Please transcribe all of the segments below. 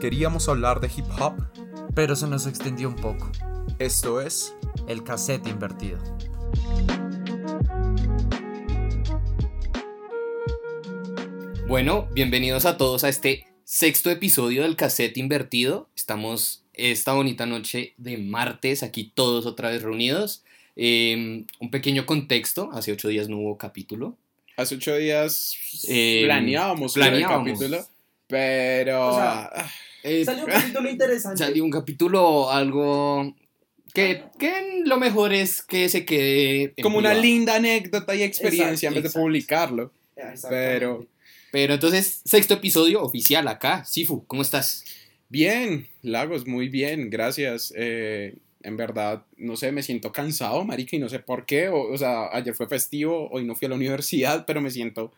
Queríamos hablar de hip hop. pero se nos extendió un poco. Esto es El cassette invertido. Bueno, bienvenidos a todos a este sexto episodio del cassette invertido. Estamos esta bonita noche de martes aquí todos otra vez reunidos. Eh, un pequeño contexto, hace ocho días no hubo capítulo. Hace ocho días Eh, planeábamos, subir el planeábamos. capítulo, pero... O sea, ah, Eh, Salió un capítulo interesante. salió un capítulo algo que, que lo mejor es que se quede como una privado. linda anécdota y experiencia Exacto, en vez de publicarlo. Pero- Pero entonces, sexto episodio oficial acá. Sifu, ¿cómo estás? Bien, Lagos, muy bien, gracias. Eh, en verdad, no sé, me siento cansado, marica, y no sé por qué. O, o sea, ayer fue festivo, hoy no fui a la universidad, pero me siento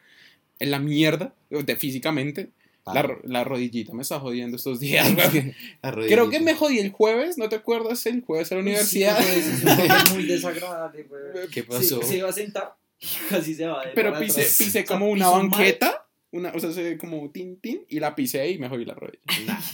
en la mierda, de físicamente. La, la rodillita me está jodiendo estos días. Creo que me jodí el jueves, ¿no te acuerdas? El jueves a la universidad. Sí, es muy desagradable, güey. ¿Qué pasó? se iba a sentar casi se va. de Pero pisé, pisé como una mal. Una, o sea, se- como tin tin, y la pisé y me jodí la rodilla.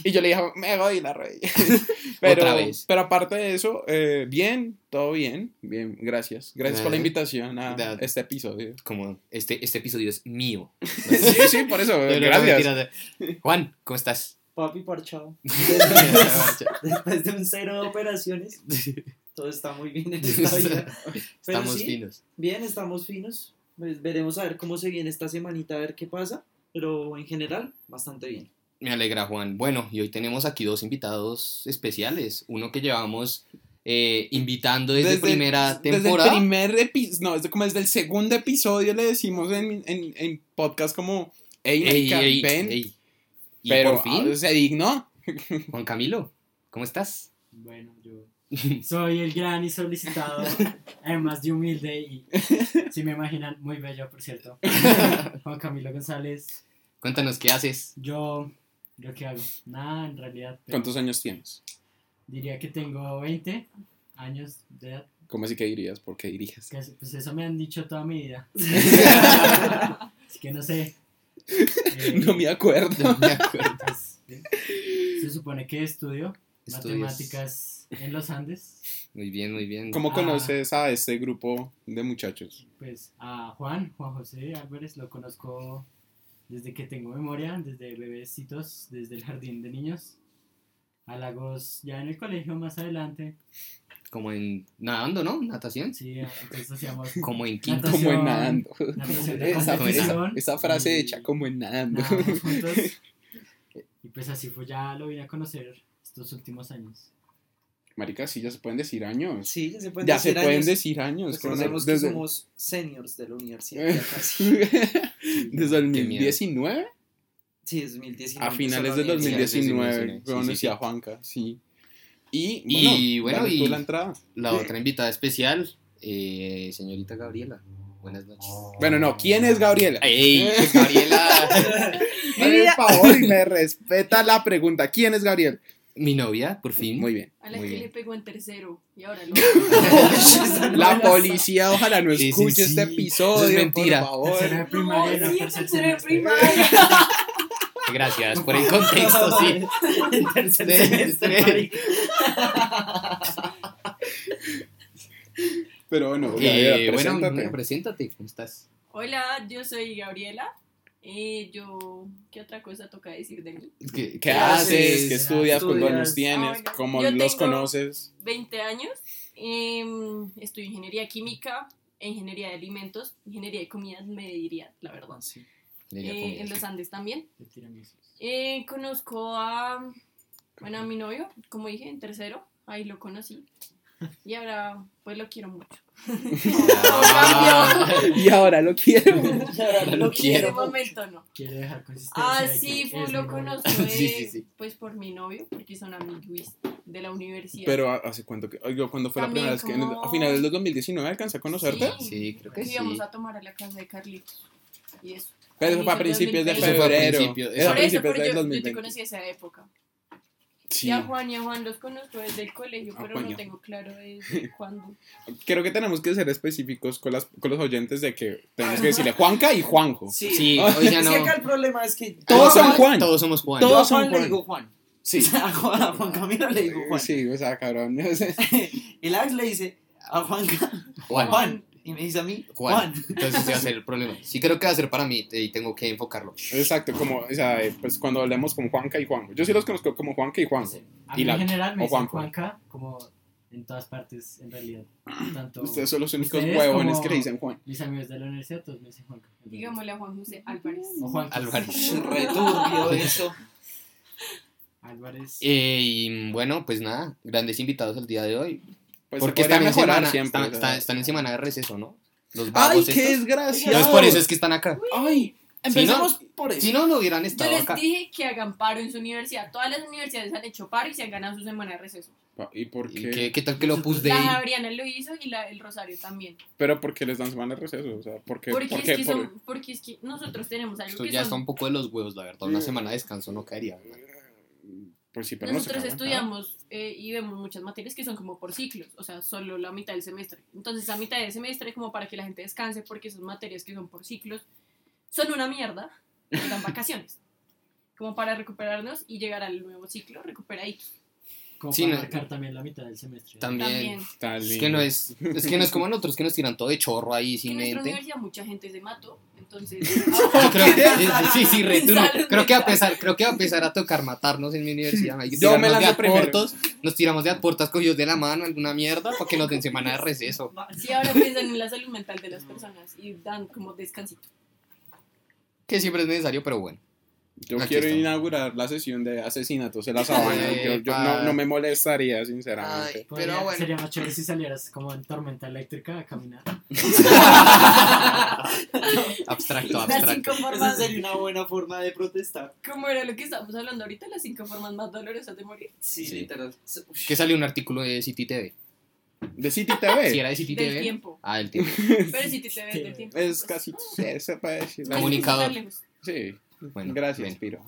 Y yo le dije, me jodí la rodilla. pero, Otra vez. Pero aparte de eso, eh, bien, todo bien, bien, gracias. Gracias por la Ah. invitación a este episodio. Como este, este episodio es mío. sí, sí, por eso, gracias. Juan, ¿cómo estás? Papi parchado. Después de un cero de operaciones, todo está muy bien en esta vida. Pero Estamos sí, finos. Bien, estamos finos. Pues veremos a ver cómo se viene esta semanita, a ver qué pasa. Pero en general, bastante bien. Me alegra, Juan. Bueno, y hoy tenemos aquí dos invitados especiales. Uno que llevamos eh, invitando desde, primera temporada. Desde el primer episodio, no, desde, como desde el segundo episodio le decimos en, en, en podcast como, hey, Ey, ey, ven, ey. Y pero por fin, ah, se dignó. Juan Camilo, ¿cómo estás? Bueno, soy el gran y solicitado, además de humilde y, si me imaginan, muy bello, por cierto. Juan Camilo González, Cuéntanos qué haces. yo, ¿yo qué hago? Nada, en realidad. pero ¿Cuántos años tienes? Diría que tengo 20 años de edad. ¿Cómo así que dirías? ¿Por qué dirías? Pues eso me han dicho toda mi vida. Así que no sé. Eh, No me acuerdo. No me acuerdo. pues, se supone que estudio matemáticas en los Andes. Muy bien, muy bien. ¿Cómo Ah. conoces a este grupo de muchachos? Pues a Juan, Juan José Álvarez, lo conozco desde que tengo memoria, desde bebecitos, desde el jardín de niños. A Lagos ya en el colegio más adelante. Como en nadando, ¿no? Natación. Sí, entonces hacíamos Como en quinto. Natación. Como en nadando. natación de Esa, esa, frase y hecha como en nadando. juntos. Y pues así fue, ya lo vine a conocer estos últimos años. Marica, sí, ya se pueden decir años. Sí, ya se pueden ya decir se pueden años. decir años. Pues conocemos que desde, somos seniors de la universidad. ya casi. desde el Qué miedo. 2019 Sí, es 2019. a finales universidad. 2019 Sí, conocí sí, sí. a Juanca, sí. Y, Y, bueno, y- la entrada. La otra invitada especial, eh, señorita Gabriela. Buenas noches. Bueno, no, ¿quién es Gabriela? ¡Ey! Gabriela, el favor y me respeta la pregunta. ¿Quién es Gabriel? Mi novia, por fin. Muy bien. A la Muy que bien. le pegó en tercero y ahora lo. La policía ojalá no Sí, sí, escuche sí. este episodio. Eso es mentira. Por Tercero de favor. primaria, no, tercero de primaria. Gracias por el contexto, sí. En tercer semestre. Pero bueno, Eh, bueno, preséntate. bueno, preséntate. ¿Cómo estás? Hola, yo soy Gabriela. Eh, yo, ¿qué otra cosa toca decir de mí? ¿Qué, ¿Qué ¿Qué haces? ¿Qué estudias? ¿Cuántos Estudias. años tienes? Ah, bueno. ¿Cómo Yo los tengo- conoces? 20 años. em, estudio ingeniería química, e ingeniería de alimentos, ingeniería de comidas, me diría, la verdad. Ella Eh, en los Andes también. Eh, conozco a, bueno, a mi novio, como dije, en tercero. Ahí lo conocí. Y ahora, pues lo quiero mucho. Ah, Y ahora lo quiero. lo En quiero. ese momento no. Quiere dejar consistencia. Ah, sí, que fue, es lo conozco Sí, sí, sí. pues por mi novio, porque son amigos de la universidad. Pero ¿hace cuánto que? Oiga, ¿cuándo fue También la primera vez que en el- como- a finales del 2019 alcancé a conocerte? Sí. Sí, creo que que sí. íbamos a tomar a la casa de Carlitos. Y eso. Pero eso fue a principios de 2020. Eso fue a febrero. principios, Eso a Por eso, principios pero del yo, yo te 2020. conocí esa época. Sí. Y a Juan y a Juan los conozco desde el colegio, Ah, pero no tengo claro desde cuándo. Creo que tenemos que ser específicos con, las, con los oyentes de que tenemos que decirle Juanca y Juanjo. Sí. Sí, Ah, oiga, Es no. que acá el problema es que Todos son Juan. Todos somos Juan. Todos son Juan le digo Juan. Sí. O sea, a Juan, a Juan Camilo le digo Juan. Sí, o sea, cabrón. El Alex le dice a Juan, Juan. Juan. Y me dice a mí, Juan. Juan. Entonces ese va a ser el problema. Sí creo que va a ser para mí y tengo que enfocarlo. Exacto, como, o sea, eh, pues cuando hablemos como Juanca y Juan. Yo sí los conozco como Juanca y Juan. A Y mí la- en general me dicen. Juanca, como en todas partes, en realidad. Tanto Ustedes son los únicos huevones que le dicen Juan. mis amigos de la universidad, todos me dicen Juanca. Digámosle a Juan José Álvarez. O Juan Álvarez. Returbio eso. Álvarez. Eh, y bueno, pues nada, grandes invitados el día de hoy. Pues porque están en, mejorar semana, siempre. están, están- están en semana de receso, ¿no? Los ¡Ay, qué estos. desgraciado! Entonces por eso es que están acá. ¡Ay! Empecemos por eso. Si no, no hubieran Yo estado les acá. dije que hagan paro en su universidad. Todas las universidades han hecho paro y se han ganado su semana de receso. ¿Y por ¿Y qué? qué, qué tal que lo puse de La ahí? Javeriana lo hizo y la, el Rosario también. Pero ¿por qué les dan semana de receso? O sea, ¿por qué? Porque, por es qué? que Por- son, porque es que nosotros tenemos algo Esto que ya son- está un poco de los huevos, la verdad. Una semana de descanso no caería. ¿verdad? Se Nosotros estudiamos eh, y vemos muchas materias que son como por ciclos, o sea, solo la mitad del semestre. Entonces, a mitad del semestre, como para que la gente descanse, porque son materias que son por ciclos, son una mierda, dan vacaciones. Como para recuperarnos y llegar al nuevo ciclo recuperaditos. Como Sí, para no. marcar también la mitad del semestre. También. Es que no es, es que no es como nosotros que nos tiran todo de chorro ahí sin en nuestra mente. universidad mucha gente se mató, entonces... Yo creo que, sí, sí, re, tú no- Salud creo que va a empezar, creo que va a empezar a tocar matarnos en mi universidad. Hay que Yo me lanzo primero. aportos, nos tiramos de aportas cogidos de la mano, alguna mierda, para que nos den semana de receso. Sí, ahora piensan en la salud mental de las personas y dan como descansito. Que siempre es necesario, pero bueno. Yo Aquí quiero estamos. inaugurar la sesión de asesinatos en la sabana. yo yo Epa. no, no me molestaría, sinceramente. Ay. Podría- Pero bueno. Sería más chévere si salieras como en tormenta eléctrica a caminar. Abstracto, Las abstracto. cinco Esa formas, sería una buena forma de protestar. ¿cómo era lo que estábamos hablando ahorita? Las cinco formas más dolorosas de morir. Sí, Sí. literal. Que salió un artículo de City TV. De City TV. Si era de City Del TV. tiempo. Ah, del tiempo. Pero si te ves del tiempo. Es pues, casi. ah, Se puede decir. Comunicador. lejos. Sí. Bueno, Gracias, bien. Piro.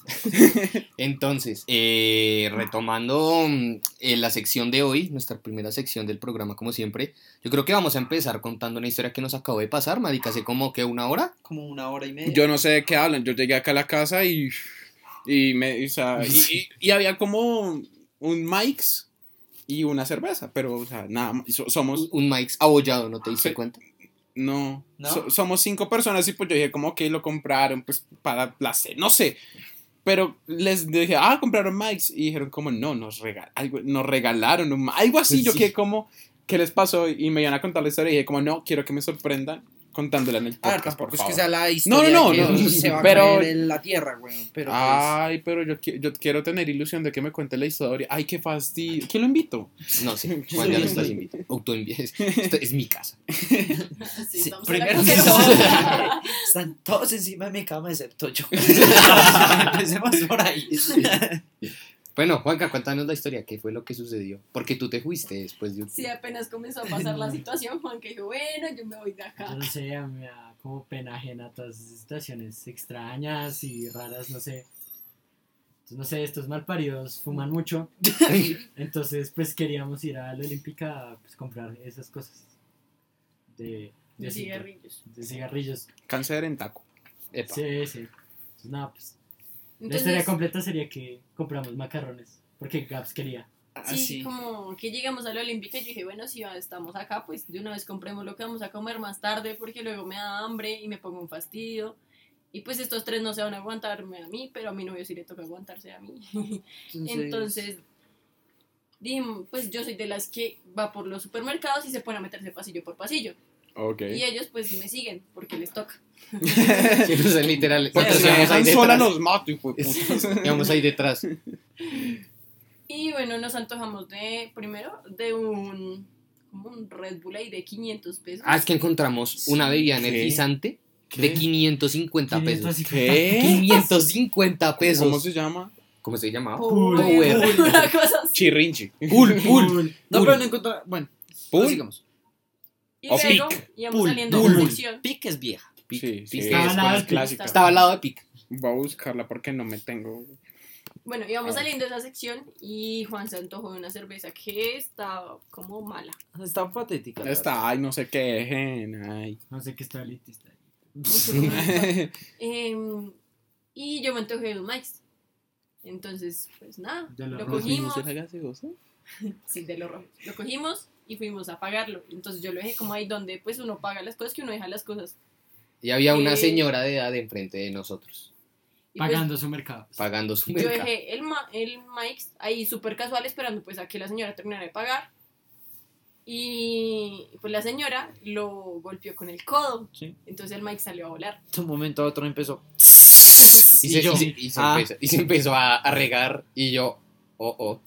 Entonces, eh, retomando mm, eh, la sección de hoy, nuestra primera sección del programa, como siempre, yo creo que vamos a empezar contando una historia que nos acabó de pasar, Marica, hace como que una hora. Como una hora y media. Yo no sé de qué hablan. Yo llegué acá a la casa y. Y, me, o sea, y, y- y había como un Mike's y una cerveza. Pero, o sea, nada somos. Un Mike's abollado, ¿no te diste cuenta? No. ¿No? So- somos cinco personas y pues yo dije, como que lo compraron, pues para placer. No sé. Pero les dije, ah, compraron Mike's. Y dijeron, como, no, nos, regal algo, nos regalaron un, algo así. Yo quedé como, ¿qué les pasó? Y me iban a contar la historia y dije, como, no, quiero que me sorprendan contándola en el A ver, podcast, por tampoco es favor. que sea la historia no, que no, se va a pero- caer en la tierra, güey. Pero pues, Ay, pero yo, qui- yo quiero tener ilusión de que me cuente la historia. Ay, qué fastidio. ¿Quién lo invito? No sé, Juan, ya lo estás invitando. Autoinvi- es, esto es mi casa. Sí, Sí, a primero que todo, están todos encima de mi cama excepto yo. Empecemos por ahí. Bueno, Juanca, cuéntanos la historia, ¿qué fue lo que sucedió? Porque tú te fuiste después de un... Sí, apenas comenzó a pasar la situación, Juan que dijo, bueno, yo me voy de acá. Yo no sé, a mí me da como pena ajena todas esas situaciones extrañas y raras, no sé. Entonces, no sé, estos malparidos fuman mucho. Entonces, pues queríamos ir a la Olímpica a pues, comprar esas cosas. De, de, De cinta, cigarrillos. de cigarrillos. Cáncer en taco. Epa. Sí, sí. Entonces, nada, pues. La Entonces, historia completa sería que compramos macarrones. Porque Gaps quería. sí, Así. como que llegamos a la Olímpica y yo dije, bueno, si ya estamos acá, pues de una vez compremos lo que vamos a comer más tarde porque luego me da hambre y me pongo un fastidio. Y pues estos tres no se van a aguantarme a mí, pero a mi novio sí le toca aguantarse a mí. Entonces, dije, pues yo soy de las que va por los supermercados y se pone a meterse pasillo por pasillo. Y ellos pues me siguen porque les toca. Sí, sea, literal. Porque si íbamos ahí sola detrás. los mato, hijo de puta. Ahí detrás. Y bueno, nos antojamos de, primero, de un, como un Red Bull ahí de 500 pesos. Ah, es que encontramos una bebida energizante ¿Qué? de 550 pesos. 550. ¿Qué? 550 pesos. ¿Cómo se llama? ¿Cómo se llamaba? Pool. Power. Pool, pool. Cool. No, pero no encontré. Bueno, ¿Pool? sigamos. Y O luego pic. íbamos Pool. saliendo Pool. de la sección. Pic es vieja. Pic, Sí, pic. sí, Estaba es al lado del clásica. Estaba al lado de Pic. Voy a buscarla porque no me tengo. Bueno, íbamos saliendo de esa sección y Juan se antojó de una cerveza que estaba como mala. Está patética. la Está, ay, no sé qué dejen. Ay. No sé qué está ahí. Esta. Em, y yo me antojé de un Mike's. Entonces, pues nada, lo rojos cogimos. Sí, de los rojos. Lo cogimos y fuimos a pagarlo. Entonces yo lo dejé como ahí donde pues uno paga las cosas, que uno deja las cosas. Y había una Eh. señora de edad enfrente de nosotros, pues, Pagando su mercado. pagando su yo mercado. dejé el, ma- el Mike ahí súper casual esperando pues a que la señora terminara de pagar. Y pues la señora lo golpeó con el codo. Sí. Entonces el Mike salió a volar. De un momento a otro empezó. Y se, Y yo, y se- y se ah. empezó, y se empezó a, a regar y yo, oh, oh.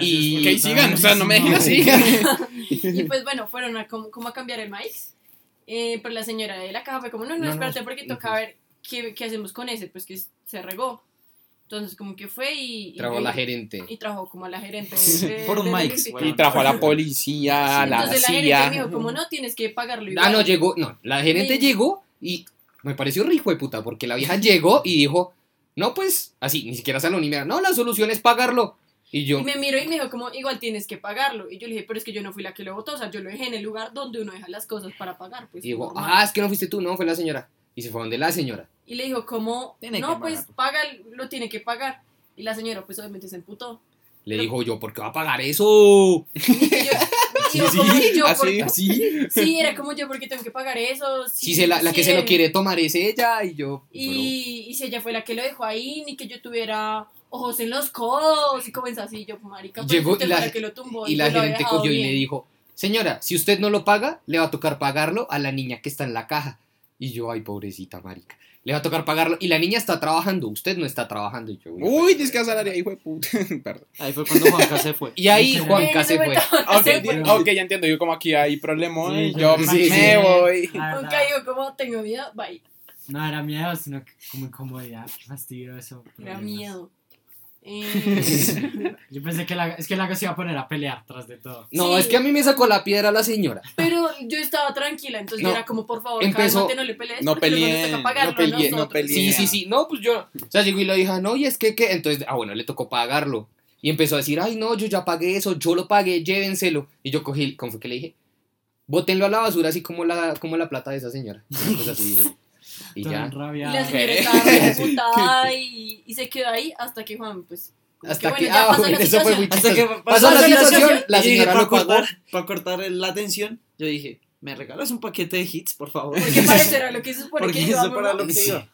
Y que es sigan, o sea, no me dejen así. Y pues bueno, fueron a como, como a cambiar el Mike. Eh, pero la señora de la caja fue como, no, no, No, no, espérate porque no, toca ver qué, qué hacemos con ese, pues que se regó. Entonces como que fue y... y Trajo a la gerente. y trajo como a la gerente de, Por un bueno. Y trajo a la policía, a la Entonces la gerente CIA. me dijo, como no, tienes que pagarlo igual. Ah, no, llegó, no, la gerente Sí. llegó y me pareció rico de puta, porque la vieja llegó y dijo, no, pues, así, ni siquiera salón ni mira, no, la solución es pagarlo. Y yo, Y me miró y me dijo, como, igual tienes que pagarlo. Y yo le dije, pero es que yo no fui la que lo votó, o sea, yo lo dejé en el lugar donde uno deja las cosas para pagar. Pues, y dijo, normal. ah, es que no fuiste tú, no, fue la señora. Y se fue donde la señora. Y le dijo, como, Tiene no, pues paga, lo tiene que pagar. Y la señora, pues obviamente se emputó. Le dijo yo, ¿por qué va a pagar eso? Y yo, y yo, como, yo, así, ¿por- ¿Así? Sí, era como yo, porque tengo que pagar eso? Si se la, la que sí, se lo quiere tomar es ella y yo, Y, y si ella fue la que lo dejó ahí, ni que yo tuviera ojos en los codos y comenzó así, yo, marica, pues Llegó y la- la que lo tumbó y la gerente cogió y le dijo, señora, si usted no lo paga, le va a tocar pagarlo a la niña que está en la caja. Y yo, ay, pobrecita marica. Le va a tocar pagarlo. Y la niña está trabajando, usted no está trabajando. Y yo, Uy, dice que asalaria, hijo de puta. Perdón. Ahí fue cuando Juanca se fue. Y ahí. Juanca Eh, se fue. me Ok, ok, ya entiendo. Yo como aquí hay problemón, Sí, yo yo- sí, me sí. voy. Verdad, digo como tengo miedo, bye. No era miedo, sino que como incomodidad, qué fastidio eso. Era miedo. Eh, Yo pensé que la, es que la se iba a poner a pelear tras de todo. No, Sí. es que a mí me sacó la piedra la señora. pero yo estaba tranquila, entonces No, yo era como, por favor, empezó- cálmate, no le pelees. no pagarlo no peleen, a no peleen. Sí, sí, sí. No, pues yo. O sea, llegó y le dije, no, y es que, ¿qué? Entonces, ah, bueno, le tocó pagarlo. Y empezó a decir, ay, no, yo ya pagué eso, yo lo pagué, llévenselo. Y yo cogí, ¿cómo fue que le dije? Bótenlo a la basura, así como la, como la plata de esa señora. Cosa así dije. Y Todo ya. Y enrabiado. la señora estaba y, y se quedó ahí hasta que Juan, pues. Hasta que, que. bueno, ya Ah, pasó la bueno, eso fue muy situación. Hasta que chistoso. Pasó la situación, la señora lo pagó. cortar, para cortar la atención, yo dije, ¿me regalas un paquete de hits, por favor? Porque para eso era lo que se supone Porque que eso para lo que iba.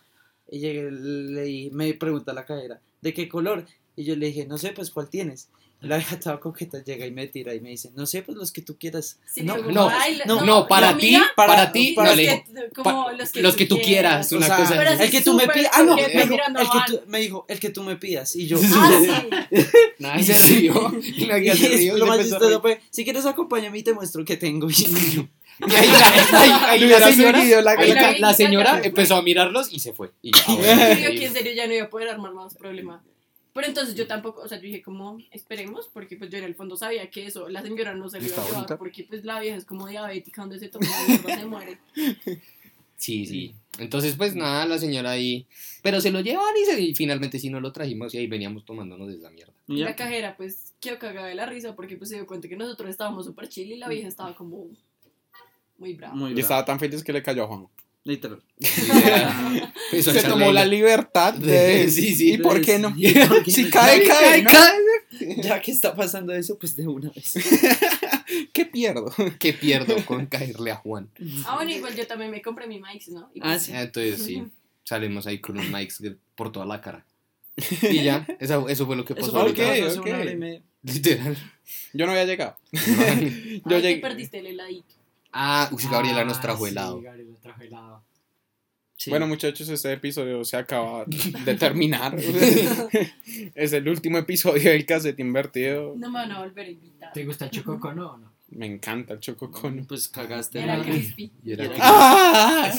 Y llegué, le dije- me pregunta la cajera, ¿de qué color? Y yo le dije, no sé, pues, ¿cuál tienes? La vieja toda coqueta llega y me tira y me dice, no sé, pues, los que tú quieras. Sí, no, no, la- no, No, para ti, para, para- ti, para no los que- como pa- los que, los que tú quieras, O una sea, cosa el que tú me pidas, ah, no, me dijo, el que tú, me dijo, el que tú me pidas. Y yo, Ah, sí. Y se rió. Y la guía se rió. y lo más chistoso fue, si quieres acompáñame y te muestro que tengo. Y yo, Y ahí la, ahí- ahí la señora, la- señora empezó a mirarlos y se fue. Y yo, ah, bueno, Yo que en serio ya no iba a poder armar más problemas. Pero entonces yo tampoco, o sea, yo dije como, esperemos, porque pues yo en el fondo sabía que eso, la señora no se iba Está a llevar, porque pues la vieja es como diabética, donde se toma mierda se muere. Sí, sí. Entonces, pues nada, la señora ahí. Pero se lo llevan y, se- y finalmente sí no lo trajimos y ahí veníamos tomándonos de esa mierda. Y ya. la cajera pues quedó cagada de la risa, porque pues se dio cuenta que nosotros estábamos súper chill y la vieja estaba como muy brava. Muy Y bravo, estaba tan feliz que le cayó a Juan. Literal. Se tomó la libertad de... Sí, sí. ¿Y por qué no? ¿Y por qué Si no? cae, cae, ¿no? Ya que está pasando eso, pues de una vez. ¿Qué pierdo? ¿Qué pierdo con caerle a Juan? Ah, bueno, igual yo también me compré mi mics, ¿no? Y, Ah, pues, sí. Entonces sí, salimos ahí con un mics por toda la cara. Y ya, eso, eso fue lo que Eso pasó. fue lo que y media. Literal. Yo no había llegado. Yo ay, te llegué... perdiste el heladito. Ah, uy, Gabriela nos Ah, trajo sí, helado. Gabriela trajo helado. Sí. Bueno, muchachos, este episodio se acaba de terminar. es el último episodio del cassette invertido. No me van a volver a invitar. ¿Te gusta el chococono o no? Me encanta el chococono. pues cagaste. Era crispy. Y era Era- que- ¡Ah!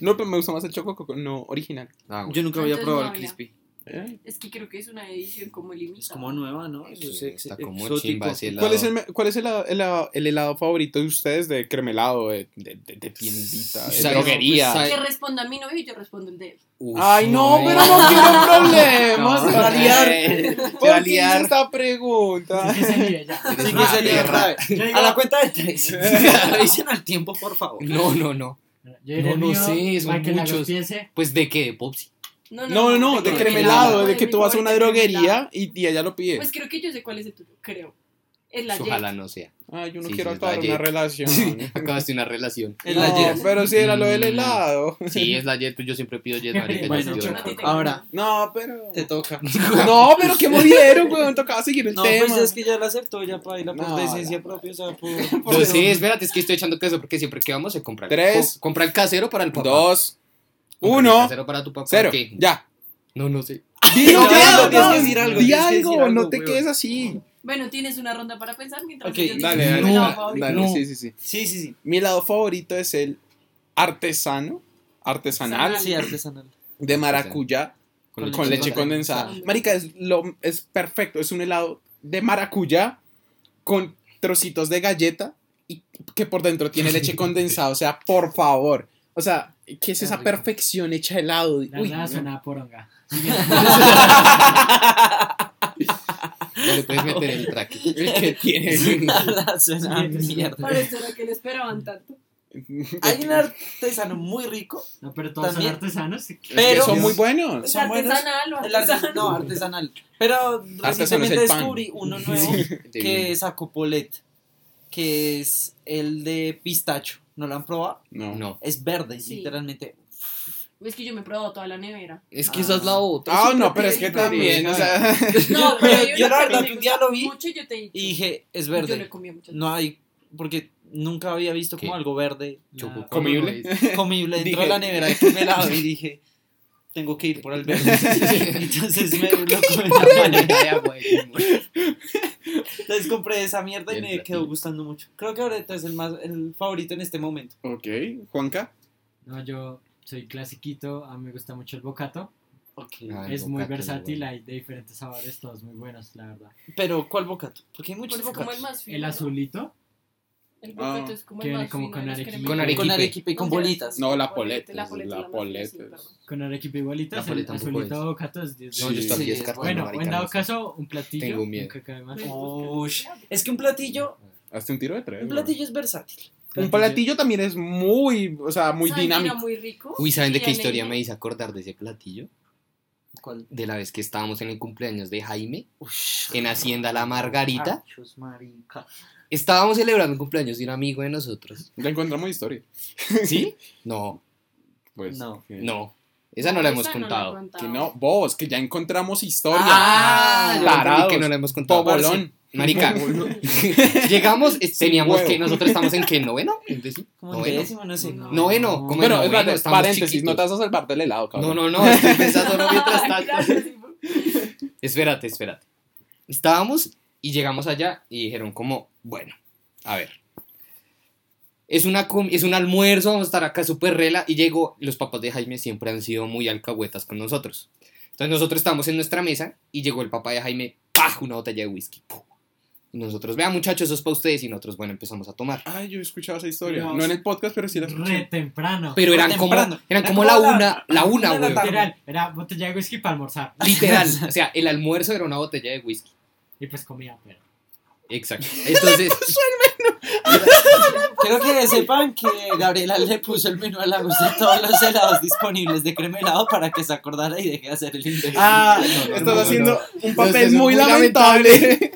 No, pero me gusta más el chococono, no original. Ah, bueno. Yo nunca había Entonces probado no el crispy. ¿Eh? Es que creo que es una edición como limitada. Es como nueva, ¿no? Eso es Sí, ex- está como chimba ese helado. ¿Cuál es, el, cuál es el, helado- el helado- el helado favorito de ustedes de cremelado, de, de, de- de tiendita, de droguería? Pues, Que responda a mi novio y yo respondo el de él. Uf, Ay, no, pero no quiero problemas. No, se va a liar. Se va a ¿Por qué liar. esta pregunta? Sí, que A la cuenta de tres. Revisen al tiempo, por favor. No, no, no. Yo No, no mío, sé, son para muchos. Pues de qué, de Popsi. No, No, no, no, de creme cremelado, helado, de que tú vas a una droguería y, y ella lo pide. Pues creo que yo sé cuál es el tuyo, creo. Es la Ojalá no sea. Ay, yo no Sí, quiero sí, es acabar una relación. Acabaste una relación. Es la Jet. pero sí era lo del Mm. helado. Sí, es la Jet, pues yo siempre pido Jet, marica. Bueno, a te- Ahora, No, pero. te toca. No, pero qué movieron, weón. Tocaba seguir el No, tema. pues es que ya la aceptó, ya para ir por No, decencia la- propia, o sea, por... No sé, espérate, es que estoy echando queso porque siempre que vamos se compra. Tres. Co- compra el casero para el papá. Dos, uno, El casero para tu papá. cero. ¿qué? Ya. No, no sé. Dilo, No, no, decir algo, di algo, no te weón. quedes así. Bueno, tienes una ronda para pensar mientras Ok, yo Dale, mi dale, favorito. dale, No. sí, sí, sí. Sí, sí, sí. Mi helado favorito es el artesano, artesanal, Sí, artesanal. de maracuyá Con con, leche leche condensada. condensada. Marica, es, lo, es perfecto. Es un helado de maracuyá con trocitos de galleta y que por dentro tiene leche condensada. O sea, por favor. O sea, ¿qué es Qué esa rico. perfección hecha de helado? La Uy, verdad no. suena a poronga. Le puedes meter el traque. El que tiene. Suena a mierda. Por eso era que le esperaban tanto. Hay un artesano muy rico, No, pero todos También- son artesanos. Es pero- son muy buenos. ¿Es Son buenos. artesanal o el arte- artesanal? no, artesanal. Pero es recientemente descubrí uno nuevo que sacó Polet, que es el de pistacho. ¿No lo han probado? No. No. Es verde, Sí. literalmente. Es que yo me he probado toda la nevera. Es que esa es la otra. Ah, no, pero es que también, o sea. No, pero yo la que verdad me que un día lo vi Mucho y yo te he dicho. Y dije, es Yo le verde. comí mucho. No hay, porque nunca había visto como algo verde La- ¿Comible? comible dentro Dije- de la nevera de un helado y dije, tengo que ir por el verde. Entonces me lo comí en la paleta de agua. Entonces compré esa mierda y el me quedó gustando mucho. Creo que ahorita es el más el favorito en este momento. Ok, Juanca. No, yo soy clasiquito, a mí me gusta mucho el bocato. Ah, el es muy versátil, bueno. hay de diferentes sabores, todos muy buenos, la verdad. Pero ¿cuál bocato? Porque hay muchos Porque es como el bocatos. más fino. El ¿no? azulito, El bocato Ah. es como Que el viene más como fino con de los arequipe. cremes. Con arequipe. Con arequipe y con bolitas. No, la poleta, La poleta, la poleta, con arequipe y bolitas, La el poleta tampoco azulito es. bocato es 10 de No, yo Sí, estoy sí, es descartando, Bueno, en dado caso, un platillo, Tengo un miedo. caca de mar. Ush. Es que un platillo, Hazte un tiro de tres. un platillo es versátil. Un platillo también es muy, o sea, muy ¿Saben qué era dinámico. muy rico. Uy, ¿saben de qué historia me hice acordar de ese platillo? ¿Cuál? De la vez que estábamos en el cumpleaños de Jaime, en Hacienda La Margarita. Marica. Estábamos celebrando el cumpleaños de un amigo de nosotros. Ya encontramos historia. ¿Sí? No, Pues, No. que- no. Esa no la hemos Esa no he contado. contado. Que no, vos, que ya encontramos historia. Ah, Tarados. que no la hemos contado. Pobolón. Marica, llegamos, es- teníamos huevo. que, nosotros estamos en qué, noveno? Como en Noveno. décimo, no sé. No. Noveno, como Bueno, noveno, espérate, estamos paréntesis, chiquitos. no te vas a salvar del helado, No, cabrón. no, no, estoy pensándolo mientras Ay, tanto. Espérate, espérate. Estábamos y llegamos allá y dijeron como, bueno, a ver. Es, una com- es un almuerzo, vamos a estar acá súper rela. Y llegó, los papás de Jaime siempre han sido muy alcahuetas con nosotros. Entonces nosotros estábamos en nuestra mesa y llegó el papá de Jaime, ¡pah! Una botella de whisky. ¡pum! Y nosotros, vean muchachos, eso es para ustedes. Y nosotros, bueno, empezamos a tomar. Ay, yo he escuchado esa historia. Pero- no en el podcast, pero sí la Re escuché. temprano. Pero eran como, eran Era como la la- una, la una, güey. Literal, era botella de whisky para almorzar. Literal. O sea, el almuerzo era una botella de whisky. Y pues comía, pero. Exacto. Entonces, Quiero que sepan que Gabriela le puso el menú a la gusta de todos los helados disponibles de crema helado para que se acordara y deje de hacer el imbécil. Ah, no, estás no, haciendo no. un papel muy muy lamentable.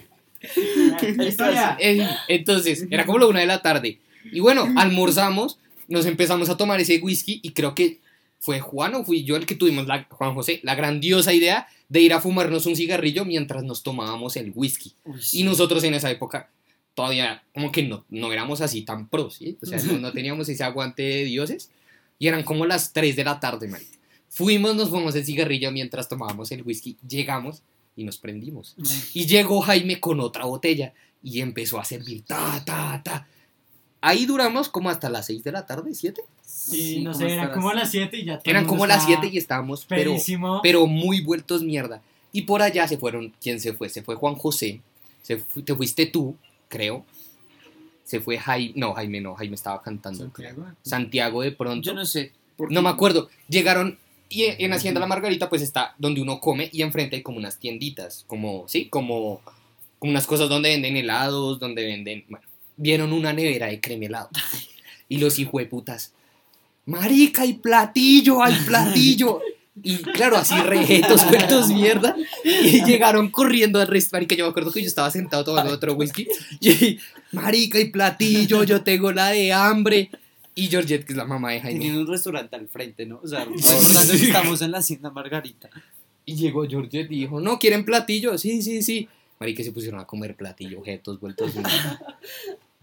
La historia. Eh, Entonces, era como la una de la tarde. Y bueno, almorzamos, nos empezamos a tomar ese whisky y creo que fue Juan o fui yo el que tuvimos, la, Juan José, la grandiosa idea de ir a fumarnos un cigarrillo mientras nos tomábamos el whisky. Uy, Y nosotros en esa época todavía como que no, no éramos así tan pros, ¿sí? O sea, no, no teníamos ese aguante de dioses. Y eran como las 3 de la tarde, marica. Fuimos, nos fumamos el cigarrillo mientras tomábamos el whisky, llegamos y nos prendimos. Y llegó Jaime con otra botella y empezó a servir, ta, ta, ta. Ahí duramos como hasta las 6 de la tarde, 7. Sí, no sé, eran como las- las 7 y ya todo Eran como las estaba 7 y estábamos, pero, pero muy vueltos mierda. Y por allá se fueron, ¿quién se fue? Se fue Juan José, se fu- te fuiste tú, creo. Se fue Jaime, no, Jaime no, Jaime estaba cantando. Santiago. Santiago de pronto. Yo no sé. No me acuerdo. Llegaron y en en Hacienda La Margarita pues está donde uno come y enfrente hay como unas tienditas, como, sí, como, como unas cosas donde venden helados, donde venden, bueno, vieron una nevera de crema helado. Y los hijueputas, marica, hay platillo, hay platillo. Y claro, así rejetos, cuentos mierda. Y llegaron corriendo al resto. Marica, yo me acuerdo que yo estaba sentado tomando otro whisky. Y, marica, y platillo, yo tengo la de hambre. Y Georgette, que es la mamá de Jaime. Tienen un restaurante al frente, ¿no? O sea, recordando que estamos en la hacienda Margarita. Y llegó Georgette y dijo, no, ¿quieren platillo? Sí, sí, sí. Marica, se pusieron a comer platillo, objetos vueltos.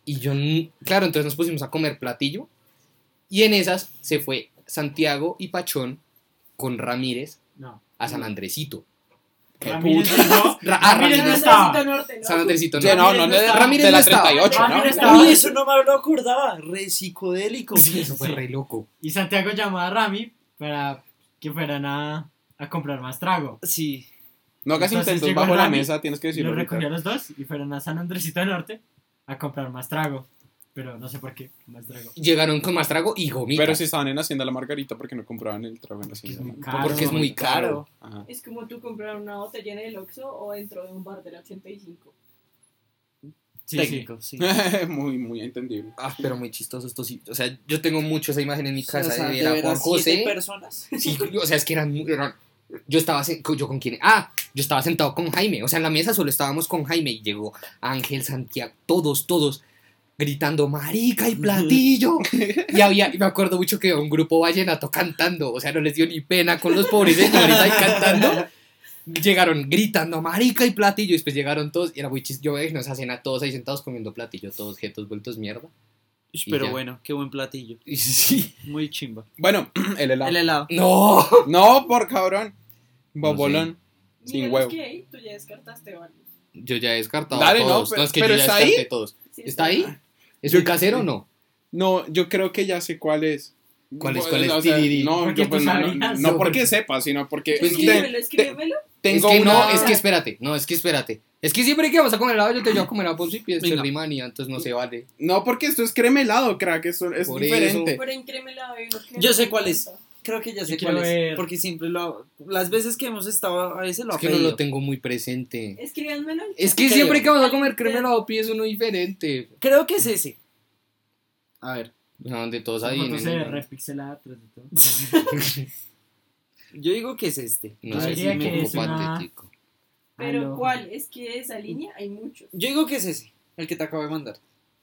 Y yo, claro, entonces nos pusimos a comer platillo. Y en esas se fue Santiago y Pachón con Ramírez No. a San Andresito. Qué Ramírez puta. no, Ra- Ramírez no San estaba. Andresito Norte, ¿no? San Andresito, Sí, no. no, no, Ramírez de, no Ramírez de la no estaba. 38, ¿no? Ramírez estaba. Uy, eso no me lo acordaba. Re psicodélico. Sí, eso fue Sí. re loco. Y Santiago llamó a Rami para que fueran a, a comprar más trago. Sí. No hagas intentos bajo la mesa, tienes que decirlo. los recogió a los dos y fueron a San Andresito del Norte a comprar más trago. Pero no sé por qué, más trago. Llegaron con más trago y gomitas. Pero si estaban en Hacienda La Margarita, porque no compraban el trago en Hacienda? La caro. Porque es muy caro. Ajá. Es como tú comprar una botella en el Oxxo o dentro de un bar del 85. Sí, sí. técnico, sí. muy, muy entendible. Ah, pero muy chistoso esto sí. O sea, yo tengo mucho esa imagen en mi casa o sea, de de ver a veras, Juan José. personas. Sí, o sea, es que eran, muy- eran- yo estaba yo con quién ah yo estaba sentado con Jaime o sea en la mesa solo estábamos con Jaime y llegó Ángel Santiago todos todos gritando marica y platillo y había y me acuerdo mucho que un grupo vallenato cantando o sea no les dio ni pena con los pobres señores ahí cantando. Llegaron gritando marica y platillo y después llegaron todos y era muy chistoso yo veía esa cena todos ahí sentados comiendo platillo todos jetos vueltos mierda Pero ya. bueno, qué buen platillo. sí Muy chimba. Bueno, el helado. El helado. no No, por cabrón. Bobolón. Sin Mira, huevo. los que hay, tú ya descartaste varios. yo ya he descartado Dale, no, todos pero- es que pero yo ya está ahí. descarté todos Sí, ¿Está ahí? ¿Es un casero o no? No, yo creo que ya sé cuál es. ¿Cuál es, cuál es? o sea, no, Porque yo, pues, no, no, no porque sepa, sino porque Pues Escríbemelo, escríbemelo. tengo es que no, una- es que espérate, no, es que espérate. Es que siempre que vamos a comer helado yo te llevo a comer a vos y pides Venga. Rimania, entonces no se vale. No, porque esto es crema helado, crack, esto es Por diferente. Pero en crémela hay uno que Yo sé cuál es. Creo que ya sé cuál es. Porque siempre lo hago. Las veces que hemos estado a veces lo Es ha que no pedido. lo tengo muy presente. Escríbanmelo. Es que Creo. siempre que vamos a comer crema helado pides uno diferente. Creo que es ese. A ver. O sea, donde todos ahí. foto se ve repixelada tras de todo. Yo digo que es este. No Yo sé, diría es que un poco es una- patético. Pero Aló. ¿cuál? Es que de esa línea hay muchos. Yo digo que es ese. El que te acabo de mandar.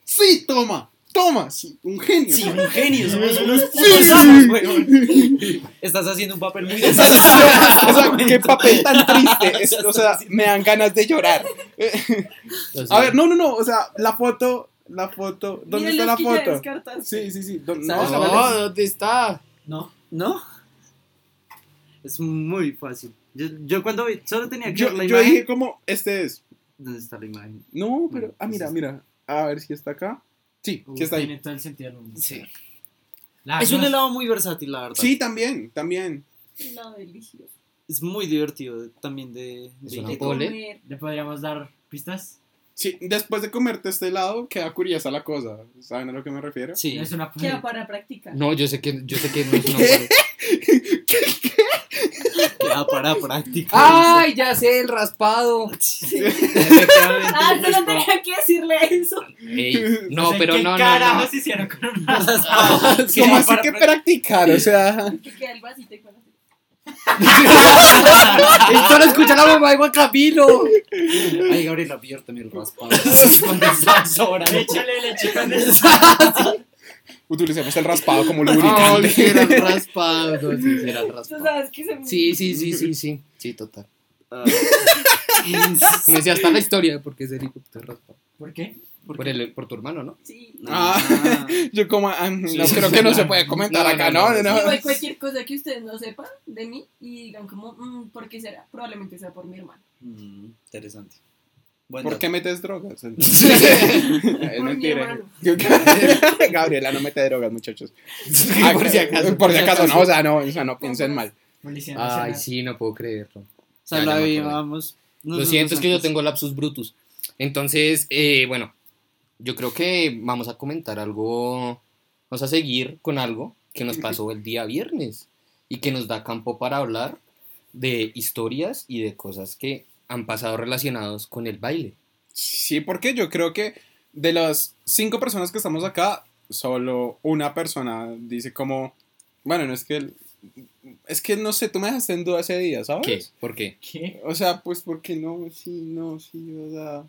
Sí, toma, toma, sí, un genio. Sí, un genio. Somos unos Sí. putos amos, weón. Estás haciendo un papel muy o sea, qué papel tan triste. Es- o sea, me dan ganas de llorar. A ver, no, no, no. O sea, la foto, la foto. ¿Dónde está la foto? Sí, sí, sí. ¿Dó- ¿Sabes? No, No. ¿dónde está? No. ¿No? Es muy fácil. Yo, yo cuando vi, solo tenía que Yo, ver la yo imagen. dije como, este es. ¿Dónde está la imagen? No, pero, ah, mira, mira. A ver si está acá. Sí, sí está ahí. Tiene todo el sentido del mundo. Sí. La- Es un no- helado muy versátil, la verdad. Sí, también, también. Helado delicioso. Es muy divertido también de... De- De comer. ¿Le podríamos dar pistas? Sí, después de comerte este helado, queda curiosa la cosa. ¿Saben a lo que me refiero? Sí. Es una Queda para practicar. No, yo sé que, yo sé que no es una pole. Queda para práctica. ¡Ay, ya sé, el raspado! Efectivamente. Ah, solo tenía que decirle eso. Ey, no, pero ¿qué no, no, carajos no. hicieron con un Ah, raspado? sí, Como así que practicar, o sea. Que queda el vasito y con así. Esto lo escucha la mamá de Juan Camilo. Ay, Gabriela, piérteme el raspado. Échale leche condensada. Utilicemos el raspado como lubricante. sí era el raspado. No, sí, sí era el Tú raspado. sabes que se Sí, sí, sí, sí, sí. Sí, total. Ah. Me decía hasta la historia de por qué es el raspado. ¿Por qué? Por, el, por tu hermano, ¿no? Sí. Ah, yo como, ah, no Sí, creo sí, que no se puede comentar No, acá, no, ¿no? no, No. Igual cualquier cosa que ustedes no sepan de mí y digan como, mm, ¿por qué será? Probablemente sea por mi hermano. Mm, interesante. ¿Por qué metes drogas? es Por mi mentira. Gabriela no mete drogas, muchachos. por si acaso. Por si acaso, no, o sea, no, o sea, no piensen mal. Policía Ay, sí, no puedo creerlo. O sea, la. Lo siento, es que yo tengo lapsus brutus. Entonces, eh, bueno, yo creo que vamos a comentar algo, vamos a seguir con algo que nos pasó el día viernes y que nos da campo para hablar de historias y de cosas que han pasado relacionados con el baile. Sí, porque yo creo que de las cinco personas que estamos acá, solo una persona dice como, bueno, no es que el- es que no sé, tú me dejaste en duda ese día, ¿sabes? ¿Qué? ¿Por qué? ¿Qué? O sea, pues porque no, sí, no, sí, o sea.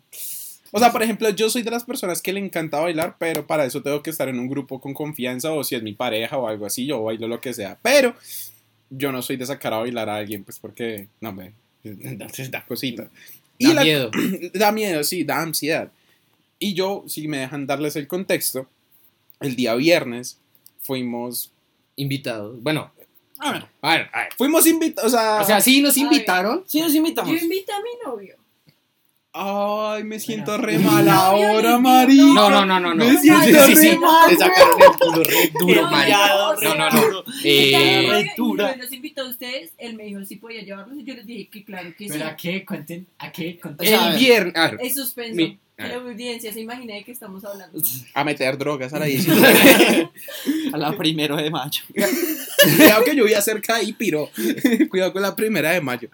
O sea, por ejemplo, yo soy de las personas que le encanta bailar, pero para eso tengo que estar en un grupo con confianza o si es mi pareja o algo así, yo bailo lo que sea. Pero yo no soy de sacar a bailar a alguien, pues porque, no me, da, da cosita. Y Da la- miedo. da miedo, sí, da ansiedad. Y yo, si me dejan darles el contexto, el día viernes fuimos... Invitados. Bueno, A ver, a ver, a ver. Fuimos invitados, o sea... O sea, sí nos Ay. invitaron. sí nos invitamos. Yo invité a mi novio. Ay, me siento re mal ahora, María. No, no, no, no, no. Me Sí, siento sí, sí. re mal, Te sacaron el culo re duro, No, marica. no, No, no, Eh, yo los invité a ustedes, él me dijo si podía llevarlos y yo les dije que claro que sí. ¿Pero a qué? Cuenten. ¿A qué? Cuenten. El viernes. Es suspenso. Que la audiencia se imagina de qué estamos hablando. A meter drogas a la 10. A la primero de mayo. Cuidado que yo voy a cerca ahí, piro. Cuidado con la primera de mayo.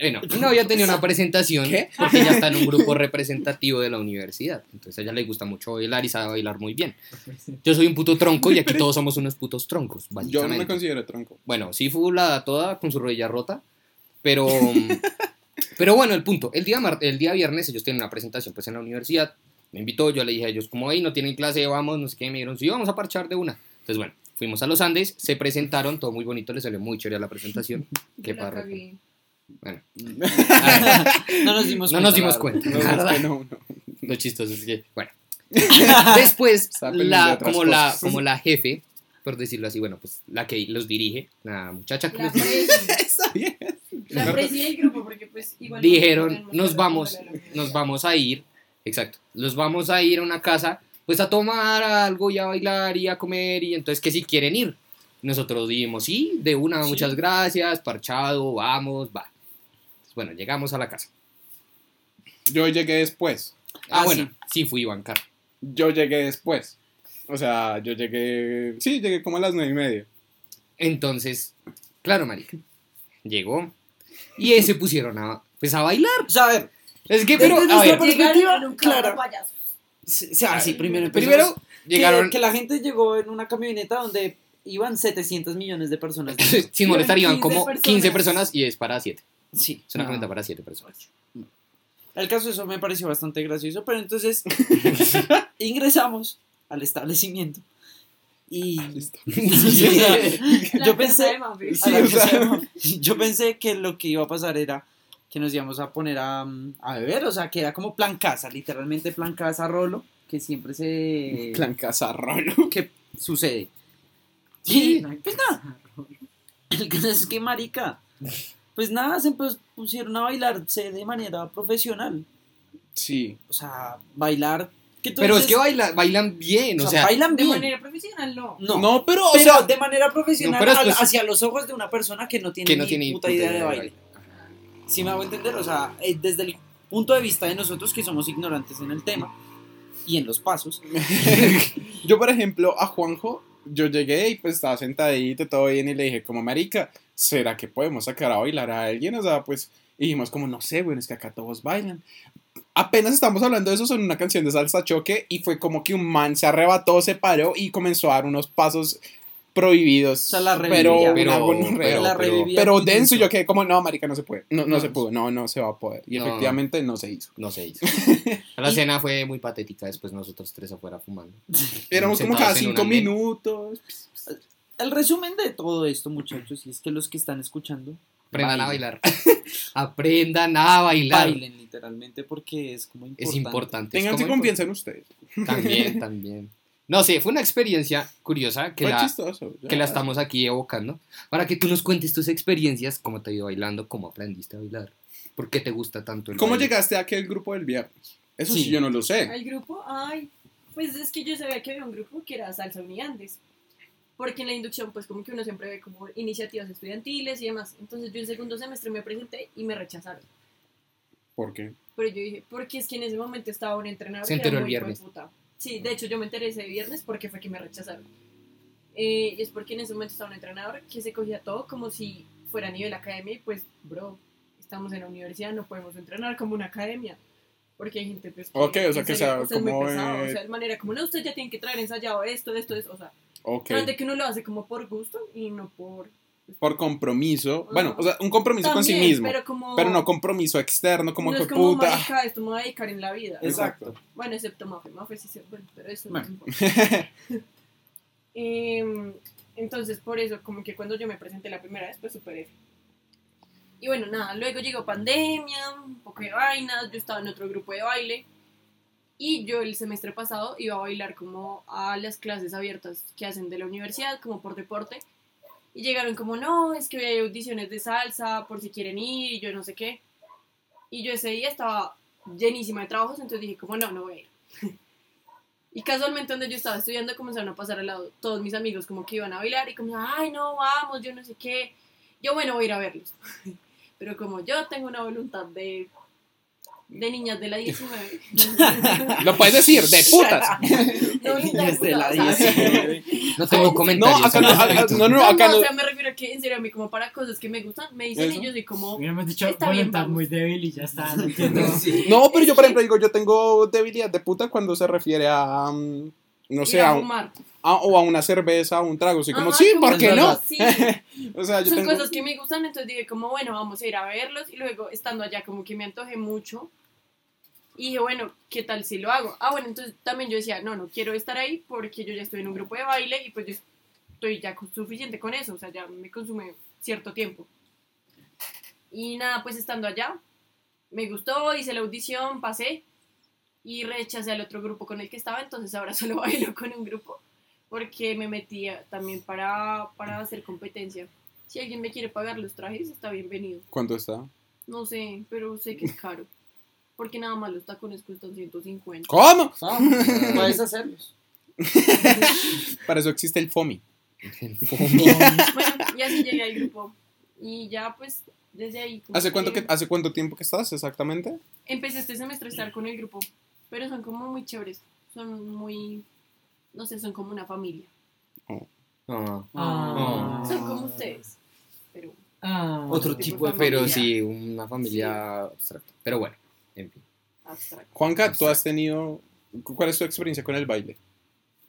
Bueno, mi novia tenía una presentación ¿Qué? porque ella está en un grupo representativo de la universidad. Entonces a ella le gusta mucho bailar y sabe bailar muy bien. Yo soy un puto tronco y aquí todos somos unos putos troncos, Yo no me considero tronco. Bueno, sí fue la da toda con su rodilla rota, pero pero bueno, el punto, el día mar- el día viernes ellos tienen una presentación pues en la universidad. Me invitó, yo le dije a ellos como, "Hey, no tienen clase, vamos", no sé qué, me dijeron, "Sí, vamos a parchar de una." Entonces, bueno, fuimos a los Andes, se presentaron, todo muy bonito, les salió muy chévere la presentación. Qué cagué. Bueno. No nos dimos no cuenta. nos dimos cuenta. No, es que no, no. Lo chistoso es que, bueno. Después, la, como, la, como la jefe, por decirlo así, bueno, pues la que los dirige, la muchacha que La los dirige, la del grupo, porque pues igual. dijeron, nos vamos, nos vamos a ir, exacto, nos vamos a ir a una casa, pues a tomar algo y a bailar y a comer, y entonces que si quieren ir. Nosotros dijimos, sí, de una, muchas gracias, parchado, vamos, va. Bueno, llegamos a la casa. Yo llegué después. Ah, Ah, bueno, sí, fui Iván Carlos. Yo llegué después. O sea, yo llegué. Sí, llegué como a las nueve y media. Entonces, claro, marica, llegó y ahí se pusieron a, pues, a bailar. O sea, a ver, Es que, Desde pero, a nuestra ver, perspectiva, Llegaron claro. o sea, sí, primero empezamos- primero que- llegaron, Que, la gente llegó en una camioneta donde iban 700 millones de personas. sin molestar, iban 15 como 15 personas. personas y es para 7. Sí. Es una no. cuenta para 7 personas. El caso eso me pareció bastante gracioso, pero entonces ingresamos al establecimiento y yo casa pensé o casa sea. yo pensé que lo que iba a pasar era que nos íbamos a poner a, mm, a beber, o sea, que era como plan casa, literalmente plan casa rolo, que siempre se Plan Casarrolo. que sucede. Y pues nada, el caso es que marica, pues nada, se pusieron a bailarse de manera profesional. Sí. O sea, bailar. Que tú Pero es que baila- bailan bien, o sea, bailan De bien. manera profesional, no. No, No, pero, o pero sea. de manera profesional No, pero al- después- hacia los ojos de una persona que no tiene que no ni tiene puta idea de baile. Si me hago entender, o sea, eh, desde el punto de vista de nosotros que somos ignorantes en el tema y en los pasos, Yo, por ejemplo, a Juanjo, yo llegué y pues estaba sentadito, todo bien, y le dije, como, marica, ¿será que podemos sacar a bailar a alguien? O sea, pues, y dijimos, como, no sé, bueno, es que acá todos bailan. Apenas estamos hablando de eso son una canción de salsa choque y fue como que un man se arrebató, se paró y comenzó a dar unos pasos prohibidos. O sea, la pero, revivía. Pero- una gonorrea. pero- la pero- revivía. Pero denso, yo quedé como, no, marica, no se puede. No, no, No, se pudo, no, no se va a poder. Y No. efectivamente no se hizo. No se hizo. La Y- cena fue muy patética, después nosotros tres afuera fumando. Éramos como cada cinco minutos. El resumen de todo esto, muchachos, y es que los que están escuchando Aprendan a bailar. Aprendan a bailar. bailen literalmente porque es como importante. Es importante. como confianza en ustedes. También, también. No sé, fue una experiencia curiosa que Fue la, chistoso. que la estamos aquí evocando. Para que tú nos cuentes tus experiencias, cómo te ha ido bailando, cómo aprendiste a bailar, por qué te gusta tanto el ¿Cómo baile. llegaste a aquel grupo del viernes? Eso sí, Sí. yo no lo sé. ¿Al grupo? Ay, pues es que yo sabía que había un grupo que era Salsa Uniandes. Porque en la inducción, pues como que uno siempre ve como iniciativas estudiantiles y demás. Entonces yo en segundo semestre me presenté y me rechazaron. ¿Por qué? Pero yo dije, porque es que en ese momento estaba un entrenador Se enteró el viernes. Sí, de hecho yo me enteré ese viernes porque fue que me rechazaron. Eh, y es porque en ese momento estaba un entrenador que se cogía todo como si fuera a nivel academia y pues, bro, estamos en la universidad, no podemos entrenar como una academia. Porque hay gente pues, que, Ok, o sea, que sea pues, como, pesado, eh, o sea, de manera como, no, usted ya tiene que traer ensayado esto, esto, esto, o sea, Ok. tras de que uno lo hace como por gusto y no por por compromiso. Bueno, o sea, un compromiso con sí También, mismo. Pero, Pero como. no compromiso externo, como no que es como, puta. marica, esto me voy a dedicar en la vida. Exacto. Bueno, excepto Mafe. Mafe sí se... Bueno, pero eso Bueno. no importa. Em, entonces, por eso, como que cuando yo me presenté la primera vez, pues súper F. Y bueno, nada, luego llegó pandemia, un poco de vainas, yo estaba en otro grupo de baile. Y yo el semestre pasado iba a bailar como a las clases abiertas que hacen de la universidad, como por deporte. Y llegaron como, no, es que hay audiciones de salsa, por si quieren ir, yo no sé qué. Y yo ese día estaba llenísima de trabajos, entonces dije como, no, no voy a ir. Y casualmente donde yo estaba estudiando comenzaron a pasar al lado todos mis amigos como que iban a bailar y como, ay, no, vamos, yo no sé qué. Yo, bueno, voy a ir a verlos. Pero como yo tengo una voluntad de, de niñas de la 19. Lo puedes decir, de putas. no, Niñas de la puta, o sea, 19. No tengo No, comentarios. acá no, acá- no, no, No, acá no, no. o sea, me refiero a que en serio a mí como para cosas que me gustan, me dicen Eso. y como... Hubiéramos dicho Está bien, vamos. muy débil y ya está, no entiendo. No, pero yo, por ejemplo, digo, yo tengo debilidad de puta cuando se refiere a. mm, No sé, a a, un- fumar. a- o a una cerveza, o un trago. Soy como, Ajá, sí, como ¿por qué no? verdad. Sí. O sea, yo Son tengo. cosas que me gustan, entonces dije como, bueno, vamos a ir a verlos. Y luego, estando allá, como que me antojé mucho. Y dije, bueno, ¿qué tal si lo hago? Ah, bueno, entonces también yo decía, no, no quiero estar ahí porque yo ya estoy en un grupo de baile y pues yo estoy ya suficiente con eso, o sea, ya me consume cierto tiempo. Y nada, pues estando allá, me gustó, hice la audición, pasé y rechacé al otro grupo con el que estaba, entonces ahora solo bailo con un grupo porque me metía también para, para hacer competencia. Si alguien me quiere pagar los trajes, está bienvenido. ¿Cuánto está? No sé, pero sé que es caro. Porque nada más los tacones cuestan 150. ¿Cómo? Ah, Puedes hacerlos. Para eso existe el FOMI. Bueno, y así llegué al grupo. Y ya pues, desde ahí... ¿Hace cuánto, que, ¿Hace cuánto tiempo que estás exactamente? Empecé este semestre a estar con el grupo. Pero son como muy chéveres. Son muy... No sé, son como una familia. Ah, Ah. Son como ustedes. Pero... Ah. Otro tipo tipo de de Pero familia. sí, una familia abstracta. Pero bueno, en fin. abstracto. Juanca, tú has tenido. ¿Cuál es tu experiencia con el baile?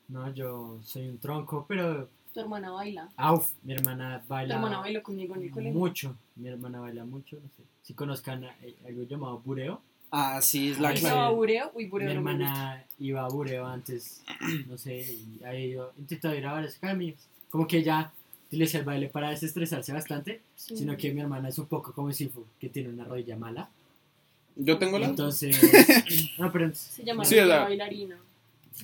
No, yo soy un tronco, pero. Tu hermana baila. Auf, mi hermana Tu baila. hermana bailó conmigo en el colegio. Mucho. Mi hermana baila mucho, no sé. Si conozcan a- eh, algo llamado bureo. Ah, sí, es la ¿No clave. va a bureo? Uy, Mi bureo no gusta. hermana iba a bureo antes, no sé, y ha ido, intentado ir a varios caminos. Como que ella utiliza el baile para desestresarse bastante, Sí. sino que mi hermana es un poco como Sifu, que tiene una rodilla mala. Yo tengo la. Entonces, no, pero Se llama Sí, la- bailarina.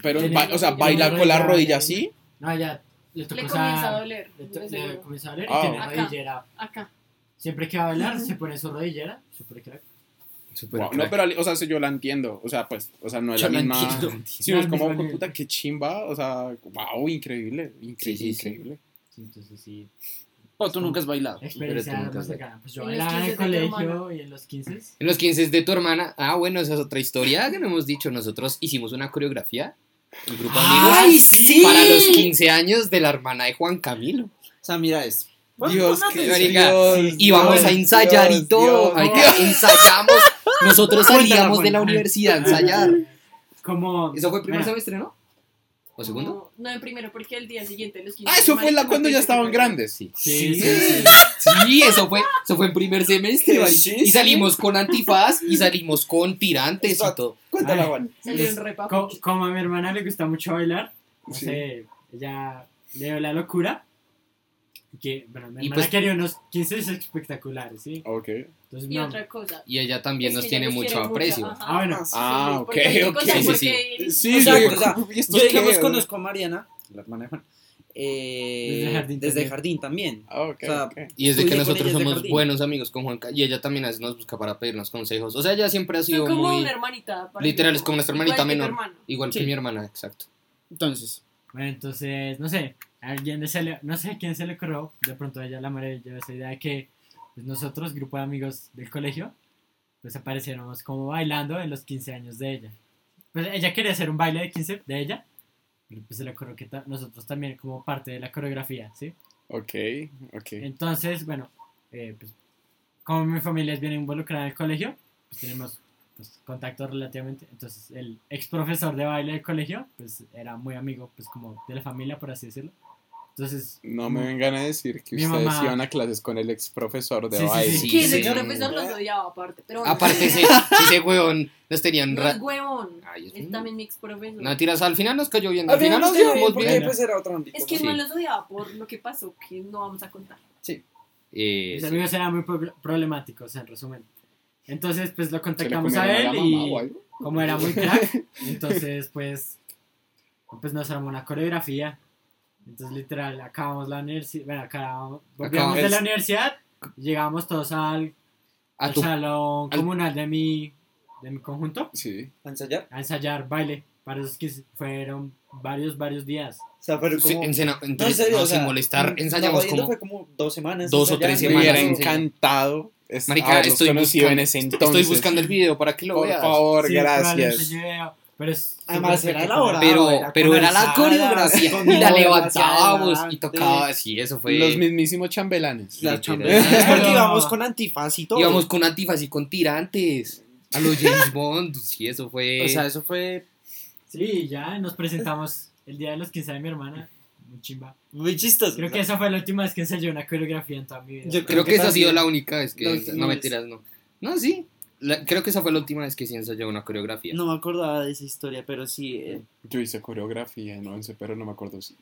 Pero, ba- o sea, bailar con la rodilla así. no, ya le Le comienza a doler. le, le comienza a doler Ah. y tiene Acá. rodillera. Acá. Siempre que va a bailar se pone su rodillera, super crack. Súper Wow, no, crack. pero, o sea, si yo la entiendo. O sea, pues, o sea, no es Yo la misma. entiendo. Sí, No, es como, puta, qué chimba. O sea, wow, increíble. Increíble, Sí, sí, sí. increíble. Sí, entonces sí, O tú nunca has bailado. experiencia Pero tú nunca más has cercana. Pues yo En los bailaba en el 15 de tu colegio y en los 15. En los 15 de tu hermana. Ah, bueno, esa es otra historia que no hemos dicho. Nosotros hicimos una coreografía. Un grupo de amigos. ¡Ay, sí! Para los 15 años de la hermana de Juan Camilo. O sea, mira esto. Dios, Pon qué marica, Dios, Y vamos Dios, a ensayar Dios, y todo. Ensayamos. Nosotros salíamos de la universidad a ensayar. Como. ¿Eso fue primer Mira, semestre, no? ¿O segundo? No, no, en primero, porque el día siguiente los 15 Ah, eso fue la cuando ya que estaban grandes. Sí. Sí, sí, Sí. Sí, eso fue, eso fue en primer semestre. Y sí. salimos con antifaz y salimos con tirantes y todo. Cuéntala. Juan. Salieron Es- re co- papuchos. como a mi hermana le gusta mucho bailar, no Sí. sé, ella le dio la locura. Que, bueno, mi Y hermana pues- quería unos 15 espectaculares, ¿sí? Ok. Entonces, Y no, otra cosa. Y ella también es nos tiene mucho aprecio. Ah, bueno. Ah, Sí, ok, ok. Sí, sí, porque- Sí, O sea, yo, o sea, ¿y estos Yo, qué? digamos, conozco a Mariana, la hermana de Juan, eh, Desde jardín desde también. jardín también. Ah, ok, O sea, ok. Y desde que nosotros somos jardín. buenos amigos con Juanca, y ella también a veces nos busca para pedirnos consejos. O sea, ella siempre ha sido como muy. una hermanita. para Literal, es como nuestra igual hermanita tu menor. Igual Sí. que mi hermana, exacto. Entonces, Bueno, entonces, no sé, a alguien se le, no sé a quién se le ocurrió, de pronto a ella la madre llevó esa idea de que pues, nosotros, grupo de amigos del colegio, pues apareciéramos como bailando en los 15 años de ella. Pues ella quería hacer un baile de 15 de ella, pero pues se le ocurrió que ta- nosotros también como parte de la coreografía, ¿sí? Ok, ok. Entonces, bueno, eh, pues como mi familia es bien involucrada en el colegio, pues tenemos pues, contacto relativamente. Entonces, el ex profesor de baile del colegio, pues era muy amigo, pues como de la familia, por así decirlo. Entonces, No me vengan a decir que ustedes mamá- iban a clases con el ex profesor de Sí, sí, baile. sí. Que Sí, el sí. profesor los odiaba aparte. Pero bueno, Aparte, ese, ese huevón nos tenían... no ra- es huevón. Ay, es un- también mi ex profesor. No, tiras, al final nos cayó bien. Al Al final final nos bien llevamos porque bien. pues era otro ámbito. es que Sí. no los odiaba por lo que pasó, que no vamos a contar. Eh, mis sí. amigos eran muy pro- problemáticos, en resumen. Entonces, pues lo ¿Se le contactamos a él y como era muy crack, entonces pues, pues nos armó una coreografía. Entonces literal, acabamos la universidad, bueno, acabamos, volvíamos de la universidad, llegamos todos al, A al tu- salón al- comunal de mi, de mi conjunto Sí. ¿A ensayar? a ensayar baile. Para esos que fueron varios, varios días. O sea, pero Sí, como... No, entre- en serio, no, o sea, sin molestar, ensayamos no, como... fue como dos semanas. dos o tres ensayando, Me semanas, hubiera sí. encantado es- Marica, estoy buscando, en ese estoy entonces. buscando el video para que lo Por veas. favor, Sí, gracias. yo- Pero es Además, era elaborado. Pero, era pero era la coreografía y la levantábamos y tocaba, sí, eso fue... Los mismísimos chambelanes. Es porque Pero- íbamos con antifaz y todo. Íbamos con antifaz y con tirantes. A los James Bond, sí, eso fue... O sea, eso fue Sí, ya nos presentamos el día de los 15 de mi hermana. Muy chimba. muy chistoso. Creo que esa fue la última vez que ensayé una coreografía en toda mi vida. Yo creo que esa ha sido la única vez que... No mentiras, no. No, sí. La- creo que esa fue la última vez que sí ensayé una coreografía. No me acordaba de esa historia, pero sí. eh, Yo hice coreografía en 11, pero no me acuerdo si.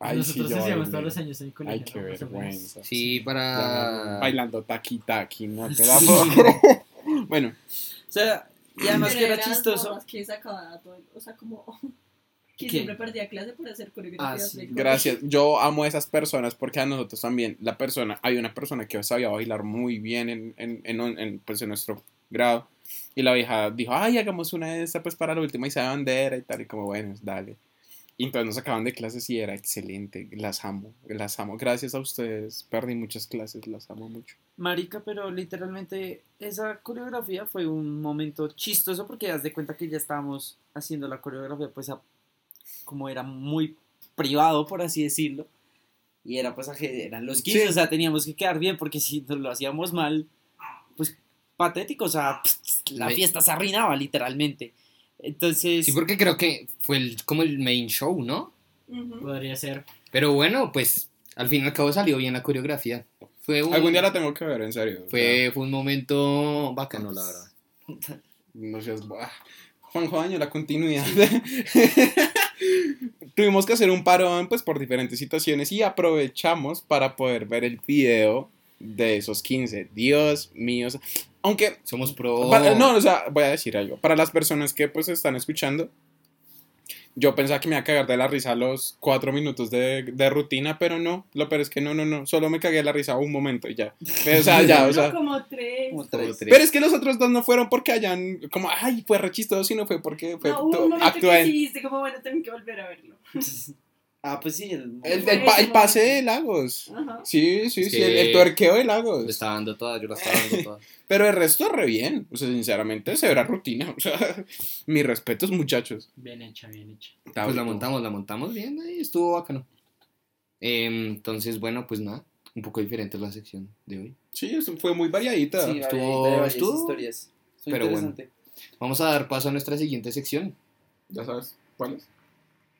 Ay, Nosotros sí, yo hacíamos todos los años en el colegio. Ay, qué vergüenza. Sí, Ya, para... Bailando taqui taqui, no te creer. Bueno, O sea, y además que era chistoso. que sacaba todo, o sea, como que ¿Qué? siempre perdía clase por hacer coreografías. Ah, sí. gracias. Yo amo a esas personas porque a nosotros también, la persona, hay una persona que sabía bailar muy bien en, en, en, en, pues, en nuestro grado. Y la vieja dijo, ay, hagamos una de estas pues para la última y se bandera y tal. Y como, bueno, dale. Y entonces nos sacaban de clases y era excelente. Las amo, las amo. Gracias a ustedes. Perdí muchas clases, las amo mucho. Marica, pero literalmente esa coreografía fue un momento chistoso porque das de cuenta que ya estábamos haciendo la coreografía, pues a- como era muy privado, por así decirlo. Y era pues, eran los 15, Sí. o sea, teníamos que quedar bien porque si nos lo hacíamos mal, patético, o sea, la Me- fiesta se arruinaba literalmente. Entonces, Sí, porque creo que fue el- como el main show, ¿no? Podría ser. Pero bueno, pues al fin y al cabo salió bien la coreografía. Fue un, Algún día la tengo que ver, en serio. Fue, fue un momento bacano, la verdad. No seas. ah, Juanjo Daño, la continuidad. Tuvimos que hacer un parón, pues, por diferentes situaciones y aprovechamos para poder ver el video de esos 15. Dios mío. Aunque, Somos pro. para- no, o sea, voy a decir algo. Para las personas que, pues, están escuchando, yo pensaba que me iba a cagar de la risa a los cuatro minutos de, de rutina, pero no. Lo peor es que no, no, no. Solo me cagué de la risa un momento y ya. O sea, ya, o sea. No, como tres. como tres. Pero es que los otros dos no fueron porque hayan, como, ay, fue re chistoso, sino fue porque fue no, hubo un momento que sí como, bueno, tengo que volver a verlo. Ah, pues sí, el, el, el pa- el pase de Lagos. Ajá. Sí, sí, Es sí, el, el tuerqueo de Le Lagos. estaba dando toda, yo la estaba dando toda. Pero el resto re bien. O sea, sinceramente, se verá rutina. O sea, mis respetos, muchachos. Bien hecha, bien hecha. Está Pues la montamos, la montamos bien, ahí estuvo bacano. Em, entonces, bueno, pues nada, un poco diferente la sección de hoy. Sí, eso fue muy variadita. Sí, estuvo- variadita estuvo- historias. Estuvo pero bueno. Vamos a dar paso a nuestra siguiente sección, Ya sabes, ¿cuál es?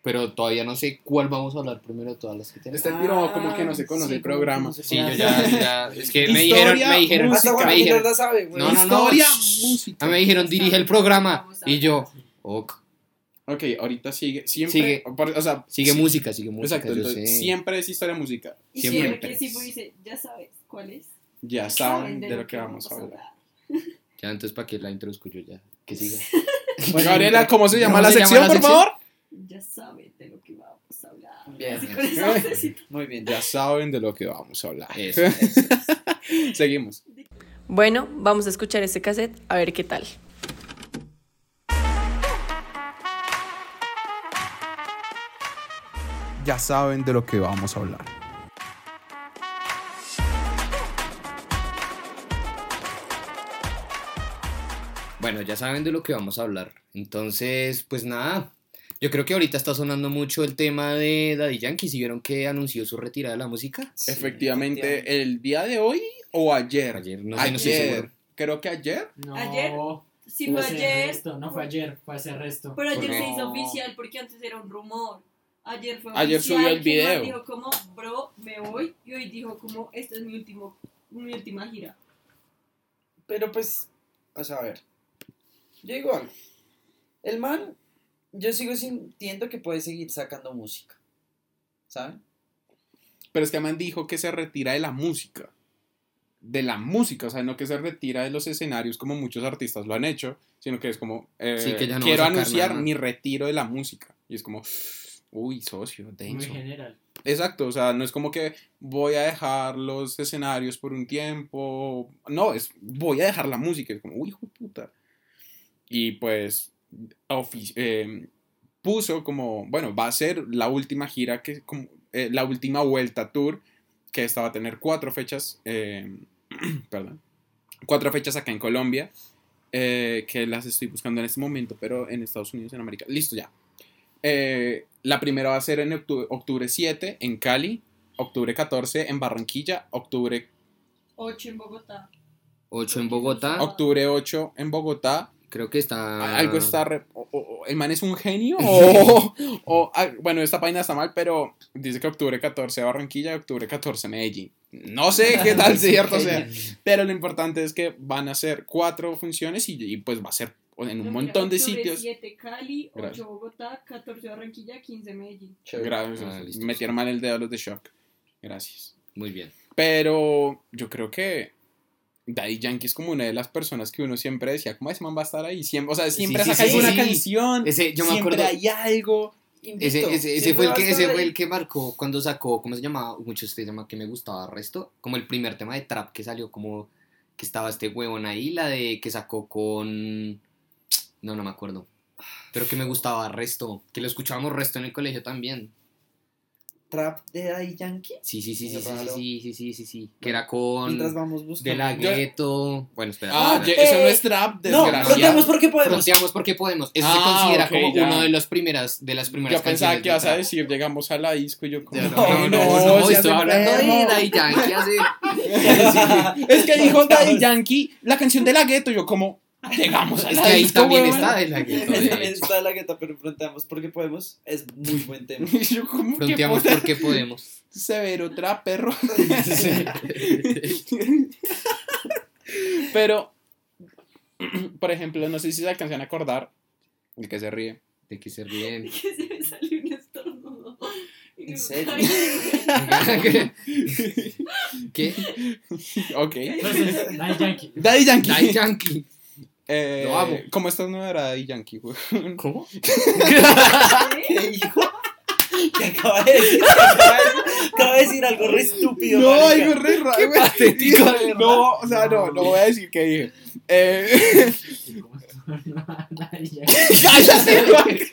Pero todavía no sé cuál vamos a hablar primero de todas las que tenemos. Este piro como que no se conoce sí, el que programa. Sí, yo ya, ya- es que me dijeron, me dijeron, música. Me dijeron, la sabe, güey. No, no, no. Historia, música. ah, me dijeron, dirige el programa, y yo, ok, Ok, ahorita sigue. Siempre. Sigue. por- o sea, sigue sí, música, sigue música, Exacto, yo entonces, sé. siempre es historia música. Y Siempre. siempre que sí pues dice, ya sabes cuál es. Ya saben de lo que vamos a hablar. Ya, entonces, ¿para qué la introduzco yo ya? Que siga. Bueno, Gabriela, ¿cómo se llama ¿Cómo la se llama sección, la por sección? favor? Ya saben de lo que vamos a hablar. Bien. Así con esa vocecita. Muy bien. Ya saben de lo que vamos a hablar. Eso. Seguimos. Bueno, vamos a escuchar este cassette a ver qué tal. Ya saben de lo que vamos a hablar. Bueno, ya saben de lo que vamos a hablar. Entonces, pues nada. Yo creo que ahorita está sonando mucho el tema de Daddy Yankee. ¿Sí vieron que anunció su retirada de la música? Sí, Efectivamente, el día de hoy o ayer. Ayer, no sé, no Ayer. seguro. Creo que ayer. No, ¿Ayer? Sí, fue hace ayer. resto, no fue ayer, fue hace resto. Pero ayer ¿Por se hizo oficial porque antes era un rumor. Ayer fue Ayer oficial, subió el que el man video. dijo como, bro, me voy. Y hoy dijo como, esta es mi, último, mi última gira. Pero pues, o sea, a ver. Yo digo algo. El man, yo sigo sintiendo que puede seguir sacando música. ¿Saben? Pero es que man dijo que se retira de la música. De la música, o sea, no que se retira de los escenarios como muchos artistas lo han hecho, sino que es como, eh, Sí, que ya no quiero anunciar nada. mi retiro de la música. Y es como, uy, socio, Muy denso. general. Exacto, o sea, no es como que voy a dejar los escenarios por un tiempo. No, es voy a dejar la música. Es como, uy, hijo de puta. Y pues eh, puso como, bueno, va a ser la última gira, que como, eh, la última vuelta tour, que esta va a tener cuatro fechas, eh, perdón, cuatro fechas acá en Colombia, eh, que las estoy buscando en este momento, pero en Estados Unidos, en América. Listo ya. Eh, la primera va a ser en octu- octubre 7 en Cali, octubre 14 en Barranquilla, octubre, 8 en Bogotá. 8 en Bogotá. octubre 8 en Bogotá. Creo que está. Algo está... re- o- o- ¿El man es un genio? O, o- ah, bueno, esta página está mal, pero dice que octubre 14 Barranquilla y octubre 14 Medellín. No sé qué tal cierto sea, pero lo importante es que van a ser cuatro funciones y, y pues va a ser en un No, montón de mira, sitios. 7 Cali, 8 Gracias. Bogotá, 14 Barranquilla, 15 Medellín. Gracias. Ah. Metieron mal el dedo a los de Shock. Gracias. Muy bien. Pero yo creo que Daddy Yankee es como una de las personas que uno siempre decía, ¿cómo ese man va a estar ahí? Siempre, o sea, siempre sí, saca sí, alguna sí. canción, Ese, yo me siempre acuerdo. hay algo. Ese, Invito. ese, ese Siempre fue el que, ese fue el que marcó cuando sacó, ¿cómo se llamaba? Muchos ustedes llaman que me gustaba resto. Como el primer tema de trap que salió, como que estaba este huevón ahí, la de que sacó con. No, no me acuerdo. Pero que me gustaba resto. Que lo escuchábamos resto en el colegio también. Trap de Daddy Yankee. Sí, sí, sí, sí, sí, sí, sí, sí, sí, sí. Que era con. Mientras vamos buscando. De la gueto. Bueno, espera. Ah, espera. eso no es trap, No, desgraciado. fronteamos porque podemos. Fronteamos porque podemos. Eso Ah, se considera ok, como ya. uno de los primeras, de las primeras Yo pensaba que ibas a decir, llegamos a la disco y yo como... No, No, no, no, no, no, estoy hablando de. Daddy Yankee hace Es que dijo Daddy Yankee, la canción de la gueto, yo como... Llegamos a Es la que ahí disco, también huevón. está de la gueto. de También está la gueta, pero fronteamos porque podemos. Es muy buen tema. Yo como, ¿qué Fronteamos puta? porque podemos. Severo trap, perro. Pero, por ejemplo, no sé si se alcanzan a acordar, el que se ríe. De que se ríen. Que se me salió un estornudo. ¿En serio? ¿Qué? Ok. Entonces, Daddy Yankee. Daddy Yankee. Daddy Yankee. Eh, Lo amo. ¿Cómo estás no era Daddy Yankee, güey? ¿Cómo? ¿Qué dijo? ¿Qué acaba de decir? Acaba de decir, acaba de decir algo re estúpido. No, marica. algo re raro. güey. patético, de. No, o sea, no, no voy a decir qué dije. Eh, cállate, güey.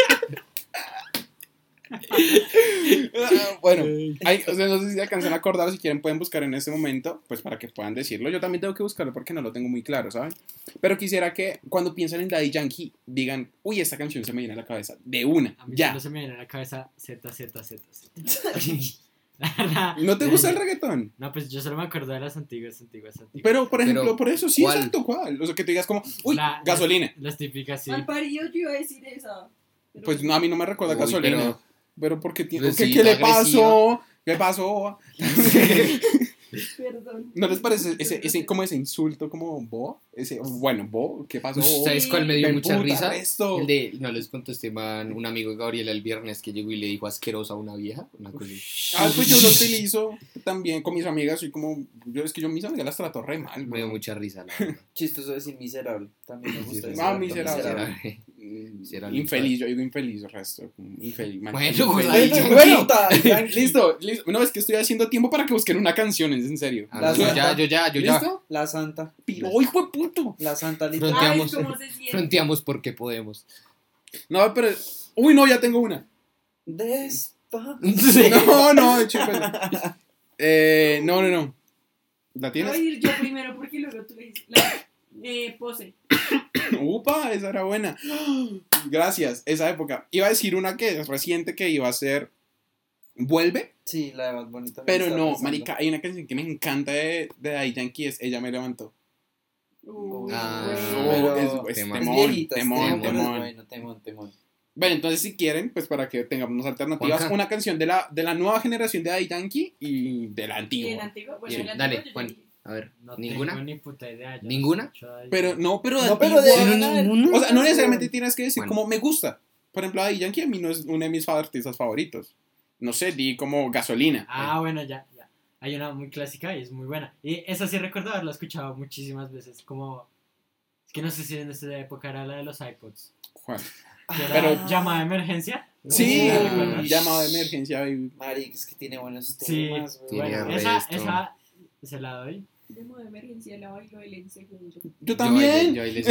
Bueno, hay- o sea, no sé si alcanzan a acordar, si quieren pueden buscar en este momento, pues para que puedan decirlo. Yo también tengo que buscarlo porque no lo tengo muy claro, ¿saben? Pero quisiera que cuando piensen en Daddy Yankee digan, uy, esta canción se me viene a la cabeza, de una, A mí ya. solo se me viene a la cabeza Z, Z, Z. ¿No te gusta el reggaetón? No, pues yo solo me acuerdo de las antiguas, antiguas, antiguas. Pero, por ejemplo, Pero, por eso sí, ¿cuál? exacto, ¿cuál? O sea, que tú digas como, uy, La- gasolina. Las, las típicas, sí. Al parido yo iba a decir esa. Pero- Pues no, a mí no me recuerda Uy, gasolina. pero- Pero, porque tiene. Pues ¿Qué, qué le pasó? ¿Qué pasó? Perdón. ¿No les parece ese, ese, como ese insulto como bo? Ese, bueno, bo, ¿qué pasó? Pues, ¿Sabes cuál me dio mucha puta, risa? resto. El de, no les contó este man, un amigo de Gabriela el viernes que llegó y le dijo asquerosa a una vieja. Una cosa. Ah, pues yo lo utilizo también con mis amigas. Soy como. Yo, es que yo mis amigas las trato re mal. Me dio mucha risa, la verdad. Chistoso decir miserable. También me gusta decir Ah, miserable. Miserable. Mm, Miserable. Infeliz, yo digo infeliz, el resto. Infeliz. mal- Bueno, infeliz. Bueno, Yankee. listo, listo. No, es que estoy haciendo tiempo para que busquen una canción, es en serio. Ah, La yo santa. ya, yo ya, yo ya. ¿Listo? La santa. Pero, ¡ay, fue puto! La santa Fronte- literal. Ay, fronteamos. ¿cómo se siente? Fronteamos porque podemos. No, pero. Uy, no, ya tengo una. Despa. No, no, eh, no, no, no. ¿La Voy a tienes? ir yo primero porque luego tú le dices. La, eh, pose. Upa, esa era buena. Gracias, esa época. Iba a decir una que es reciente que iba a ser Vuelve, Sí, la de Bunny también pero no, pensando. marica, hay una canción que me encanta de, de Daddy Yankee, es Ella me levantó. Uy, Ah. Pero es, es temón, temón, temón, bueno, temón, temón. Bueno, entonces si quieren, pues para que tengamos alternativas, Juanca. una canción de la, de la nueva generación de Daddy Yankee y de la Y el antigua. antiguo, bueno, Sí, el antiguo dale, Juan. A ver, No ¿ninguna? tengo ni puta idea. yo ¿Ninguna? Pero no, pero de No, pero de-. O sea, no necesariamente tienes que decir Bueno. como me gusta. Por ejemplo, Daddy Yankee a mí no es uno de mis artistas favoritos. No sé, di como gasolina. Ah, bueno, ya. Hay una muy clásica y es muy buena. Y esa sí recuerdo haberla escuchado muchísimas veces. Como. Es que no sé si en esa época era la de los iPods. Pero- llamada de emergencia. Sí, ¿La recuerdas? llamado de emergencia. baby. Maric, es que tiene buenos Sí, temas, güey. Tiene bueno, resto. esa, esa se la doy. De modo de emergencia la bailo en segundo. Yo también. Yo, Eh,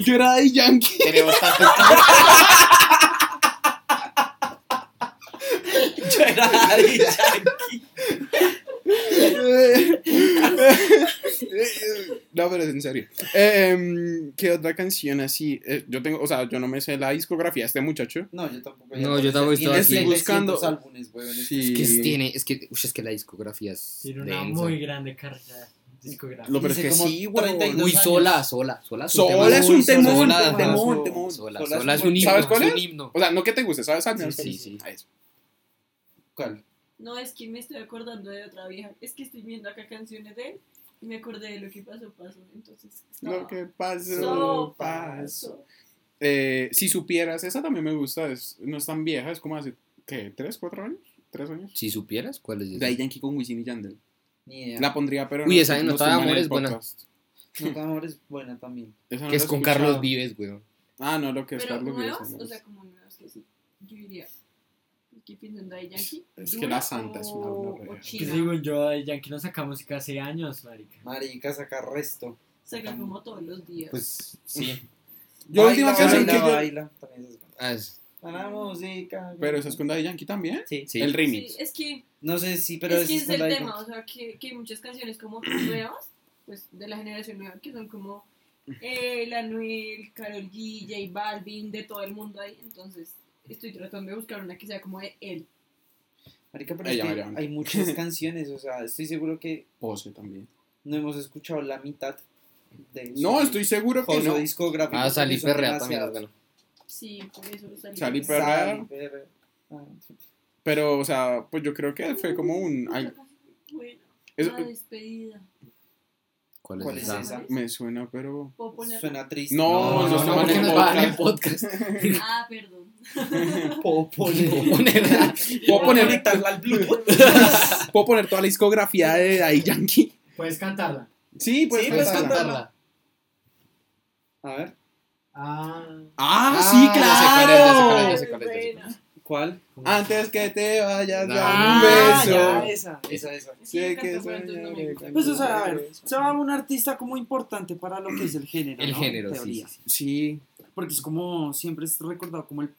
Yo era Daddy Yankee. Tenemos Yo era Daddy Yankee. no, pero es en serio. Eh, ¿Qué otra canción así? Eh, yo tengo, o sea, yo no me sé la discografía de este muchacho. No, yo tampoco. No, yo tampoco estoy aquí. 300 buscando- álbumes, güey, Sí. Es que tiene, es que, uy, es que la discografía es Tiene una densa. muy grande carrera discográfica. Lo pero es que sí, güey. 32 Uy, años. sola, sola, sola. Sola es un temón, sola, temón. Sola, Sola sola es un himno. ¿Sabes cuál es es? un himno. O sea, no que te guste, ¿sabes? Sí, sí, sí. a eso. ¿Cuál? No, es que me estoy acordando de otra vieja. Es que estoy viendo acá canciones de él y me acordé de lo que pasó, pasó. Entonces, Lo que pasó, pasó, pasó. Eh, si supieras, esa también me gusta, es, no es tan vieja, es como hace, ¿qué? ¿Tres, cuatro años? ¿Tres años? Si supieras, ¿cuál es esa? Daddy Yankee con Wisin y Yandel. Ni idea. La pondría, pero Uy, esa de no Nota Amor es buena. Nunca Amor es buena también. Esa no Que es con escuchado. Carlos Vives, weón. Ah, no, lo que es Pero Carlos Vives. nuevas, no o sea, como nuevas que sí. Yo diría. ¿Qué piensan de Daddy Yankee? Es que ¿Dura la santa es una Que china? digo yo, de Yankee no saca música hace años, marica. Marica, saca resto. Saca como todos los días. Pues sí. Yo la última Baila, canción baila, que yo... baila. También es buena. Ah, es- La música. Pero esa es con Daddy Yankee también. Sí. sí. El Sí, remix. es que, No sé si, pero es, que ese es el tema, o sea, que, que hay muchas canciones como nuevas, pues de la generación nueva, que son como el Anuel, Karol G, J Balvin, de todo el mundo ahí. Entonces, estoy tratando de buscar una que sea como de él. Marica, pero es que hay muchas canciones, o sea, estoy seguro que Pose también. no hemos escuchado la mitad de No, estoy seguro que no. discográfico. Ah, Salí porque son Perrea también es demasiados. bueno. Sí, por eso. Salí. Perrea. Salí Perrea. Ah, Pero, o sea, pues yo creo que fue como un... ay, es- La despedida. ¿Cuál es ¿Cuál es esa? esa? me suena, pero... ¿Puedo? Suena triste. No, no, no, porque no, nos no, va a dar no. el podcast. Ah, perdón. Puedo poner. Puedo poner, conectarla al Bluetooth. puedo poner toda la discografía de Daddy Yankee. Puedes cantarla. Sí, pues... Sí, pues, cantarla. cantarla. A ver, Ah, Ah, Ah, sí, cuál es, ya sé cuál es, claro. ya sé cuál es, ya sé cuál es. ¿Cuál? Antes que te vayas, No. dame Ah, un beso. ya, esa, esa, esa. Sí, que no con Pues, o sea, a ver, se va un artista como importante para lo que es el género. El ¿no? género, sí, sí, Porque es como, siempre es recordado como el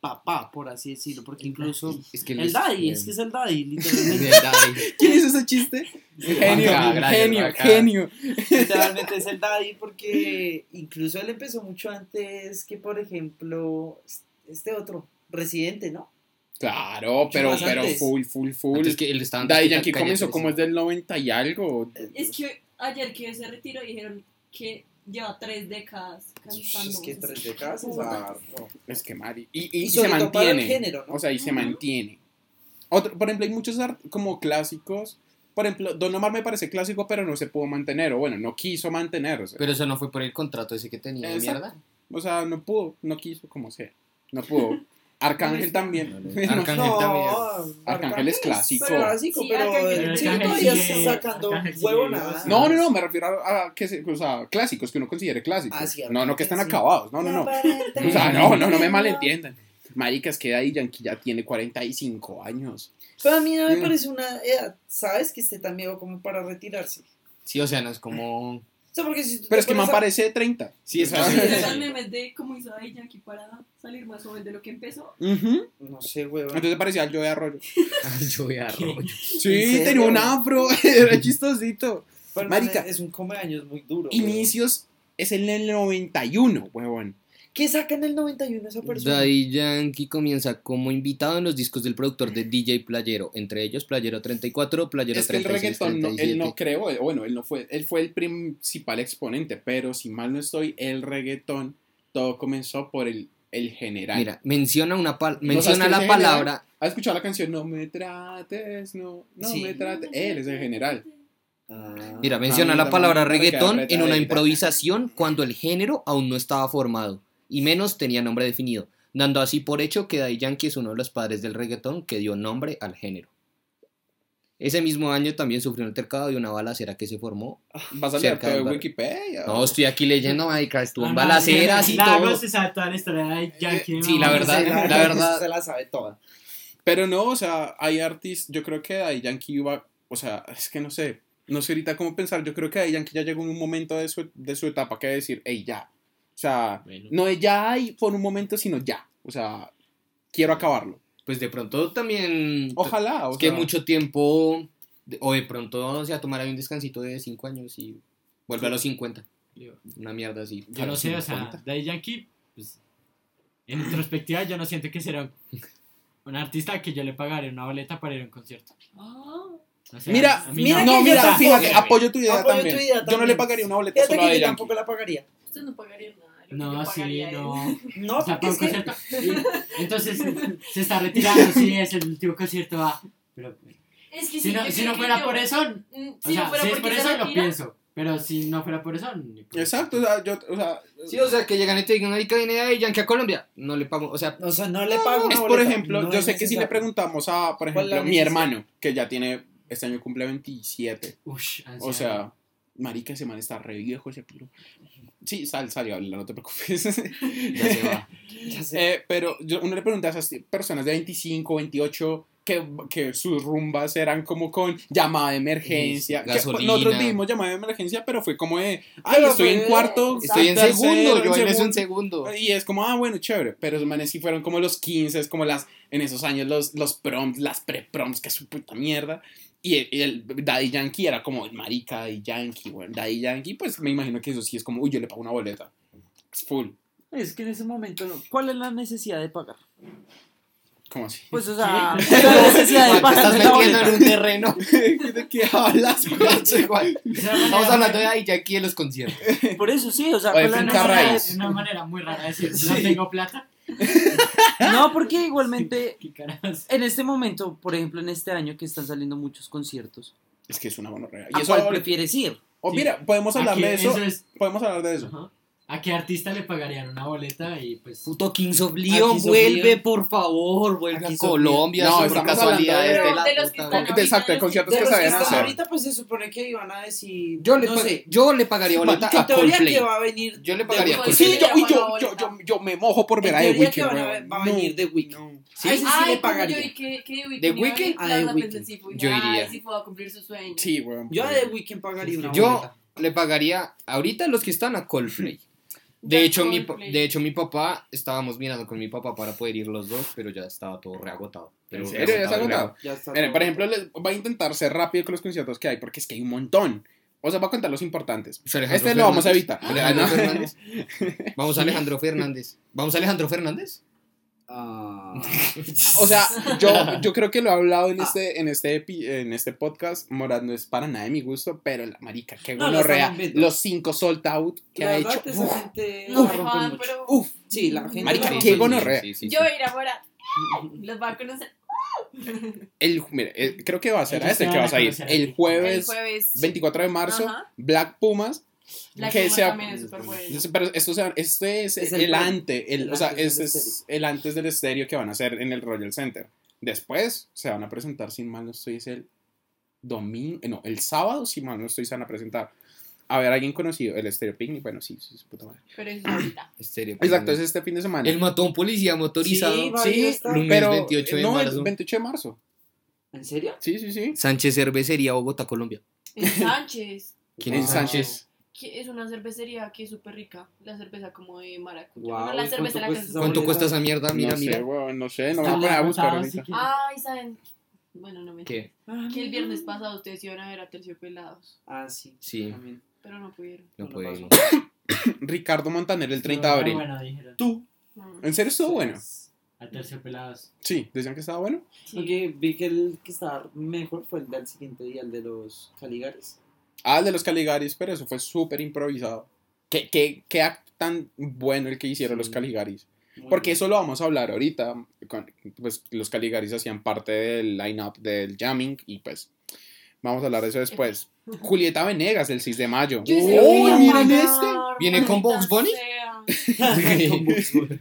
papá, por así decirlo. Porque incluso. Es que El daddy, es que es el daddy, El literalmente. daddy. ¿Quién hizo ese chiste? Genio, Acá, gracias, genio, acá. genio. Literalmente es el daddy porque incluso él empezó mucho antes que, por ejemplo, este otro, Residente, ¿no? Claro, pero, pero antes. full, full, full. Antes que él estaba Daddy Yankee comenzó como es del 90 y algo. Es que ayer que se retiró dijeron que lleva tres décadas cantando. Es que tres décadas es harto. Es que Mari. Y, y- Y y sobre se mantiene. género, ¿no? O sea, y se mantiene. Otro, por ejemplo, hay muchos art- como clásicos. Por ejemplo, Don Omar me parece clásico, pero no se pudo mantener. O bueno, no quiso mantenerse. Pero eso no fue por el contrato ese que tenía de mierda. O sea, no pudo, no quiso, como sea. No pudo. Arcángel también. Arcángel No, también. Arcángel es clásico. Sí, pero es clásico. todavía Arcángel sacando No, no, no, me refiero a, a que se, o sea, clásicos que uno considere clásicos. Ah, sí, no, no que están sí. acabados. No, no, no. O sea, no, no, no me malentiendan. Marica, es que Daddy Yankee ya tiene 45 años. Pero a mí no me Mm. parece una edad, ¿sabes? Que esté tan viejo como para retirarse. Sí, o sea, no es como. O sea, porque si tú Pero es que me parece de 30. Sí, es eran memes de cómo hizo Daddy Yankee para salir más joven de lo que empezó. Ujú. No sé, huevón. Entonces parecía el Joe Arroyo. Yo voy a rollo. Sí, serio? tenía un afro, era chistosito. Pero, marica. man, Es un comeaños muy duro. huevón. Inicios es en el 91, huevón. ¿Qué saca en el 91 esa persona? Daddy Yankee comienza como invitado en los discos del productor de DJ Playero, entre ellos Playero 34, Playero Es que el 36, reggaetón, no, él 37. no creo, eh, bueno, él no fue, él fue el principal exponente, pero si mal no estoy, el reggaetón todo comenzó por el, el general. Mira, menciona una pal- ¿No menciona la general? palabra. ¿Has escuchado la canción No me trates, no, no Sí. me trates? Él es el general. Mira, Ah, menciona la palabra reggaetón en una improvisación cuando el género aún no estaba formado y menos tenía nombre definido, dando así por hecho que Daddy Yankee es uno de los padres del reggaetón que dio nombre al género. Ese mismo año también sufrió un altercado de una balacera que se formó. ¿Vas a leer todo de. Wikipedia? No, estoy aquí leyendo, marica, estuvo en no, balaceras y Lagos todo. se sabe toda la historia de Yankee. Sí, la verdad, la verdad. Se la sabe toda. Pero no, o sea, hay artistas, yo creo que Daddy Yankee iba, o sea, es que no sé, no sé ahorita cómo pensar, yo creo que Daddy Yankee ya llegó en un momento de su, de su etapa que decir, hey, ya. O sea, Bueno. no es ya y por un momento, sino ya. O sea, quiero acabarlo. Pues de pronto también... Ojalá, o Es que sea, mucho tiempo, de- o de pronto, o sea, tomar ahí un descansito de 5 años y vuelve a los 50. Una mierda así. Yo no sé, o sea, 50. Daddy Yankee, pues, en retrospectiva, yo no siento que será un artista que yo le pagaré una boleta para ir a un concierto. Ah, O sea, Mira, mira no, que yo mira, fíjate, apoyo tu idea Apoyo tu también. idea Yo no también. le pagaría una boleta Fíjate solo que yo tampoco la pagaría. ustedes no pagarían nada. De que No, yo sí, no. No, O sea, para un concierto. y- entonces se está retirando, sí, es el último concierto. va. Pero Es que si sí, no, si no que fuera yo- por eso, Mm, o Si sea, no fuera si es por eso lo pienso. Pero si no fuera por eso, ni por Exacto, o sea, yo, o sea, Sí, o sea, que llegan y te digan, marica, viene Daddy Yankee a Colombia. No le pago, o sea, O sea, no le pago es por ejemplo, No yo sé que si le preguntamos a, por ¿Cuál es la ejemplo, mi hermano, que ya tiene, este año cumple 27, Ush, o sea, marica, ese man está re viejo, ese piro. Sí, sal, sal y habla, no te preocupes. ya se va. Ya sé. Eh, pero yo, uno le pregunta a esas personas de 25, 28, que, que sus rumbas eran como con llamada de emergencia. Sí, que nosotros vimos llamada de emergencia, pero fue como de, ay, Pero estoy fue- en cuarto, Estoy en tercero, segundo, yo en segundo. un segundo. Y es como, ah, bueno, chévere. Pero esos manes sí fueron como los 15, es como las, en esos años los, los proms, las pre-proms, que es su puta mierda. Y el, y el Daddy Yankee era como, marica, Daddy Yankee, bueno, Daddy Yankee, pues me imagino que eso sí es como, uy, yo le pago una boleta. Es full. Es que en ese momento, no. ¿cuál es la necesidad de pagar? ¿Cómo así? Pues, o sea, la necesidad de Juan, te pagar estás metiendo boleta. en un terreno. ¿De qué hablas? Juan. Estamos hablando de Daddy Yankee en los conciertos. Por eso sí, o sea, Oye, ¿cuál es la necesidad de-. Es una manera muy rara de decir, no tengo plata. No, porque igualmente en este momento, por ejemplo, en este año que están saliendo muchos conciertos, Es que es una monorrea. ¿a Y eso, cuál prefieres ir? o Sí. mira, podemos hablar ¿A de eso. es- Podemos hablar de eso. ajá. ¿A qué artista le pagarían una boleta y pues... Puto Kings of Leon, vuelve, por favor, vuelve a. Colombia, No, por casualidades de- de la de los que están Exacto, conciertos De que están hacer. ahorita, pues se supone que iban a decir. Yo le, no pa- sé. yo le pagaría boleta a Coldplay. que va a venir. Yo le pagaría a Sí, yo, y yo, yo, yo, yo me mojo por ver a The Weeknd. va a No. venir The Weeknd. ¿Sí? A ese sí le pagaría. Yo The Weeknd a Weeknd. Yo iría. sí puedo cumplir su sueño. Sí, weón. Yo a The Weeknd pagaría una Yo boleta. le pagaría ahorita los que están a Coldplay. De hecho, mi, de hecho, mi papá, estábamos mirando con mi papá para poder ir los dos, pero ya estaba todo reagotado. Pero ¿En serio? ¿Ya está reagotado, agotado? Ya está Miren, por ejemplo, les voy a intentar ser rápido con los conciertos que hay, porque es que hay un montón. O sea, voy a contar los importantes. Alejandro Este lo vamos a Fernández. evitar. Alejandro Ah, no. Fernández. Vamos a Alejandro Fernández. ¿Vamos a Alejandro Fernández? Ah. O sea, yo, yo creo que lo he hablado Ah. en este, en, este, epi- en este podcast. Morad no es para nada de mi gusto, pero la marica, qué No, lo gonorrea. Los cinco sold out que La ha hecho. Uf, gente No, Juan, pero uf. Sí, la gente. Marica, qué gonorrea. Sí, sí, sí. yo iré afuera. Los va a conocer El, creo que va a ser a este te que a vas a ir. a El jueves, el jueves. 24 de marzo, Ajá. Black Pumas. La que sea- también es súper buena. Pero esto, o sea, este es, Es el, el ante, el, el o sea, antes este es el antes del estéreo que van a hacer en el Royal Center. Después se van a presentar, sin mal no estoy, es el domingo, eh, no, el sábado, sin mal no estoy, se van a presentar. A ver, alguien conocido, el Estéreo Picnic, bueno, sí, sí, su puta madre. Pero es ahorita. Estéreo Exacto, es este fin de semana. Él mató a un policía motorizado. Sí, Sí, lunes pero 28 de no, marzo. el 28 de marzo. ¿En serio? Sí, sí, sí. Sánchez Cervecería, Bogotá, Colombia. En Sánchez. ¿Quién es Sánchez? Que es una cervecería que es súper rica. La cerveza como de maracuyá. Bueno, la ¿y cerveza cuánto la que cuesta se esa ¿Cuánto cuesta esa mierda? Mira, no sé, mira. weón, no sé, no me voy a buscar ahorita. que- Ay, ¿saben? Bueno, no me ¿Qué? Que el viernes pasado ustedes iban a ver a Terciopelados, Ah, sí. Sí, También. pero no pudieron. no No podemos. Ricardo Montaner el 30 de abril. buena. ¿Tú? Mm. ¿En serio estuvo bueno? A terciopelados. Sí, decían que estaba bueno. Sí. Aunque vi que el que estaba mejor fue el del siguiente día, el de los Caligares. Ah, el de los Caligaris, pero eso fue súper improvisado. qué, qué, qué acto tan bueno el que hicieron los. Caligaris. Muy Porque bien. eso lo vamos a hablar ahorita. con- pues los Caligaris hacían parte del line-up del jamming y pues vamos a hablar de eso después. Julieta Venegas, el 6 de mayo. Yo Uy, a miren este. ¿Viene con Bugs Bunny? Con Bugs Bunny